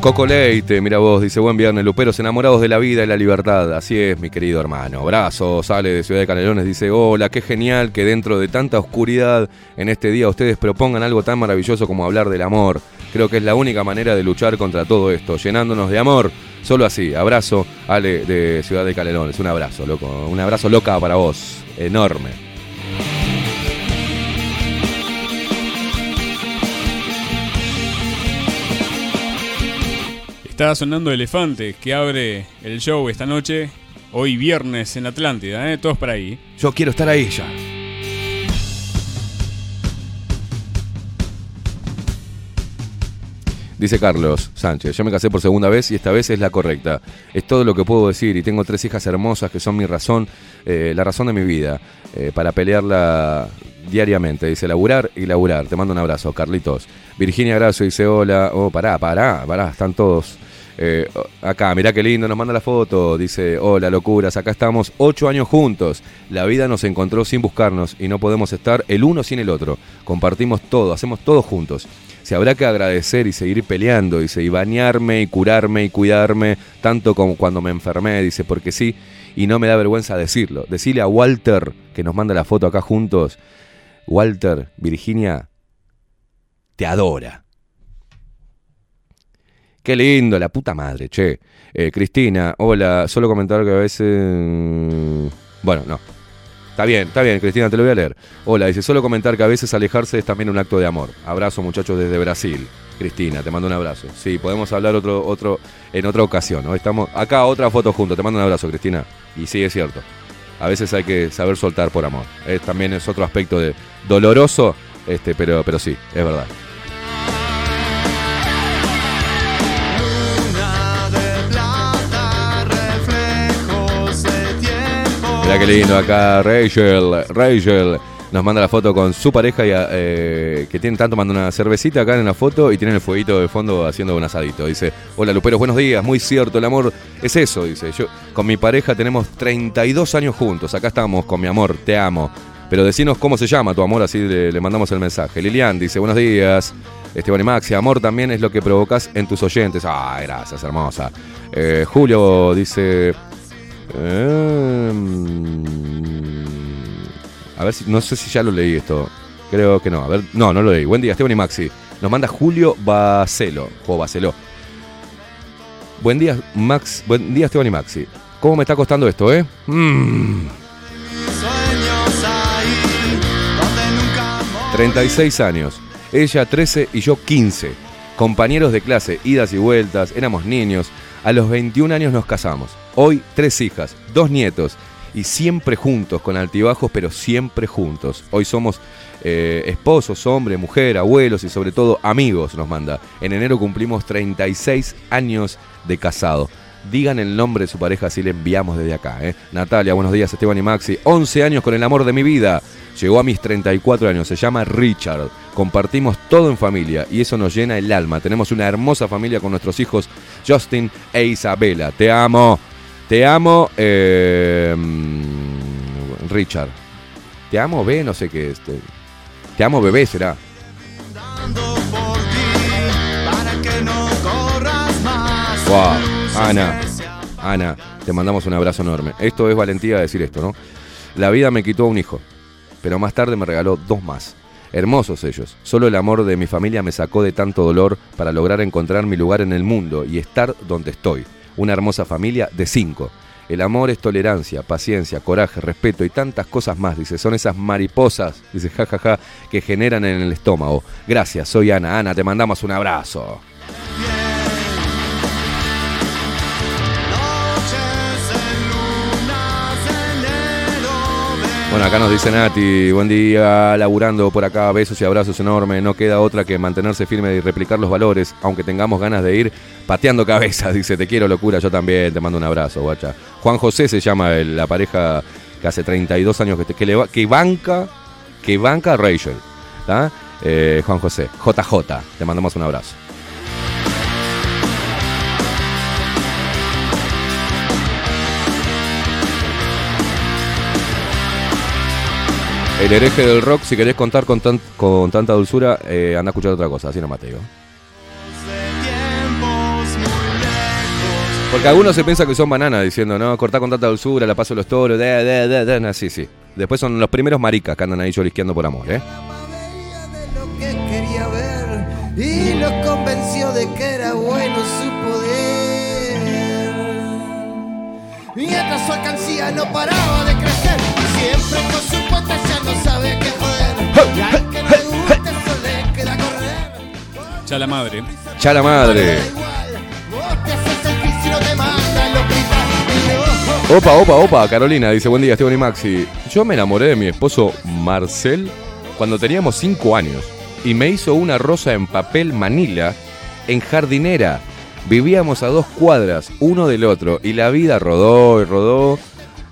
S5: Coco Leite, mira vos, dice buen viernes, Luperos enamorados de la vida y la libertad. Así es, mi querido hermano. Abrazo, sale de Ciudad de Canelones, dice, hola, qué genial que dentro de tanta oscuridad en este día ustedes propongan algo tan maravilloso como hablar del amor. Creo que es la única manera de luchar contra todo esto, llenándonos de amor. Solo así. Abrazo, Ale de Ciudad de Canelones. Un abrazo, loco. Un abrazo loca para vos. Enorme.
S6: Está sonando Elefante, que abre el show esta noche, hoy viernes en Atlántida, ¿eh? Todos para ahí.
S5: Yo quiero estar ahí ya. Dice Carlos Sánchez, yo me casé por segunda vez y esta vez es la correcta. Es todo lo que puedo decir y tengo tres hijas hermosas que son mi razón, eh, la razón de mi vida, eh, para pelearla diariamente. Dice, laburar y laburar. Te mando un abrazo, Carlitos. Virginia Grasso dice, hola. Oh, pará, pará, pará, están todos. Eh, acá, mirá qué lindo, nos manda la foto. Dice, hola, locuras, acá estamos ocho años juntos. La vida nos encontró sin buscarnos y no podemos estar el uno sin el otro. Compartimos todo, hacemos todo juntos. Se habrá que agradecer y seguir peleando, dice, y bañarme y curarme y cuidarme, tanto como cuando me enfermé, dice, porque sí, y no me da vergüenza decirlo. Decirle a Walter, que nos manda la foto acá juntos, Walter, Virginia, te adora. Qué lindo, la puta madre, che. Eh, Cristina, hola, solo comentar que a veces... Bueno, no. Está bien, está bien, Cristina, te lo voy a leer. Hola, dice, solo comentar que a veces alejarse es también un acto de amor. Abrazo, muchachos, desde Brasil. Cristina, te mando un abrazo. Sí, podemos hablar otro, otro, en otra ocasión. ¿no? Estamos acá, otra foto juntos. Te mando un abrazo, Cristina. Y sí, es cierto. A veces hay que saber soltar por amor. También es otro aspecto de doloroso, este, pero, pero sí, es verdad. Mirá qué lindo acá, Rachel, Rachel. Nos manda la foto con su pareja y, eh, que tienen tanto, manda una cervecita acá en la foto y tienen el fueguito de fondo haciendo un asadito. Dice, hola Luperos, buenos días, muy cierto, el amor es eso, dice. Yo con mi pareja tenemos 32 años juntos, acá estamos con mi amor, te amo. Pero decinos cómo se llama tu amor, así le, mandamos el mensaje. Lilian dice, buenos días. Esteban y Maxi, amor también es lo que provocas en tus oyentes. Ah, gracias, hermosa. Eh, Julio dice... Em, a ver si, no sé si ya lo leí esto. Creo que no. A ver, no, no lo leí. Buen día, Esteban y Maxi. Nos manda Julio Bacelo. O Bacelo. Buen día, Max. Buen día, Esteban y Maxi. ¿Cómo me está costando esto, eh? Mm. 36 años. Ella 13 y yo 15. Compañeros de clase, idas y vueltas, éramos niños. A los 21 años nos casamos. Hoy tres hijas, dos nietos y siempre juntos, con altibajos, pero siempre juntos. Hoy somos eh, esposos, hombre, mujer, abuelos y sobre todo amigos, nos manda. En enero cumplimos 36 años de casado. Digan el nombre de su pareja si le enviamos desde acá. ¿eh? Natalia, buenos días, Esteban y Maxi. 11 años con el amor de mi vida. Llegó a mis 34 años, se llama Richard. Compartimos todo en familia y eso nos llena el alma. Tenemos una hermosa familia con nuestros hijos Justin e Isabela. Te amo, te amo, eh, Richard. Te amo, B, no sé qué es. Te, te amo, bebé, será. Wow, Ana, Ana, te mandamos un abrazo enorme. Esto es valentía decir esto, ¿no? La vida me quitó un hijo, pero más tarde me regaló dos más. Hermosos ellos. Solo el amor de mi familia me sacó de tanto dolor para lograr encontrar mi lugar en el mundo y estar donde estoy. Una hermosa familia de cinco. El amor es tolerancia, paciencia, coraje, respeto y tantas cosas más, dice. Son esas mariposas, dice, jajaja, que generan en el estómago. Gracias, soy Ana. Ana, te mandamos un abrazo. Bueno, acá nos dice Nati, buen día, laburando por acá, besos y abrazos enormes, no queda otra que mantenerse firme y replicar los valores, aunque tengamos ganas de ir pateando cabezas, dice, te quiero locura, yo también, te mando un abrazo, guacha. Juan José se llama la pareja que hace 32 años que, te- que, que banca, que banca a Rachel. Eh, Juan José, JJ, te mandamos un abrazo. El hereje del rock, si querés contar con, con tanta dulzura, eh, anda a escuchar otra cosa, así nomás te digo. Porque algunos se piensan que son bananas diciendo, no, cortá con tanta dulzura, la paso a los toros, da, da, da, así, sí. Después son los primeros maricas que andan ahí llorisqueando por amor, ¿eh?
S13: que quería ver y los convenció de que era bueno su poder. Mientras su alcancía no paraba de crecer, siempre con su potencia no sabe qué joder. Y al que le guste eso le queda correr.
S6: Ya la madre.
S5: Ya la madre. Opa, opa, opa, Carolina dice, buen día, Esteban y Maxi. Yo me enamoré de mi esposo Marcel cuando teníamos 5 años y me hizo una rosa en papel manila en jardinera. Vivíamos a dos cuadras, uno del otro, y la vida rodó y rodó.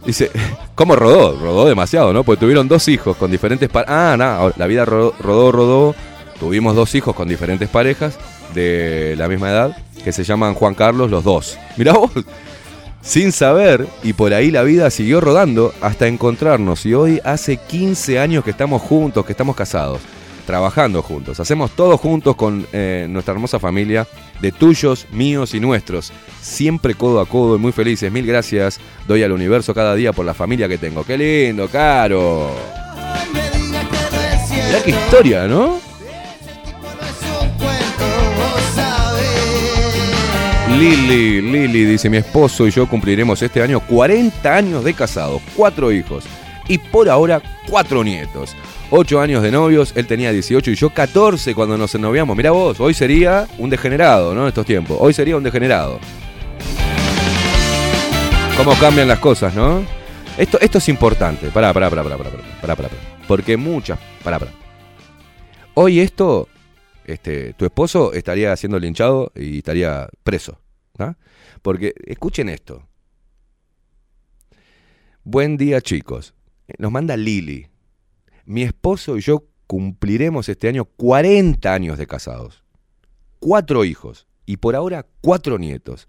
S5: Dice, ¿cómo rodó? Rodó demasiado, ¿no? Porque tuvieron dos hijos con diferentes parejas. Ah, no, la vida rodó, rodó, rodó. Tuvimos dos hijos con diferentes parejas de la misma edad que se llaman Juan Carlos los dos. Mirá vos, sin saber, y por ahí la vida siguió rodando hasta encontrarnos. Y hoy hace 15 años que estamos juntos, que estamos casados, trabajando juntos. Hacemos todo juntos con eh, nuestra hermosa familia, de tuyos, míos y nuestros. Siempre codo a codo y muy felices. Mil gracias. Doy al universo cada día por la familia que tengo. Qué lindo, caro. Mirá qué historia, ¿no? Lili, Lili dice, mi esposo y yo cumpliremos este año 40 años de casados, cuatro hijos y por ahora cuatro nietos. Ocho años de novios, él tenía 18 y yo 14 cuando nos ennoviamos. Mirá vos, hoy sería un degenerado, ¿no? En estos tiempos, hoy sería un degenerado. ¿Cómo cambian las cosas, no? Esto, esto es importante. Pará, pará, pará, pará, pará, pará, pará, Porque muchas... Pará, pará. Hoy esto, este, tu esposo estaría siendo linchado y estaría preso. Porque, escuchen esto. Buen día, chicos. Nos manda Lili. Mi esposo y yo cumpliremos este año 40 años de casados. Cuatro hijos. Y por ahora cuatro nietos.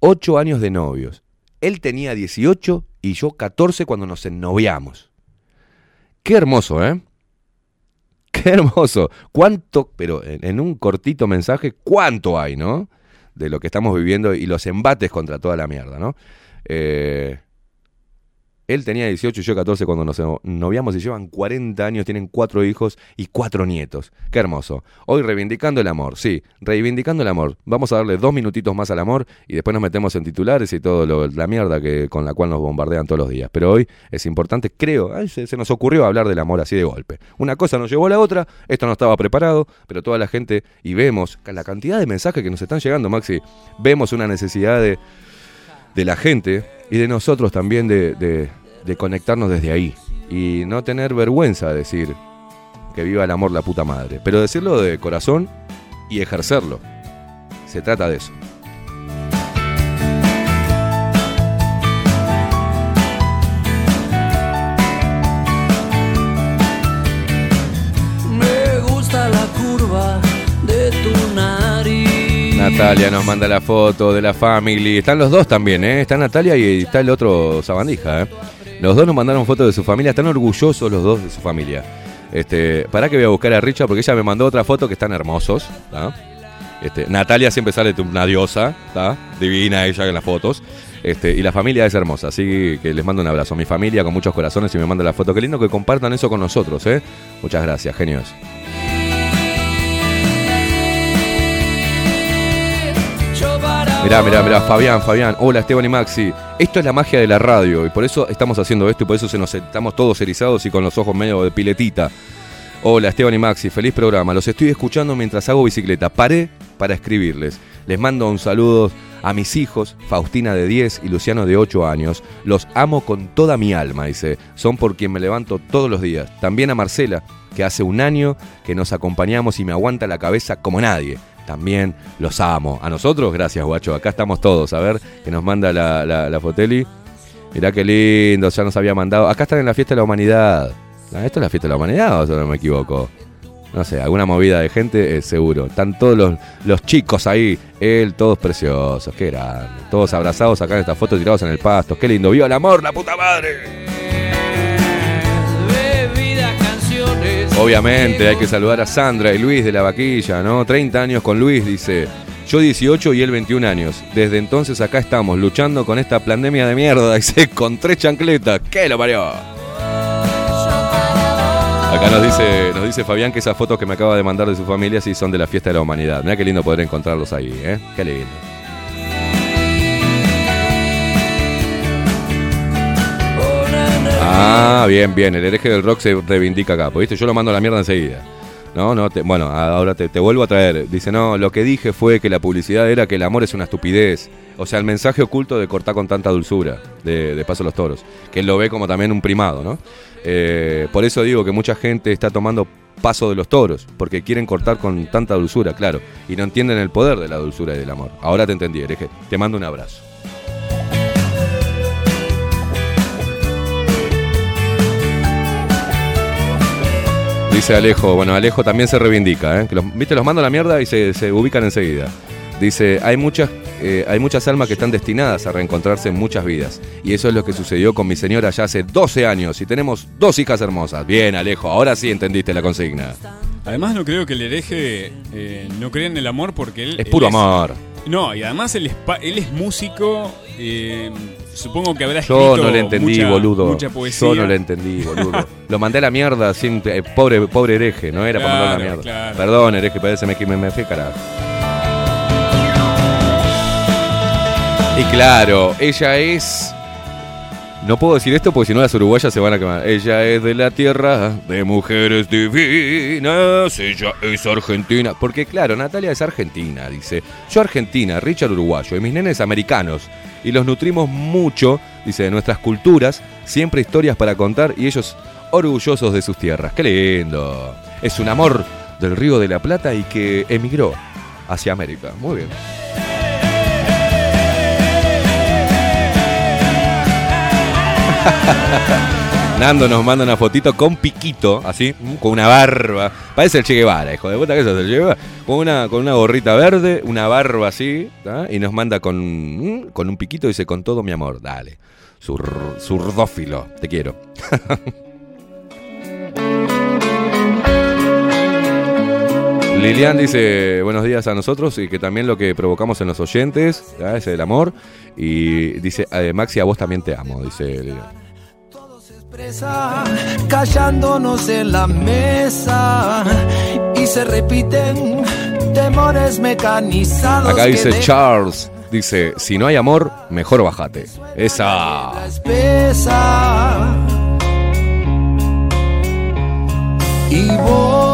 S5: Ocho años de novios. Él tenía 18 y yo 14 cuando nos ennoviamos. Qué hermoso, ¿eh? Qué hermoso. ¿Cuánto, pero en un cortito mensaje, cuánto hay, ¿no? De lo que estamos viviendo y los embates contra toda la mierda, ¿no? Eh, él tenía 18 y yo 14 cuando nos noviamos y llevan 40 años, tienen cuatro hijos y cuatro nietos. Qué hermoso. Hoy reivindicando el amor, sí, reivindicando el amor. Vamos a darle dos minutitos más al amor y después nos metemos en titulares y todo la mierda que, con la cual nos bombardean todos los días. Pero hoy es importante, creo, ay, se, se nos ocurrió hablar del amor así de golpe. Una cosa nos llevó a la otra, esto no estaba preparado, pero toda la gente, y vemos la cantidad de mensajes que nos están llegando, Maxi, vemos una necesidad de, de la gente y de nosotros también de, de, conectarnos desde ahí y no tener vergüenza de decir que viva el amor la puta madre, pero decirlo de corazón y ejercerlo. Se trata de eso. Natalia nos manda la foto de la family. Están los dos también, ¿eh? Está Natalia y está el otro Sabandija, ¿eh? Los dos nos mandaron fotos de su familia. Están orgullosos los dos de su familia. Este, para que voy a buscar a Richard porque ella me mandó otra foto que están hermosos. ¿tá? Este, Natalia siempre sale una diosa, ¿tá? divina ella en las fotos. Este, y la familia es hermosa, así que les mando un abrazo. Mi familia con muchos corazones y me manda la foto. Qué lindo que compartan eso con nosotros, ¿eh? Muchas gracias, genios. Mirá, mirá, mirá, Fabián, Fabián. Hola, Esteban y Maxi. Esto es la magia de la radio y por eso estamos haciendo esto y por eso se nos estamos todos erizados y con los ojos medio de piletita. Hola, Esteban y Maxi, feliz programa. Los estoy escuchando mientras hago bicicleta. Paré para escribirles. Les mando un saludo a mis hijos, Faustina de 10 y Luciano de 8 años. Los amo con toda mi alma, dice. Son por quien me levanto todos los días. También a Marcela, que hace un año que nos acompañamos y me aguanta la cabeza como nadie. También los amo. A nosotros, gracias, guacho. Acá estamos todos. A ver, que nos manda la, Foteli. Mirá qué lindo, ya nos había mandado. Acá están en la fiesta de la humanidad. Ah, ¿Esto es la fiesta de la humanidad o no me equivoco? No sé, alguna movida de gente, eh, seguro. Están todos los, los chicos ahí, él, todos preciosos, qué grande. Todos abrazados acá en esta foto, tirados en el pasto. Qué lindo, viva el amor, la puta madre. Obviamente, hay que saludar a Sandra y Luis de la vaquilla, ¿no? 30 años con Luis, dice. Yo 18 y él 21 años. Desde entonces acá estamos luchando con esta pandemia de mierda. Dice, con tres chancletas. ¿Qué lo parió? Acá nos dice, nos dice Fabián que esas fotos que me acaba de mandar de su familia sí son de la fiesta de la humanidad. Mira qué lindo poder encontrarlos ahí, ¿eh? Qué lindo. Ah, bien, bien. El hereje del rock se reivindica acá. pues, ¿Viste? Yo lo mando a la mierda enseguida. No, no, te- bueno, ahora te, vuelvo a traer. Dice, no, lo que dije fue que la publicidad era que el amor es una estupidez. O sea, el mensaje oculto de cortar con tanta dulzura, de, de Paso a los Toros. Que él lo ve como también un primado, ¿no? Eh, por eso digo que mucha gente está tomando paso de los toros, porque quieren cortar con tanta dulzura, claro. Y no entienden el poder de la dulzura y del amor. Ahora te entendí, hereje. Te mando un abrazo. Dice Alejo, bueno, Alejo también se reivindica, ¿eh? Que los, Viste, los mando a la mierda y se, se ubican enseguida. Dice, hay muchas, eh, hay muchas almas que están destinadas a reencontrarse en muchas vidas. Y eso es lo que sucedió con mi señora ya hace 12 años y tenemos dos hijas hermosas. Bien, Alejo, ahora sí entendiste la consigna.
S6: Además no creo que el hereje eh, no crea en el amor porque él...
S5: Es puro
S6: él
S5: amor.
S6: No, y además él es, pa- él es músico, eh, supongo que habrá
S5: Yo
S6: escrito
S5: no le entendí,
S6: mucha,
S5: boludo.
S6: mucha poesía.
S5: Yo no le entendí, boludo. Lo mandé a la mierda, sin, eh, pobre, pobre hereje, no era para mandarlo a la
S6: Claro,
S5: mierda.
S6: claro.
S5: Perdón, hereje, parece que me, me fui carajo. Y claro, ella es. No puedo decir esto porque si no las uruguayas se van a quemar. Ella es de la tierra de mujeres divinas. Ella es argentina. Porque claro, Natalia es argentina, dice. Yo argentina, Richard uruguayo y mis nenes americanos. Y los nutrimos mucho, dice, de nuestras culturas. Siempre historias para contar y ellos orgullosos de sus tierras. ¡Qué lindo! Es un amor del Río de la Plata y que emigró hacia América. Muy bien. Nando nos manda una fotito con piquito, así, mm, con una barba. Parece el Che Guevara, hijo de puta, eso es el Che Guevara. Con una, con una gorrita verde, una barba así, y nos manda con, mm, con un piquito y dice, con todo mi amor, dale. Zurdófilo, te quiero. Lilian dice buenos días a nosotros y que también lo que provocamos en los oyentes es el amor. Y dice, eh, Maxi, a vos también te amo, dice Lilian.
S13: Callándonos en la mesa y se repiten temores mecanizados.
S5: Acá dice Charles, dice, si no hay amor, mejor bajate. Esa.
S13: espesa. Y voy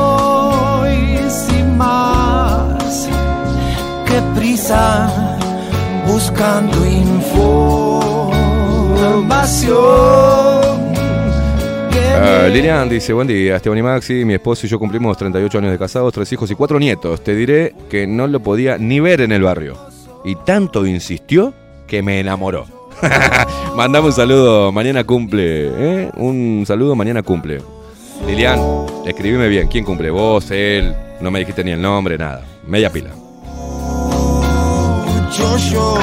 S13: prisa buscando información.
S5: Eh, Lilian dice, buen día, Esteban y Maxi, mi esposo y yo cumplimos 38 años de casados, tres hijos y cuatro nietos. Te diré que no lo podía ni ver en el barrio. Y tanto insistió que me enamoró. Mandame un saludo, mañana cumple. ¿eh? Un saludo, mañana cumple. Lilian, escribime bien, ¿quién cumple? Vos, él, no me dijiste ni el nombre, nada. Media pila.
S13: Yo, yo.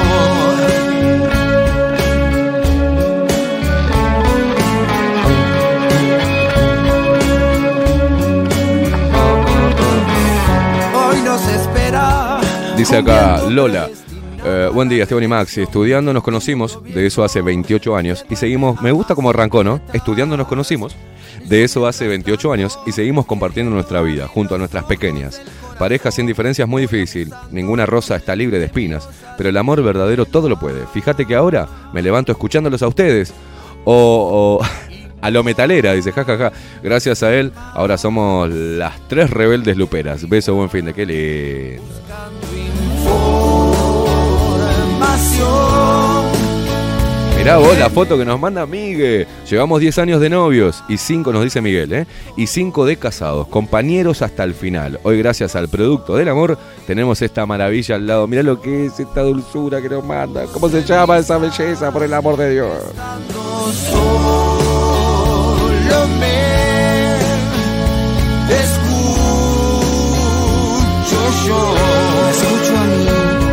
S13: Hoy nos espera.
S5: Dice acá Lola. eh, buen día, Esteban y Maxi. Estudiando nos conocimos, de eso hace 28 años, y seguimos, me gusta cómo arrancó, ¿no? Estudiando nos conocimos, de eso hace 28 años, y seguimos compartiendo nuestra vida, junto a nuestras pequeñas. Pareja sin diferencias muy difícil, ninguna rosa está libre de espinas, pero el amor verdadero todo lo puede. Fíjate que ahora me levanto escuchándolos a ustedes, o... a lo metalera, dice, jajaja. Gracias a él, ahora somos las tres rebeldes luperas. Beso, buen fin de qué lindo. Mirá vos la foto que nos manda Miguel. Llevamos 10 años de novios y 5, nos dice Miguel, ¿eh? Y 5 de casados, compañeros hasta el final. Hoy, gracias al producto del amor, tenemos esta maravilla al lado. Mirá lo que es esta dulzura que nos manda. ¿Cómo se llama esa belleza, por el amor de Dios?
S13: Solo me escucho yo. Me escucho a mí,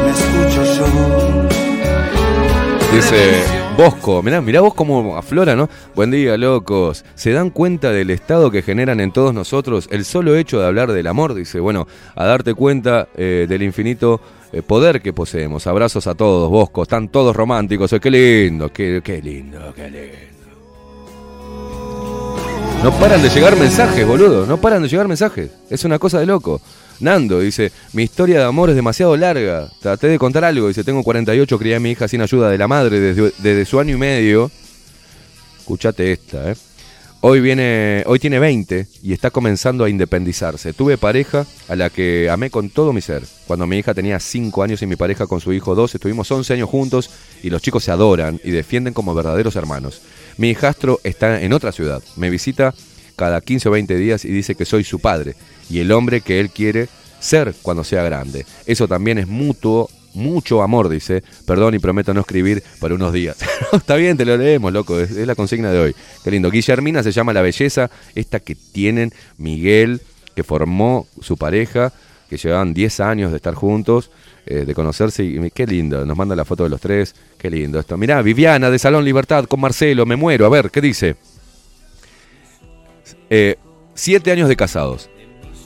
S13: me escucho yo.
S5: Dice, Bosco, mirá, mirá vos cómo aflora, ¿no? Buen día, locos. ¿Se dan cuenta del estado que generan en todos nosotros el solo hecho de hablar del amor? Dice, bueno, a darte cuenta eh, del infinito eh, poder que poseemos. Abrazos a todos, Bosco. Están todos románticos. Eh, qué lindo, qué, qué lindo, qué lindo. No paran de llegar mensajes, boludo. No paran de llegar mensajes. Es una cosa de loco. Nando dice, mi historia de amor es demasiado larga. Traté de contar algo. Dice, tengo 48, crié a mi hija sin ayuda de la madre desde, su año y medio. Escuchate esta, ¿eh? Hoy, viene, hoy tiene 20 y está comenzando a independizarse. Tuve pareja a la que amé con todo mi ser. Cuando mi hija tenía 5 años y mi pareja con su hijo 2, estuvimos 11 años juntos y los chicos se adoran y defienden como verdaderos hermanos. Mi hijastro está en otra ciudad. Me visita cada 15 o 20 días y dice que soy su padre y el hombre que él quiere ser cuando sea grande. Eso también es mutuo, mucho amor, dice. Perdón y prometo no escribir por unos días. Está bien, te lo leemos, loco. Es, la consigna de hoy. Qué lindo. Guillermina se llama La Belleza, esta que tienen Miguel, que formó su pareja, que llevaban 10 años de estar juntos, eh, de conocerse. Qué lindo. Nos manda la foto de los tres. Qué lindo esto. Mirá, Viviana de Salón Libertad con Marcelo. Me muero. A ver, ¿qué dice? Eh, siete años de casados.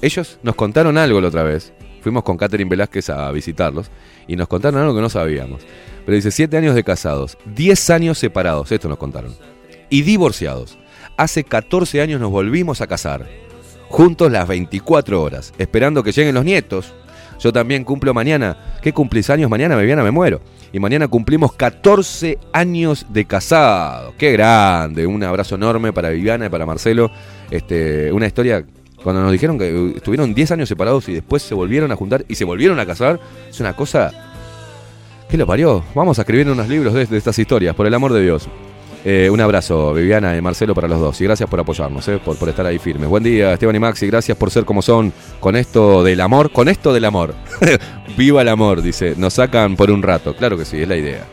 S5: Ellos nos contaron algo la otra vez. Fuimos con Catherine Velázquez a visitarlos y nos contaron algo que no sabíamos. Pero dice, siete años de casados, 10 años separados, esto nos contaron. Y divorciados. Hace 14 años nos volvimos a casar. Juntos las 24 horas, esperando que lleguen los nietos. Yo también cumplo mañana. ¿Qué cumplís años mañana? Viviana, me muero. Y mañana cumplimos 14 años de casado. ¡Qué grande! Un abrazo enorme para Viviana y para Marcelo. Este, una historia, cuando nos dijeron que estuvieron 10 años separados y después se volvieron a juntar y se volvieron a casar, es una cosa... ¿Qué lo parió? Vamos a escribir unos libros de, de estas historias, por el amor de Dios. Eh, un abrazo, Viviana y Marcelo, para los dos. Y gracias por apoyarnos, eh, por, por estar ahí firmes. Buen día, Esteban y Maxi. Gracias por ser como son con esto del amor. Con esto del amor. Viva el amor, dice. Nos sacan por un rato. Claro que sí, es la idea.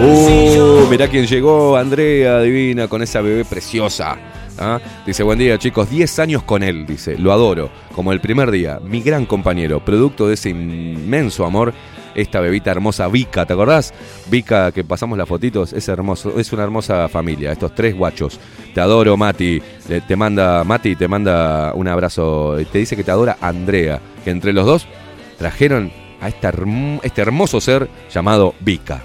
S5: Uh, mirá quién llegó, Andrea, divina, con esa bebé preciosa. ¿Ah? Dice, buen día chicos, 10 años con él, dice, lo adoro, como el primer día, mi gran compañero, producto de ese inmenso amor, esta bebita hermosa Vika, ¿te acordás? Vika, que pasamos las fotitos, es hermoso, es una hermosa familia, estos tres guachos. Te adoro, Mati, te manda, Mati te manda un abrazo, te dice que te adora Andrea, que entre los dos trajeron a este hermoso ser llamado Vika.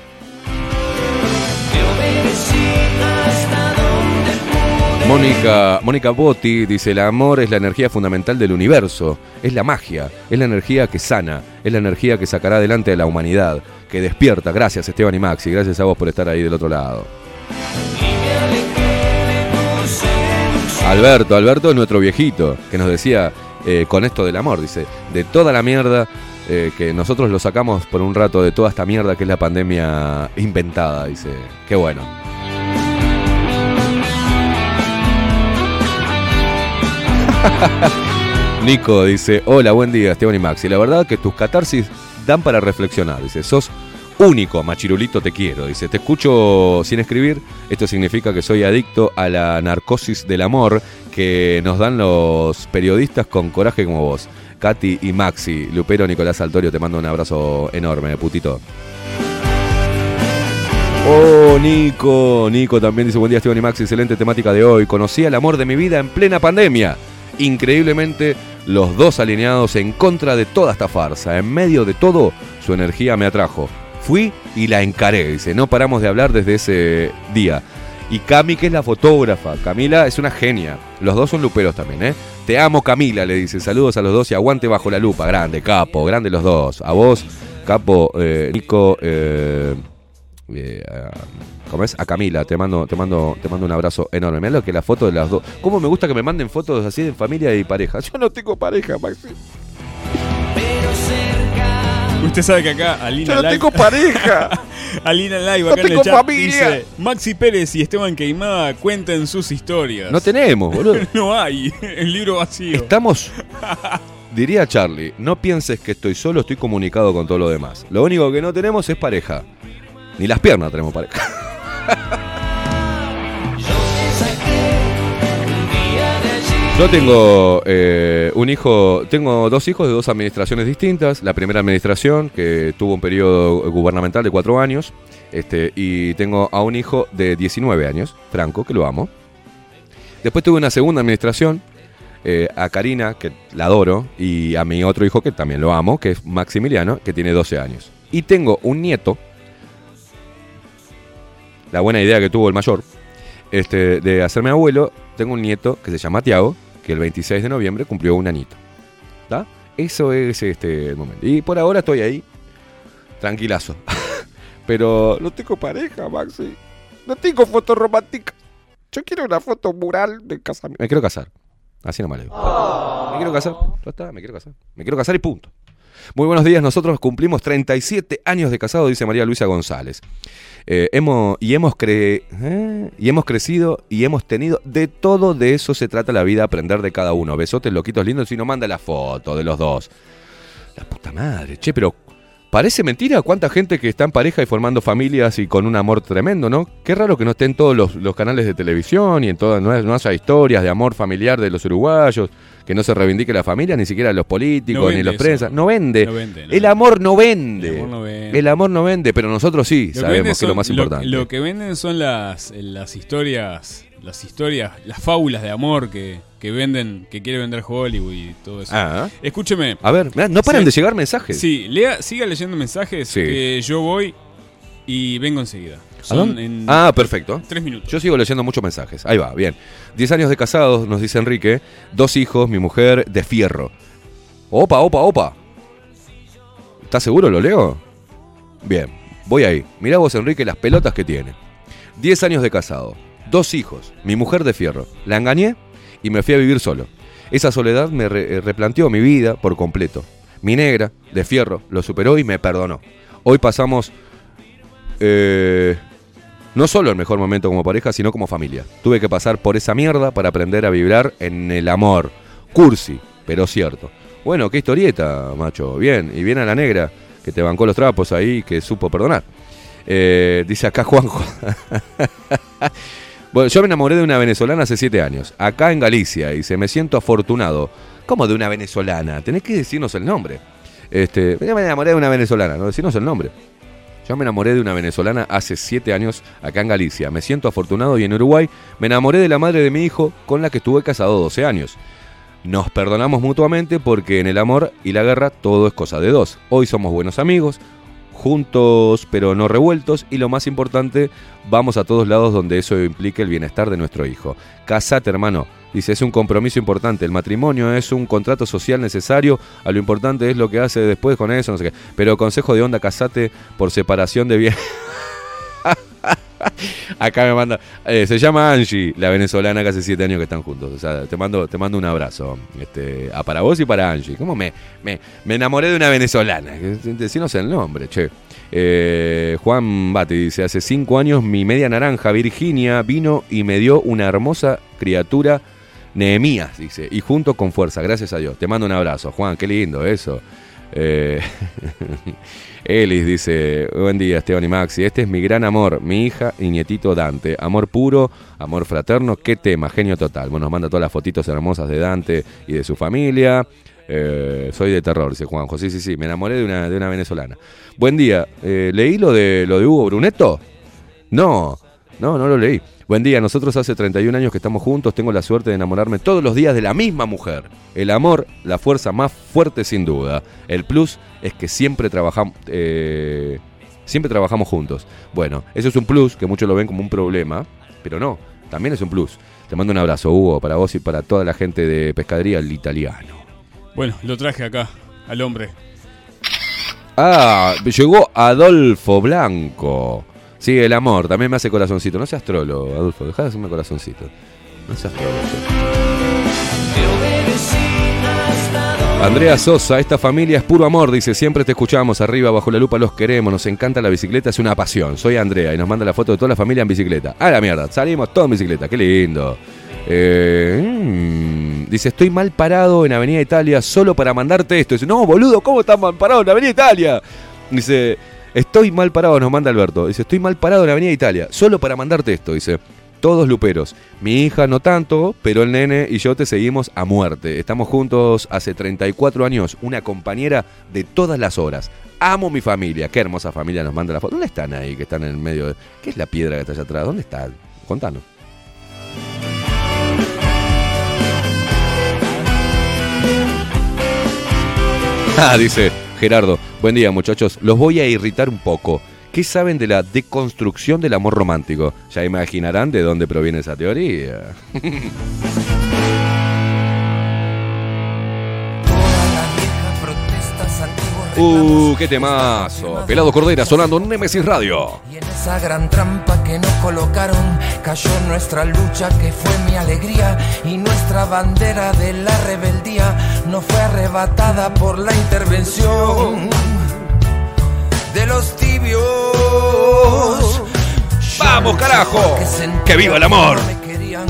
S5: Mónica, Mónica Botti dice, el amor es la energía fundamental del universo, es la magia, es la energía que sana, es la energía que sacará adelante a la humanidad, que despierta. Gracias Esteban y Maxi, gracias a vos por estar ahí del otro lado. Alberto, Alberto es nuestro viejito, que nos decía eh, con esto del amor, dice, de toda la mierda eh, que nosotros lo sacamos por un rato de toda esta mierda que es la pandemia inventada, dice, qué bueno. Nico dice, hola, buen día, Esteban y Maxi. La verdad que tus catarsis dan para reflexionar. Dice, sos único, machirulito, te quiero. Dice, te escucho sin escribir. Esto significa que soy adicto a la narcosis del amor que nos dan los periodistas con coraje como vos. Katy y Maxi, Lupero Nicolás Altorio, te mando un abrazo enorme, putito. Oh, Nico, Nico también dice buen día Esteban y Maxi, excelente temática de hoy. Conocí al amor de mi vida en plena pandemia. Increíblemente, los dos alineados en contra de toda esta farsa. En medio de todo, su energía me atrajo. Fui y la encaré, dice. No paramos de hablar desde ese día. Y Cami, que es la fotógrafa. Camila es una genia. Los dos son luperos también, ¿eh? Te amo, Camila, le dice. Saludos a los dos y aguante bajo la lupa. Grande, capo, grande los dos. A vos, capo, eh, Nico, eh, eh, ¿Cómo es? A Camila, te mando, te mando, te mando un abrazo enorme. Mirá lo que la foto de las dos. ¿Cómo me gusta que me manden fotos así de familia y pareja? Yo no tengo pareja, Maxi.
S6: Usted sabe que acá Alina
S5: Yo no
S6: Live-
S5: tengo pareja.
S6: Alina Live
S5: No
S6: acá en el
S5: tengo
S6: chat
S5: familia.
S6: dice Maxi Pérez y Esteban Queimada cuenten sus historias.
S5: No tenemos, boludo.
S6: no hay, el libro vacío.
S5: Estamos. Diría Charlie, no pienses que estoy solo, estoy comunicado con todo lo demás. Lo único que no tenemos es pareja. Ni las piernas tenemos pareja. Yo tengo eh, un hijo, tengo dos hijos de dos administraciones distintas. La primera administración, que tuvo un periodo gubernamental de cuatro años, este, y tengo a un hijo de 19 años, Franco, que lo amo. Después tuve una segunda administración, eh, a Karina, que la adoro, y a mi otro hijo, que también lo amo, que es Maximiliano, que tiene 12 años. Y tengo un nieto, la buena idea que tuvo el mayor, este, de hacerme abuelo, tengo un nieto que se llama Tiago, que el 26 de noviembre cumplió un añito. ¿Está? Eso es este el momento. Y por ahora estoy ahí, tranquilazo. Pero no tengo pareja, Maxi. No tengo foto romántica. Yo quiero una foto mural de casamiento. Me quiero casar. Así nomás le digo. Me quiero casar. Ya está, me quiero casar. Me quiero casar y punto. Muy buenos días, nosotros cumplimos 37 años de casado, dice María Luisa González. Eh, hemos, y, hemos cre- ¿eh? y hemos crecido y hemos tenido de todo, de eso se trata la vida, aprender de cada uno. Besotes, loquitos lindos, si no manda la foto de los dos. La puta madre, che, pero parece mentira cuánta gente que está en pareja y formando familias y con un amor tremendo, ¿no? Qué raro que no estén todos los, los canales de televisión y en todas, no, no haya historias de amor familiar de los uruguayos, que no se reivindique la familia, ni siquiera los políticos,
S6: No
S5: ni los prensa. No vende.
S6: No vende, no
S5: El amor no vende.
S6: El amor no vende.
S5: El amor no vende, pero nosotros sí
S6: Lo
S5: sabemos que es lo más importante.
S6: Lo, que venden son las, las historias, las historias, las fábulas de amor que, que venden, que quiere vender Hollywood y todo eso.
S5: Ah.
S6: Escúcheme.
S5: A ver, no paran
S6: Sí.
S5: de llegar mensajes.
S6: Sí, lea, siga leyendo mensajes
S5: Sí.
S6: que yo voy y vengo enseguida.
S5: ¿A
S6: Son en
S5: Ah, perfecto.
S6: tres minutos.
S5: Yo sigo leyendo muchos mensajes. Ahí va, bien. Diez años de casados, nos dice Enrique. Dos hijos, mi mujer de fierro. Opa, opa, opa. ¿Estás seguro? ¿Lo leo? Bien, voy ahí. Mirá vos, Enrique, las pelotas que tiene. Diez años de casado. Dos hijos, mi mujer de fierro. La engañé y me fui a vivir solo. Esa soledad me eh, replanteó mi vida por completo. Mi negra, de fierro, lo superó y me perdonó. Hoy pasamos eh, no solo el mejor momento como pareja, sino como familia. Tuve que pasar por esa mierda para aprender a vibrar en el amor. Cursi, pero cierto. Bueno, qué historieta, macho. Bien, y bien a la negra, que te bancó los trapos ahí, que supo perdonar. Eh, dice acá Juanjo. bueno, yo me enamoré de una venezolana hace siete años, acá en Galicia, y se me siento afortunado. ¿Cómo de una venezolana? Tenés que decirnos el nombre. Este, yo me enamoré de una venezolana, no decirnos el nombre. Yo me enamoré de una venezolana hace siete años acá en Galicia. Me siento afortunado y en Uruguay me enamoré de la madre de mi hijo con la que estuve casado 12 años. Nos perdonamos mutuamente porque en el amor y la guerra todo es cosa de dos. Hoy somos buenos amigos, juntos pero no revueltos y lo más importante, vamos a todos lados donde eso implique el bienestar de nuestro hijo. Casate, hermano. Dice, es un compromiso importante. El matrimonio es un contrato social necesario. A lo importante es lo que hace después con eso, no sé qué. Pero consejo de onda, casate por separación de bienes. Acá me manda. eh, se llama Angie, la venezolana que hace siete años que están juntos. O sea, te mando, te mando un abrazo. Este, a para vos y para Angie. ¿Cómo me, me, me enamoré de una venezolana? Decinos el nombre, che. Eh, Juan Bati dice: Hace cinco años mi media naranja, Virginia, vino y me dio una hermosa criatura. Nehemías, dice, y junto con fuerza, gracias a Dios. Te mando un abrazo, Juan, qué lindo eso. Eh, Elis dice, buen día Esteban y Maxi, este es mi gran amor, mi hija y nietito Dante. Amor puro, amor fraterno, qué tema, genio total. Bueno, nos manda todas las fotitos hermosas de Dante y de su familia. Eh, soy de terror, dice Juanjo. Sí, sí, sí, me enamoré de una, de una venezolana. Buen día, eh, ¿leí lo de, lo de Hugo Brunetto? No, no, no lo leí. Buen día, nosotros hace 31 años que estamos juntos, tengo la suerte de enamorarme todos los días de la misma mujer. El amor, la fuerza más fuerte sin duda. El plus es que siempre trabajamos, eh, siempre trabajamos juntos. Bueno, eso es un plus que muchos lo ven como un problema, pero no, también es un plus. Te mando un abrazo, Hugo, para vos y para toda la gente de Pescadería El Italiano.
S6: Bueno, lo traje acá, al hombre.
S5: Ah, llegó Adolfo Blanco. Sí, el amor, también me hace corazoncito. No seas trolo, Adolfo, dejá de hacerme corazoncito. No seas trolo. Andrea Sosa, esta familia es puro amor, dice, siempre te escuchamos, arriba, bajo la lupa los queremos, nos encanta la bicicleta, es una pasión. Soy Andrea y nos manda la foto de toda la familia en bicicleta. A la mierda, salimos todos en bicicleta, qué lindo. Eh, mm, dice, estoy mal parado en Avenida Italia solo para mandarte esto. Dice, no, boludo, ¿cómo estás mal parado en Avenida Italia? Dice, estoy mal parado, nos manda Alberto. Dice, estoy mal parado en Avenida Italia, solo para mandarte esto. Dice, Todos luperos. Mi hija no tanto, pero el nene y yo te seguimos a muerte. Estamos juntos hace 34 años, una compañera de todas las horas. Amo mi familia. Qué hermosa familia nos manda la foto. ¿Dónde están ahí que están en el medio? de- ¿Qué es la piedra que está allá atrás? ¿Dónde está? Contanos. Ah, dice Gerardo. Buen día, muchachos. Los voy a irritar un poco. ¿Qué saben de la deconstrucción del amor romántico? Ya imaginarán de dónde proviene esa teoría. uh, qué temazo. Pelado Cordera sonando en Nemesis Radio.
S8: Y en esa gran trampa que nos colocaron cayó nuestra lucha que fue mi alegría y nuestra bandera de la rebeldía no fue arrebatada por la intervención de los tibios.
S5: ¡Vamos, carajo!
S8: Que sentían
S5: ¡Que viva el amor!
S8: me querían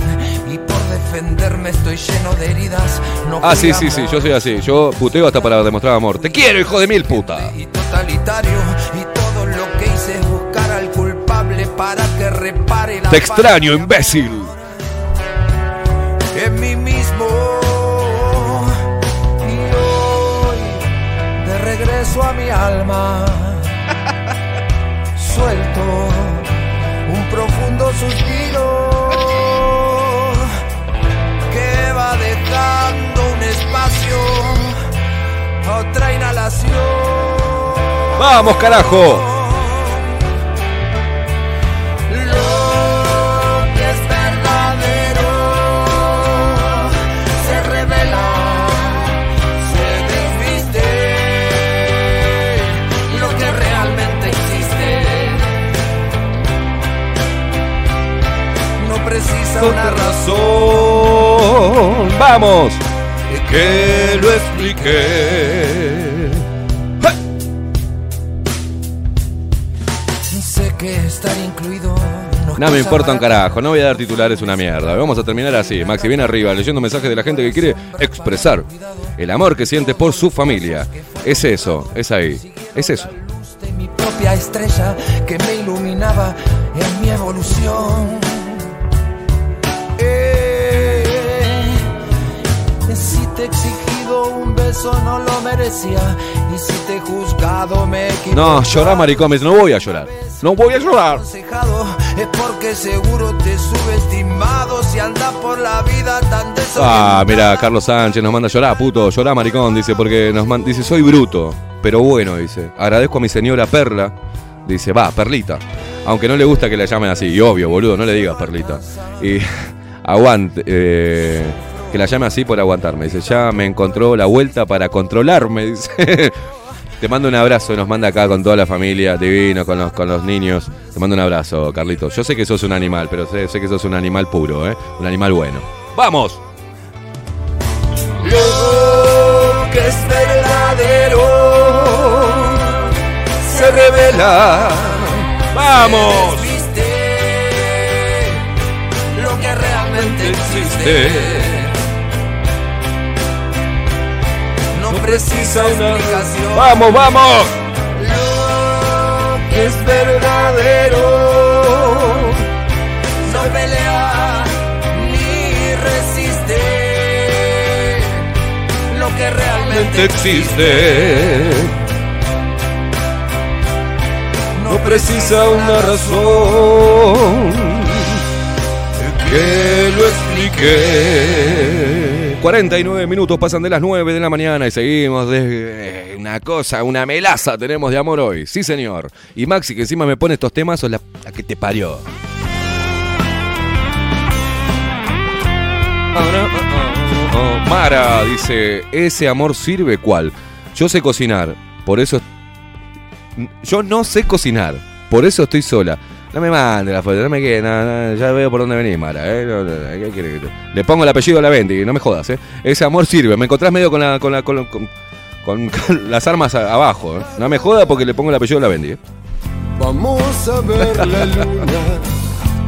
S8: defenderme estoy lleno de heridas. No
S5: Ah, sí, sí, sí, yo soy así. Yo puteo hasta para demostrar amor. Te quiero, hijo de mil puta.
S8: totalitario y todo lo que hice es buscar al culpable para que repare la
S5: Te extraño, imbécil.
S8: en mí mismo. Y hoy, de regreso a mi alma, suelto otra inhalación.
S5: ¡Vamos, carajo!
S8: Lo que es verdadero se revela, se desviste. Lo que realmente existe no precisa una razón.
S5: ¡Vamos! Que lo expliqué.
S8: Sé que estar incluido no,
S5: No me importa un carajo, no voy a dar titulares una mierda. Vamos a terminar así. Maxi viene arriba leyendo mensajes de la gente que quiere expresar el amor que siente por su familia. Es eso, es ahí, es eso.
S8: mi propia estrella que me iluminaba en mi evolución. Beso no lo merecía y si te he juzgado me equivoqué.
S5: No, llorá, maricomes, no voy a llorar. No voy a llorar.
S8: es porque seguro te subestimado si andas por la vida tan.
S5: Ah, mira, Carlos Sánchez nos manda llorar, puto, llorá, maricón, dice, porque nos manda, dice, soy bruto, pero bueno, dice. Agradezco a mi señora Perla, dice, va, Perlita. Aunque no le gusta que la llamen así, y obvio, boludo, no le digas Perlita. Y aguante, eh, que la llame así por aguantarme. Dice, ya me encontró la vuelta para controlarme, dice. Te mando un abrazo, nos manda acá con toda la familia, divino, con los, con los niños. Te mando un abrazo, Carlitos. Yo sé que sos un animal, pero sé, sé que sos un animal puro, ¿eh? Un animal bueno. ¡Vamos!
S8: Lo que es verdadero
S5: se revela. ¡Vamos!
S8: Lo que realmente existe precisa una explicación.
S5: ¡Vamos, vamos!
S8: Lo que es verdadero no pelea ni resiste lo que realmente
S5: existe.
S8: no
S5: precisa una razón que lo explique. 49 minutos pasan de las 9 de la mañana y seguimos de eh, una cosa, una melaza tenemos de amor hoy. Sí, señor. Y Maxi, que encima me pone estos temas, o la, la que te parió. Mara dice, ¿ese amor sirve cuál? Yo sé cocinar, por eso... Yo no sé cocinar, por eso estoy sola. No me mande la foto, no me quede, no, no, ya veo por dónde venís, Mara. ¿eh? No, no, no, ¿qué quiere que te- Le pongo el apellido a la Bendy, no me jodas, ¿eh? Ese amor sirve, me encontrás medio con, la, con, la, con, la- con- con- con las armas abajo. ¿eh? No me joda porque le pongo el apellido a la Bendy. ¿eh?
S2: Vamos a ver la luna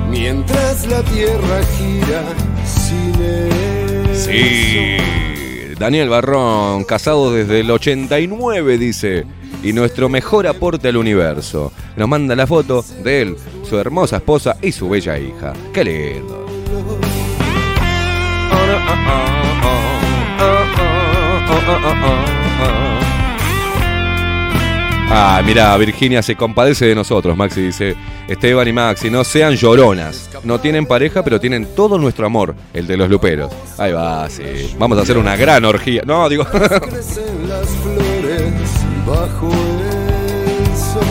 S2: mientras la tierra gira sin.
S5: Sí. Daniel Barrón, casado desde el 89, dice. Y nuestro mejor aporte al universo. Nos manda la foto de él su hermosa esposa y su bella hija. ¡Qué lindo! Ah, mira, Virginia se compadece de nosotros, Maxi dice, Esteban y Maxi, no sean lloronas. No tienen pareja, pero tienen todo nuestro amor, el de los luperos. Ahí va, sí. Vamos a hacer una gran orgía. No, digo...
S14: Bajo el sol.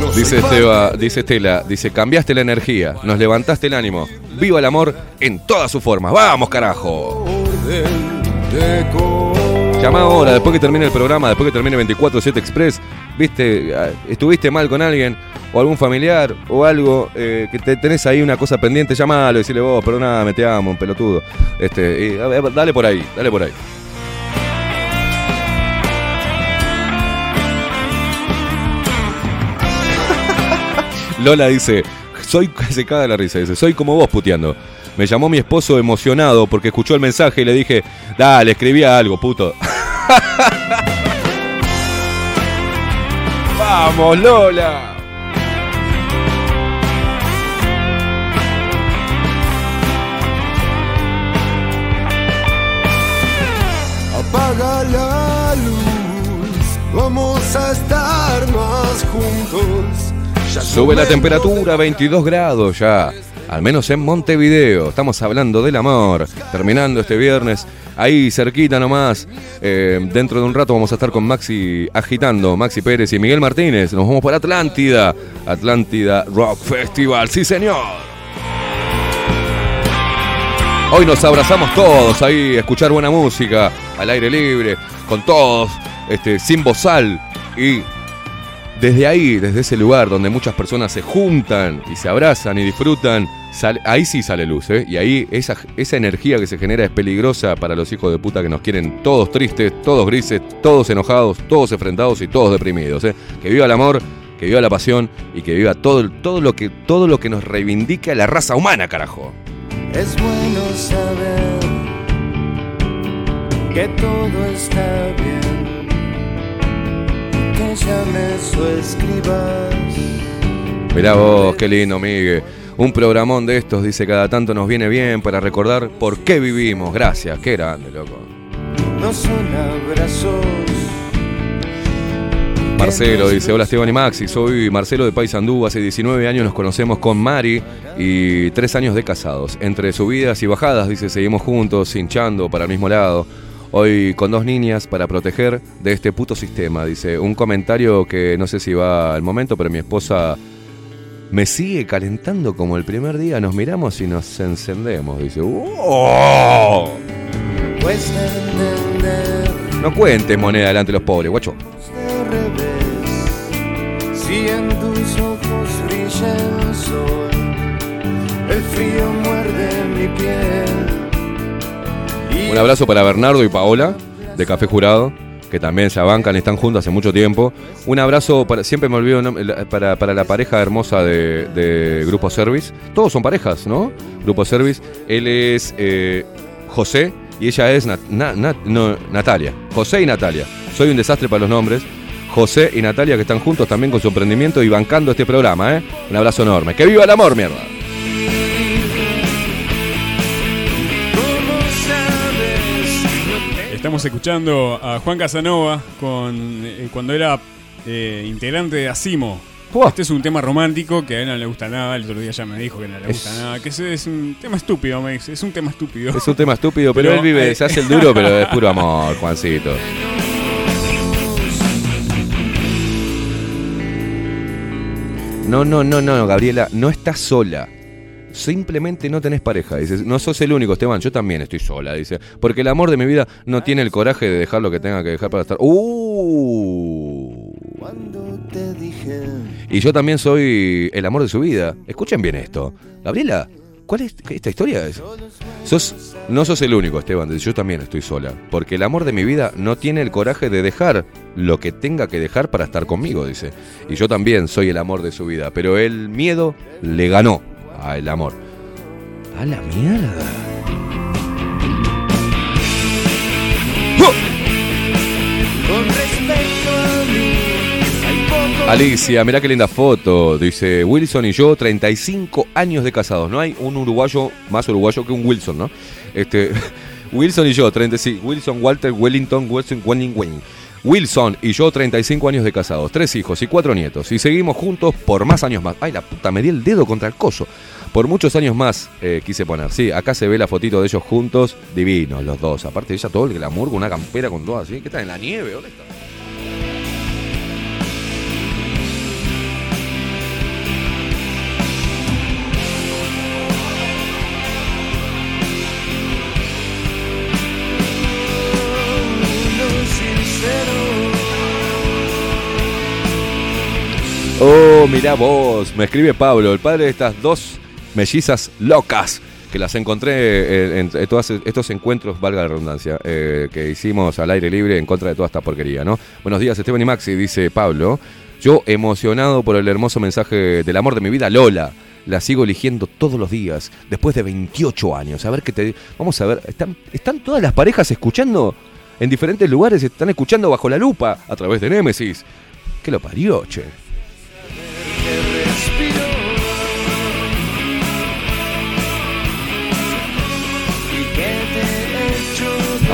S14: No
S5: Dice, Esteba, dice Estela, dice, cambiaste la energía, nos levantaste el ánimo. Viva el amor en todas sus formas. ¡Vamos, carajo! Llama ahora, después que termine el programa, después que termine 24-7 Express, viste, ah, estuviste mal con alguien, o algún familiar, o algo, eh, que te tenés ahí una cosa pendiente, llamalo, decirle vos, perdóname, te amo, pelotudo. Este, y, a dale por ahí, dale por ahí. Lola dice, soy, se caga la risa, dice, soy como vos puteando. Me llamó mi esposo emocionado porque escuchó el mensaje y le dije, dale, escribía algo, puto. Vamos, Lola.
S14: Apaga la luz, vamos a estar más juntos.
S5: Sube la temperatura, 22 grados ya. Al menos en Montevideo. Estamos hablando del amor. Terminando este viernes. Ahí cerquita nomás. Eh, dentro de un rato vamos a estar con Maxi agitando. Maxi Pérez y Miguel Martínez. Nos vamos para Atlántida. Atlántida Rock Festival. Sí, señor. Hoy nos abrazamos todos ahí, escuchar buena música, al aire libre, con todos, este, sin bozal. Y desde ahí, desde ese lugar donde muchas personas se juntan y se abrazan y disfrutan, ahí sí sale luz, ¿eh? Y ahí esa, energía que se genera es peligrosa para los hijos de puta que nos quieren todos tristes, todos grises, todos enojados, todos enfrentados y todos deprimidos, ¿eh? Que viva el amor, que viva la pasión y que viva todo, todo, lo, que, todo lo que nos reivindica la raza humana, carajo.
S8: Es bueno saber que todo está bien, que llames o escribas.
S5: Mirá vos, qué lindo, Miguel. Un programón de estos, dice, cada tanto nos viene bien para recordar por qué vivimos. Gracias, qué grande, loco.
S8: No son abrazos,
S5: Marcelo dice, hola Esteban y Maxi, soy Marcelo de Paysandú, hace 19 años nos conocemos con Mari y tres años de casados. Entre subidas y bajadas, dice, seguimos juntos, hinchando para el mismo lado. Hoy con dos niñas para proteger de este puto sistema, dice. Un comentario que no sé si va al momento, pero mi esposa me sigue calentando como el primer día. Nos miramos y nos encendemos, dice. ¡Oh! No cuentes moneda delante de los pobres, guacho.
S8: Si en tus ojos brilla el sol, el frío muerde mi piel.
S5: Un abrazo para Bernardo y Paola, de Café Jurado, que también se abancan, están juntos hace mucho tiempo. Un abrazo, para, siempre me olvido, para, para la pareja hermosa de, de Grupo Service. Todos son parejas, ¿no? Grupo Service. Él es eh, José y ella es Natalia. José y Natalia. Soy un desastre para los nombres. José y Natalia que están juntos también con su emprendimiento y bancando este programa, ¿eh? Un abrazo enorme. ¡Que viva el amor, mierda!
S6: Estamos escuchando a Juan Casanova con eh, cuando era eh, integrante de Asimo. Este es un tema romántico que a él no le gusta nada. El otro día ya me dijo que no le gusta
S5: Es-
S6: nada. Que es, es un tema estúpido, me dice. Es un tema estúpido.
S5: Es un tema estúpido, pero, él vive,
S6: eh,
S5: se hace el duro, pero es puro amor, Juancito. No, no, no, no, Gabriela, no estás sola. Simplemente no tenés pareja. Dices, no sos el único, Esteban, yo también estoy sola, dice. Porque el amor de mi vida no tiene el coraje de dejar lo que tenga que dejar para estar. ¡Uh!
S8: Cuando te dije
S5: Y yo también soy el amor de su vida. Escuchen bien esto. Gabriela, ¿cuál es esta historia? Es? Sos, no sos el único, Esteban. dice, Yo también estoy sola. Porque el amor de mi vida no tiene el coraje de dejar lo que tenga que dejar para estar conmigo, dice. Y yo también soy el amor de su vida. Pero el miedo le ganó al amor. A la mierda. Alicia, mirá qué linda foto. Dice Wilson y yo, 35 años de casados. No hay un uruguayo más uruguayo que un Wilson, ¿no? Este, Wilson y yo, 35. Wilson, Walter, Wellington, Wilson, Wenning, Wenning. Wilson y yo, 35 años de casados, tres hijos y cuatro nietos. Y seguimos juntos por más años más. Ay, la puta, me di el dedo contra el coso. Por muchos años más eh, quise poner. Sí, acá se ve la fotito de ellos juntos, divinos los dos. Aparte, ella todo el glamour con una campera con todo así. ¿Qué está en la nieve? ¿Dónde está? Oh, mirá vos, me escribe Pablo, el padre de estas dos mellizas locas que las encontré en, en todos estos encuentros, valga la redundancia, eh, que hicimos al aire libre en contra de toda esta porquería, ¿no? Buenos días, Esteban y Maxi, dice Pablo. Yo emocionado por el hermoso mensaje del amor de mi vida, Lola. La sigo eligiendo todos los días, después de 28 años. A ver qué te. Vamos a ver, ¿están, están todas las parejas escuchando en diferentes lugares? Están escuchando bajo la lupa a través de Némesis. ¿Qué lo parió, che?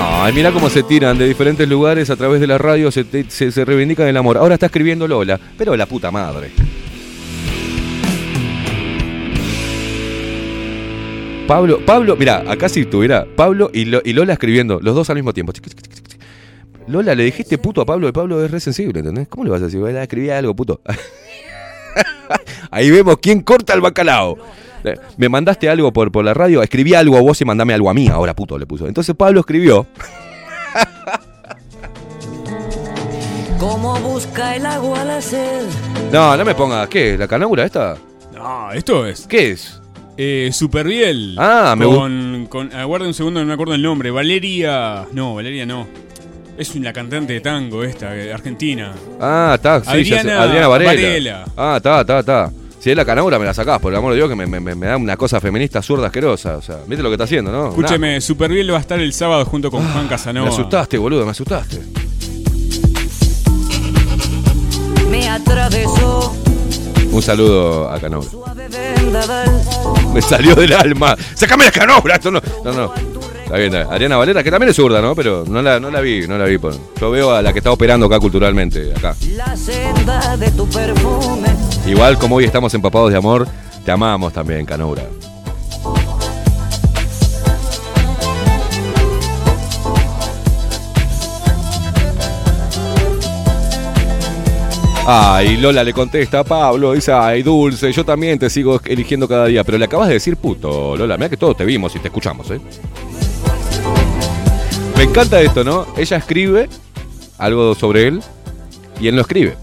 S5: Ay, mira cómo se tiran de diferentes lugares a través de la radio, se, se, reivindican el amor. Ahora está escribiendo Lola, pero la puta madre. Pablo, Pablo, mira, acá si estuviera Pablo y, Lo- Lola escribiendo, los dos al mismo tiempo. Lola, le dijiste puto a Pablo y Pablo es re sensible, ¿entendés? ¿Cómo le vas a decir? "Bueno, Escribí algo, puto. Ahí vemos quién corta el bacalao. Eh, Me mandaste algo por, por la radio, escribí algo a vos y mandame algo a mí. Ahora puto le puso. Entonces Pablo escribió.
S15: Como busca el agua la sed.
S5: No, no me pongas. ¿Qué? ¿La canaura esta?
S6: No, esto es.
S5: ¿Qué es?
S6: Eh, Superbiel.
S5: Ah, me
S6: con, con Aguarda un segundo, no me acuerdo el nombre. Valeria. No, Valeria no. Es una cantante de tango esta, eh, argentina.
S5: Ah, está. Sí.
S6: Adriana
S5: Adriana Varela.
S6: Varela.
S5: Ah, está, está, está. Si es la canaura, me la sacás, por el amor de Dios, que me, me- me- me da una cosa feminista zurda asquerosa. O sea, ¿viste lo que está haciendo, no?
S6: Escúcheme, Superbiel va a estar el sábado junto con Juan
S5: Nah,
S6: Casanova.
S5: me asustaste, boludo, me asustaste.
S15: Me atravesó
S5: Un saludo a Canaura.
S15: vendaval.
S5: Me salió del alma. ¡Sácame la canaura! Esto no. No, no. Está bien, está bien. Adriana Valera, que también es zurda, ¿no? Pero no la, no la vi, no la vi. Por... Yo veo a la que está operando acá culturalmente, acá.
S15: La senda de tu perfume.
S5: Igual como hoy estamos empapados de amor, te amamos también, Canaura. Ay, Lola le contesta a Pablo, dice, ay, Dulce, yo también te sigo eligiendo cada día, pero le acabas de decir puto, Lola, mira que todos te vimos y te escuchamos, ¿eh? Me encanta esto, ¿no? Ella escribe algo sobre él y él lo escribe.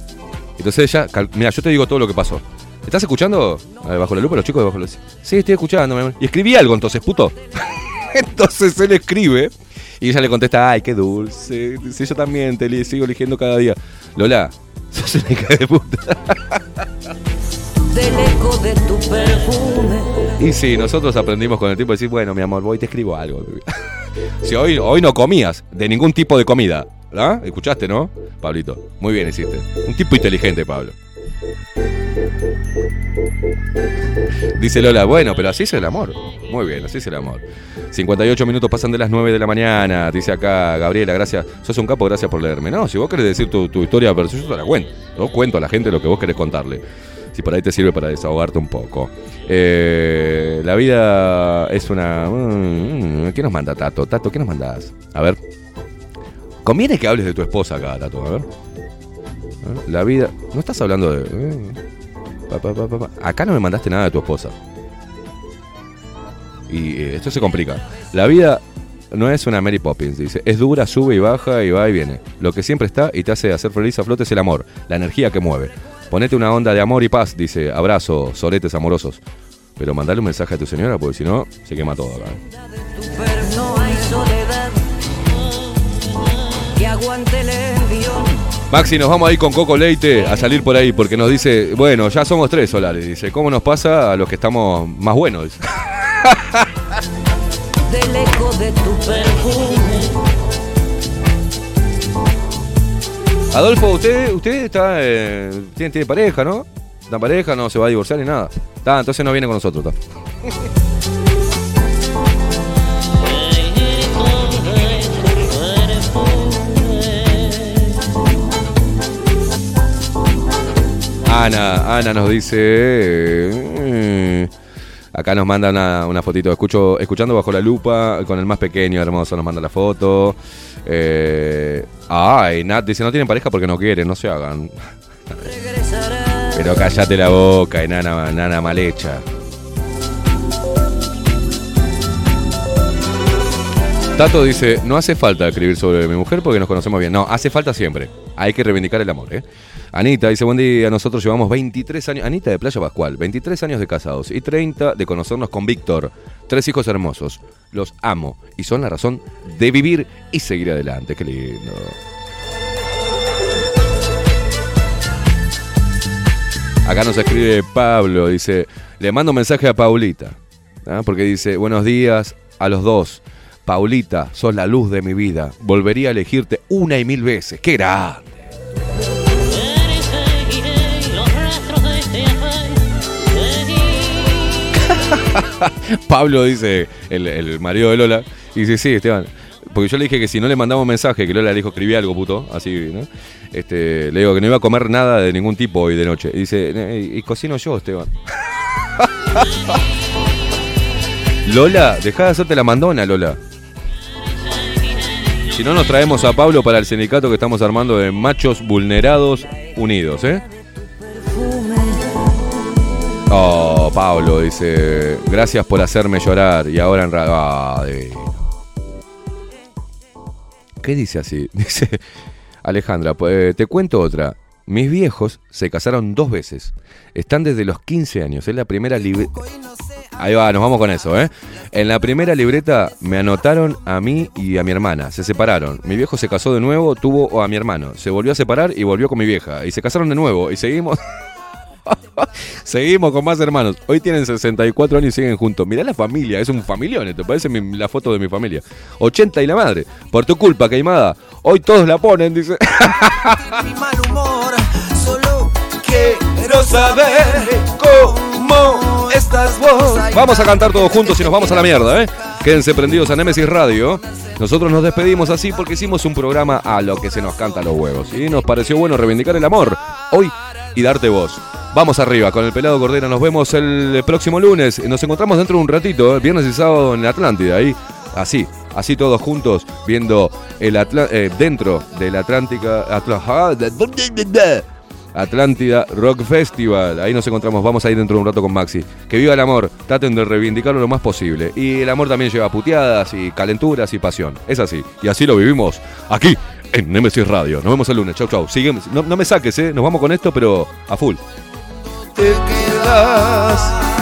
S5: Entonces ella, mira, yo te digo todo lo que pasó. ¿Estás escuchando eh, bajo la lupa los chicos de bajo la Sí, estoy escuchando, mi amor. Y escribí algo entonces, puto. entonces él escribe y ella le contesta, ay, qué dulce. Dice, yo también te sigo eligiendo cada día. Lola, sos una hija de puta.
S15: Del eco de tu perfume.
S5: Y sí, nosotros aprendimos con el tiempo a decir, bueno, mi amor, voy y te escribo algo. Si hoy, hoy no comías de ningún tipo de comida, ¿ah? ¿Escuchaste, no? Pablito, muy bien hiciste. Un tipo inteligente, Pablo. Dice Lola, bueno, pero así es el amor. Muy bien, así es el amor. 58 minutos pasan de las 9 de la mañana. Dice acá Gabriela, gracias. Sos un capo, gracias por leerme. No, si vos querés decir tu, tu historia, pero yo te la cuento. Yo cuento a la gente lo que vos querés contarle. Si por ahí te sirve para desahogarte un poco. Eh, la vida es una. mm, ¿Qué nos manda Tato? Tato, ¿qué nos mandás? A ver. Conviene que hables de tu esposa acá, Tato. A ver. Ver, La vida. No estás hablando de. eh, pa, pa, pa. Acá no me mandaste nada de tu esposa. Y eh, esto se complica. La vida no es una Mary Poppins, dice. Es dura, sube y baja y va y viene. Lo que siempre está y te hace hacer feliz a flote es el amor, la energía que mueve. Ponete una onda de amor y paz, dice. Abrazo, soretes amorosos. Pero mandale un mensaje a tu señora porque si no, se quema todo acá. ¿eh? Maxi, nos vamos ahí con Coco Leite a salir por ahí porque nos dice, bueno, ya somos tres solares. Dice, ¿cómo nos pasa a los que estamos más buenos?
S15: De tu.
S5: Adolfo, usted, usted está, eh, tiene, pareja, ¿no? Está pareja, no se va a divorciar ni nada. Está, entonces no viene con nosotros. Ana, Ana nos dice. eh, acá nos manda una, fotito. Escucho, escuchando bajo la lupa con el más pequeño, hermoso, nos manda la foto. Eh, ay, Nat dice: No tienen pareja porque no quieren, no se hagan. Pero cállate la boca, enana, enana mal hecha. Tato dice, no hace falta escribir sobre mi mujer porque nos conocemos bien. No, hace falta siempre. Hay que reivindicar el amor, ¿eh? Anita dice, buen día, nosotros llevamos 23 años, Anita de Playa Pascual, 23 años de casados y 30 de conocernos con Víctor. Tres hijos hermosos. Los amo y son la razón de vivir y seguir adelante. Qué lindo. Acá nos escribe Pablo, dice, le mando un mensaje a Paulita, ¿ah? porque dice, buenos días a los dos. Paulita, sos la luz de mi vida. Volvería a elegirte una y mil veces. ¡Qué grande! Pablo dice, el, el marido de Lola, y dice, sí, Esteban. Porque yo le dije que si no le mandaba un mensaje, que Lola le dijo, escribí algo, puto, así, ¿no? Este, le digo que no iba a comer nada de ningún tipo hoy de noche. Y dice, "Eh, y cocino yo, Esteban. Lola, dejá de hacerte la mandona, Lola. Si no, nos traemos a Pablo para el sindicato que estamos armando de Machos Vulnerados Unidos, ¿eh? Oh, Pablo dice, gracias por hacerme llorar y ahora en realidad... ¿Qué dice así? Dice, Alejandra, pues, te cuento otra. Mis viejos se casaron dos veces. Están desde los 15 años. Es la primera libreta... Ahí va, nos vamos con eso, ¿eh? En la primera libreta me anotaron a mí y a mi hermana. Se separaron. Mi viejo se casó de nuevo, tuvo a mi hermano. Se volvió a separar y volvió con mi vieja. Y se casaron de nuevo. Y seguimos... Seguimos con más hermanos. Hoy tienen 64 años y siguen juntos. Mirá la familia, es un familión. ¿Te parece mi- la foto de mi familia? 80 y la madre. Por tu culpa, Queimada. Hoy todos la ponen, dice.
S16: Solo
S5: quiero saber cómo estás vos. Vamos a cantar todos juntos y nos vamos a la mierda, ¿eh? Quédense prendidos a Nemesis Radio. Nosotros nos despedimos así porque hicimos un programa a lo que se nos canta los huevos. Y nos pareció bueno reivindicar el amor hoy y darte voz. Vamos arriba con el pelado Cordera. Nos vemos el próximo lunes. Nos encontramos dentro de un ratito, ¿eh? viernes y sábado en Atlántida. Ahí, así, así todos juntos, viendo el Atla- eh, dentro del Atlántica. Ah, Atlántida Rock Festival. Ahí nos encontramos. Vamos a ir dentro de un rato con Maxi. Que viva el amor. Traten de reivindicarlo lo más posible. Y el amor también lleva puteadas y calenturas y pasión. Es así. Y así lo vivimos aquí en Nemesis Radio. Nos vemos el lunes. Chau, chau. Sigue- no, no me saques, ¿eh? Nos vamos con esto, pero a full.
S16: te quedas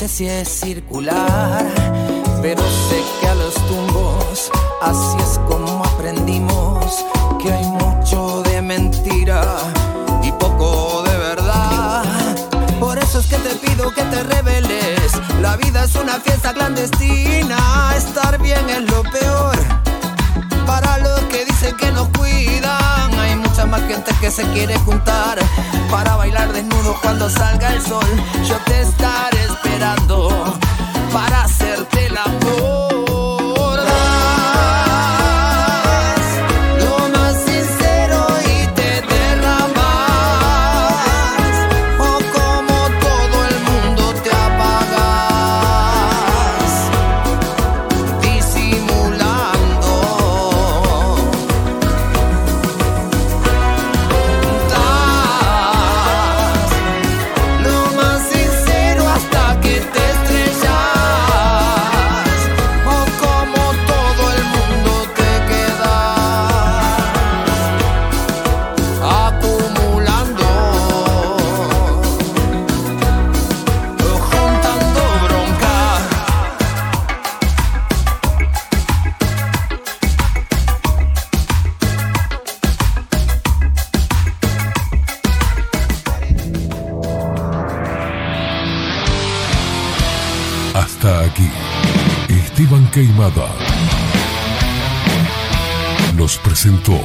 S8: sé si es circular, pero sé que a los tumbos así es como aprendimos que hay mucho de mentira y poco de verdad. Por eso es que te pido que te reveles. La vida es una fiesta clandestina, estar bien es lo peor. Para los que dicen que nos cuidan, hay mucha más gente que se quiere juntar para bailar desnudo cuando salga el sol. Yo te estaré para hacerte el amor.
S4: Queimada. Nos presentó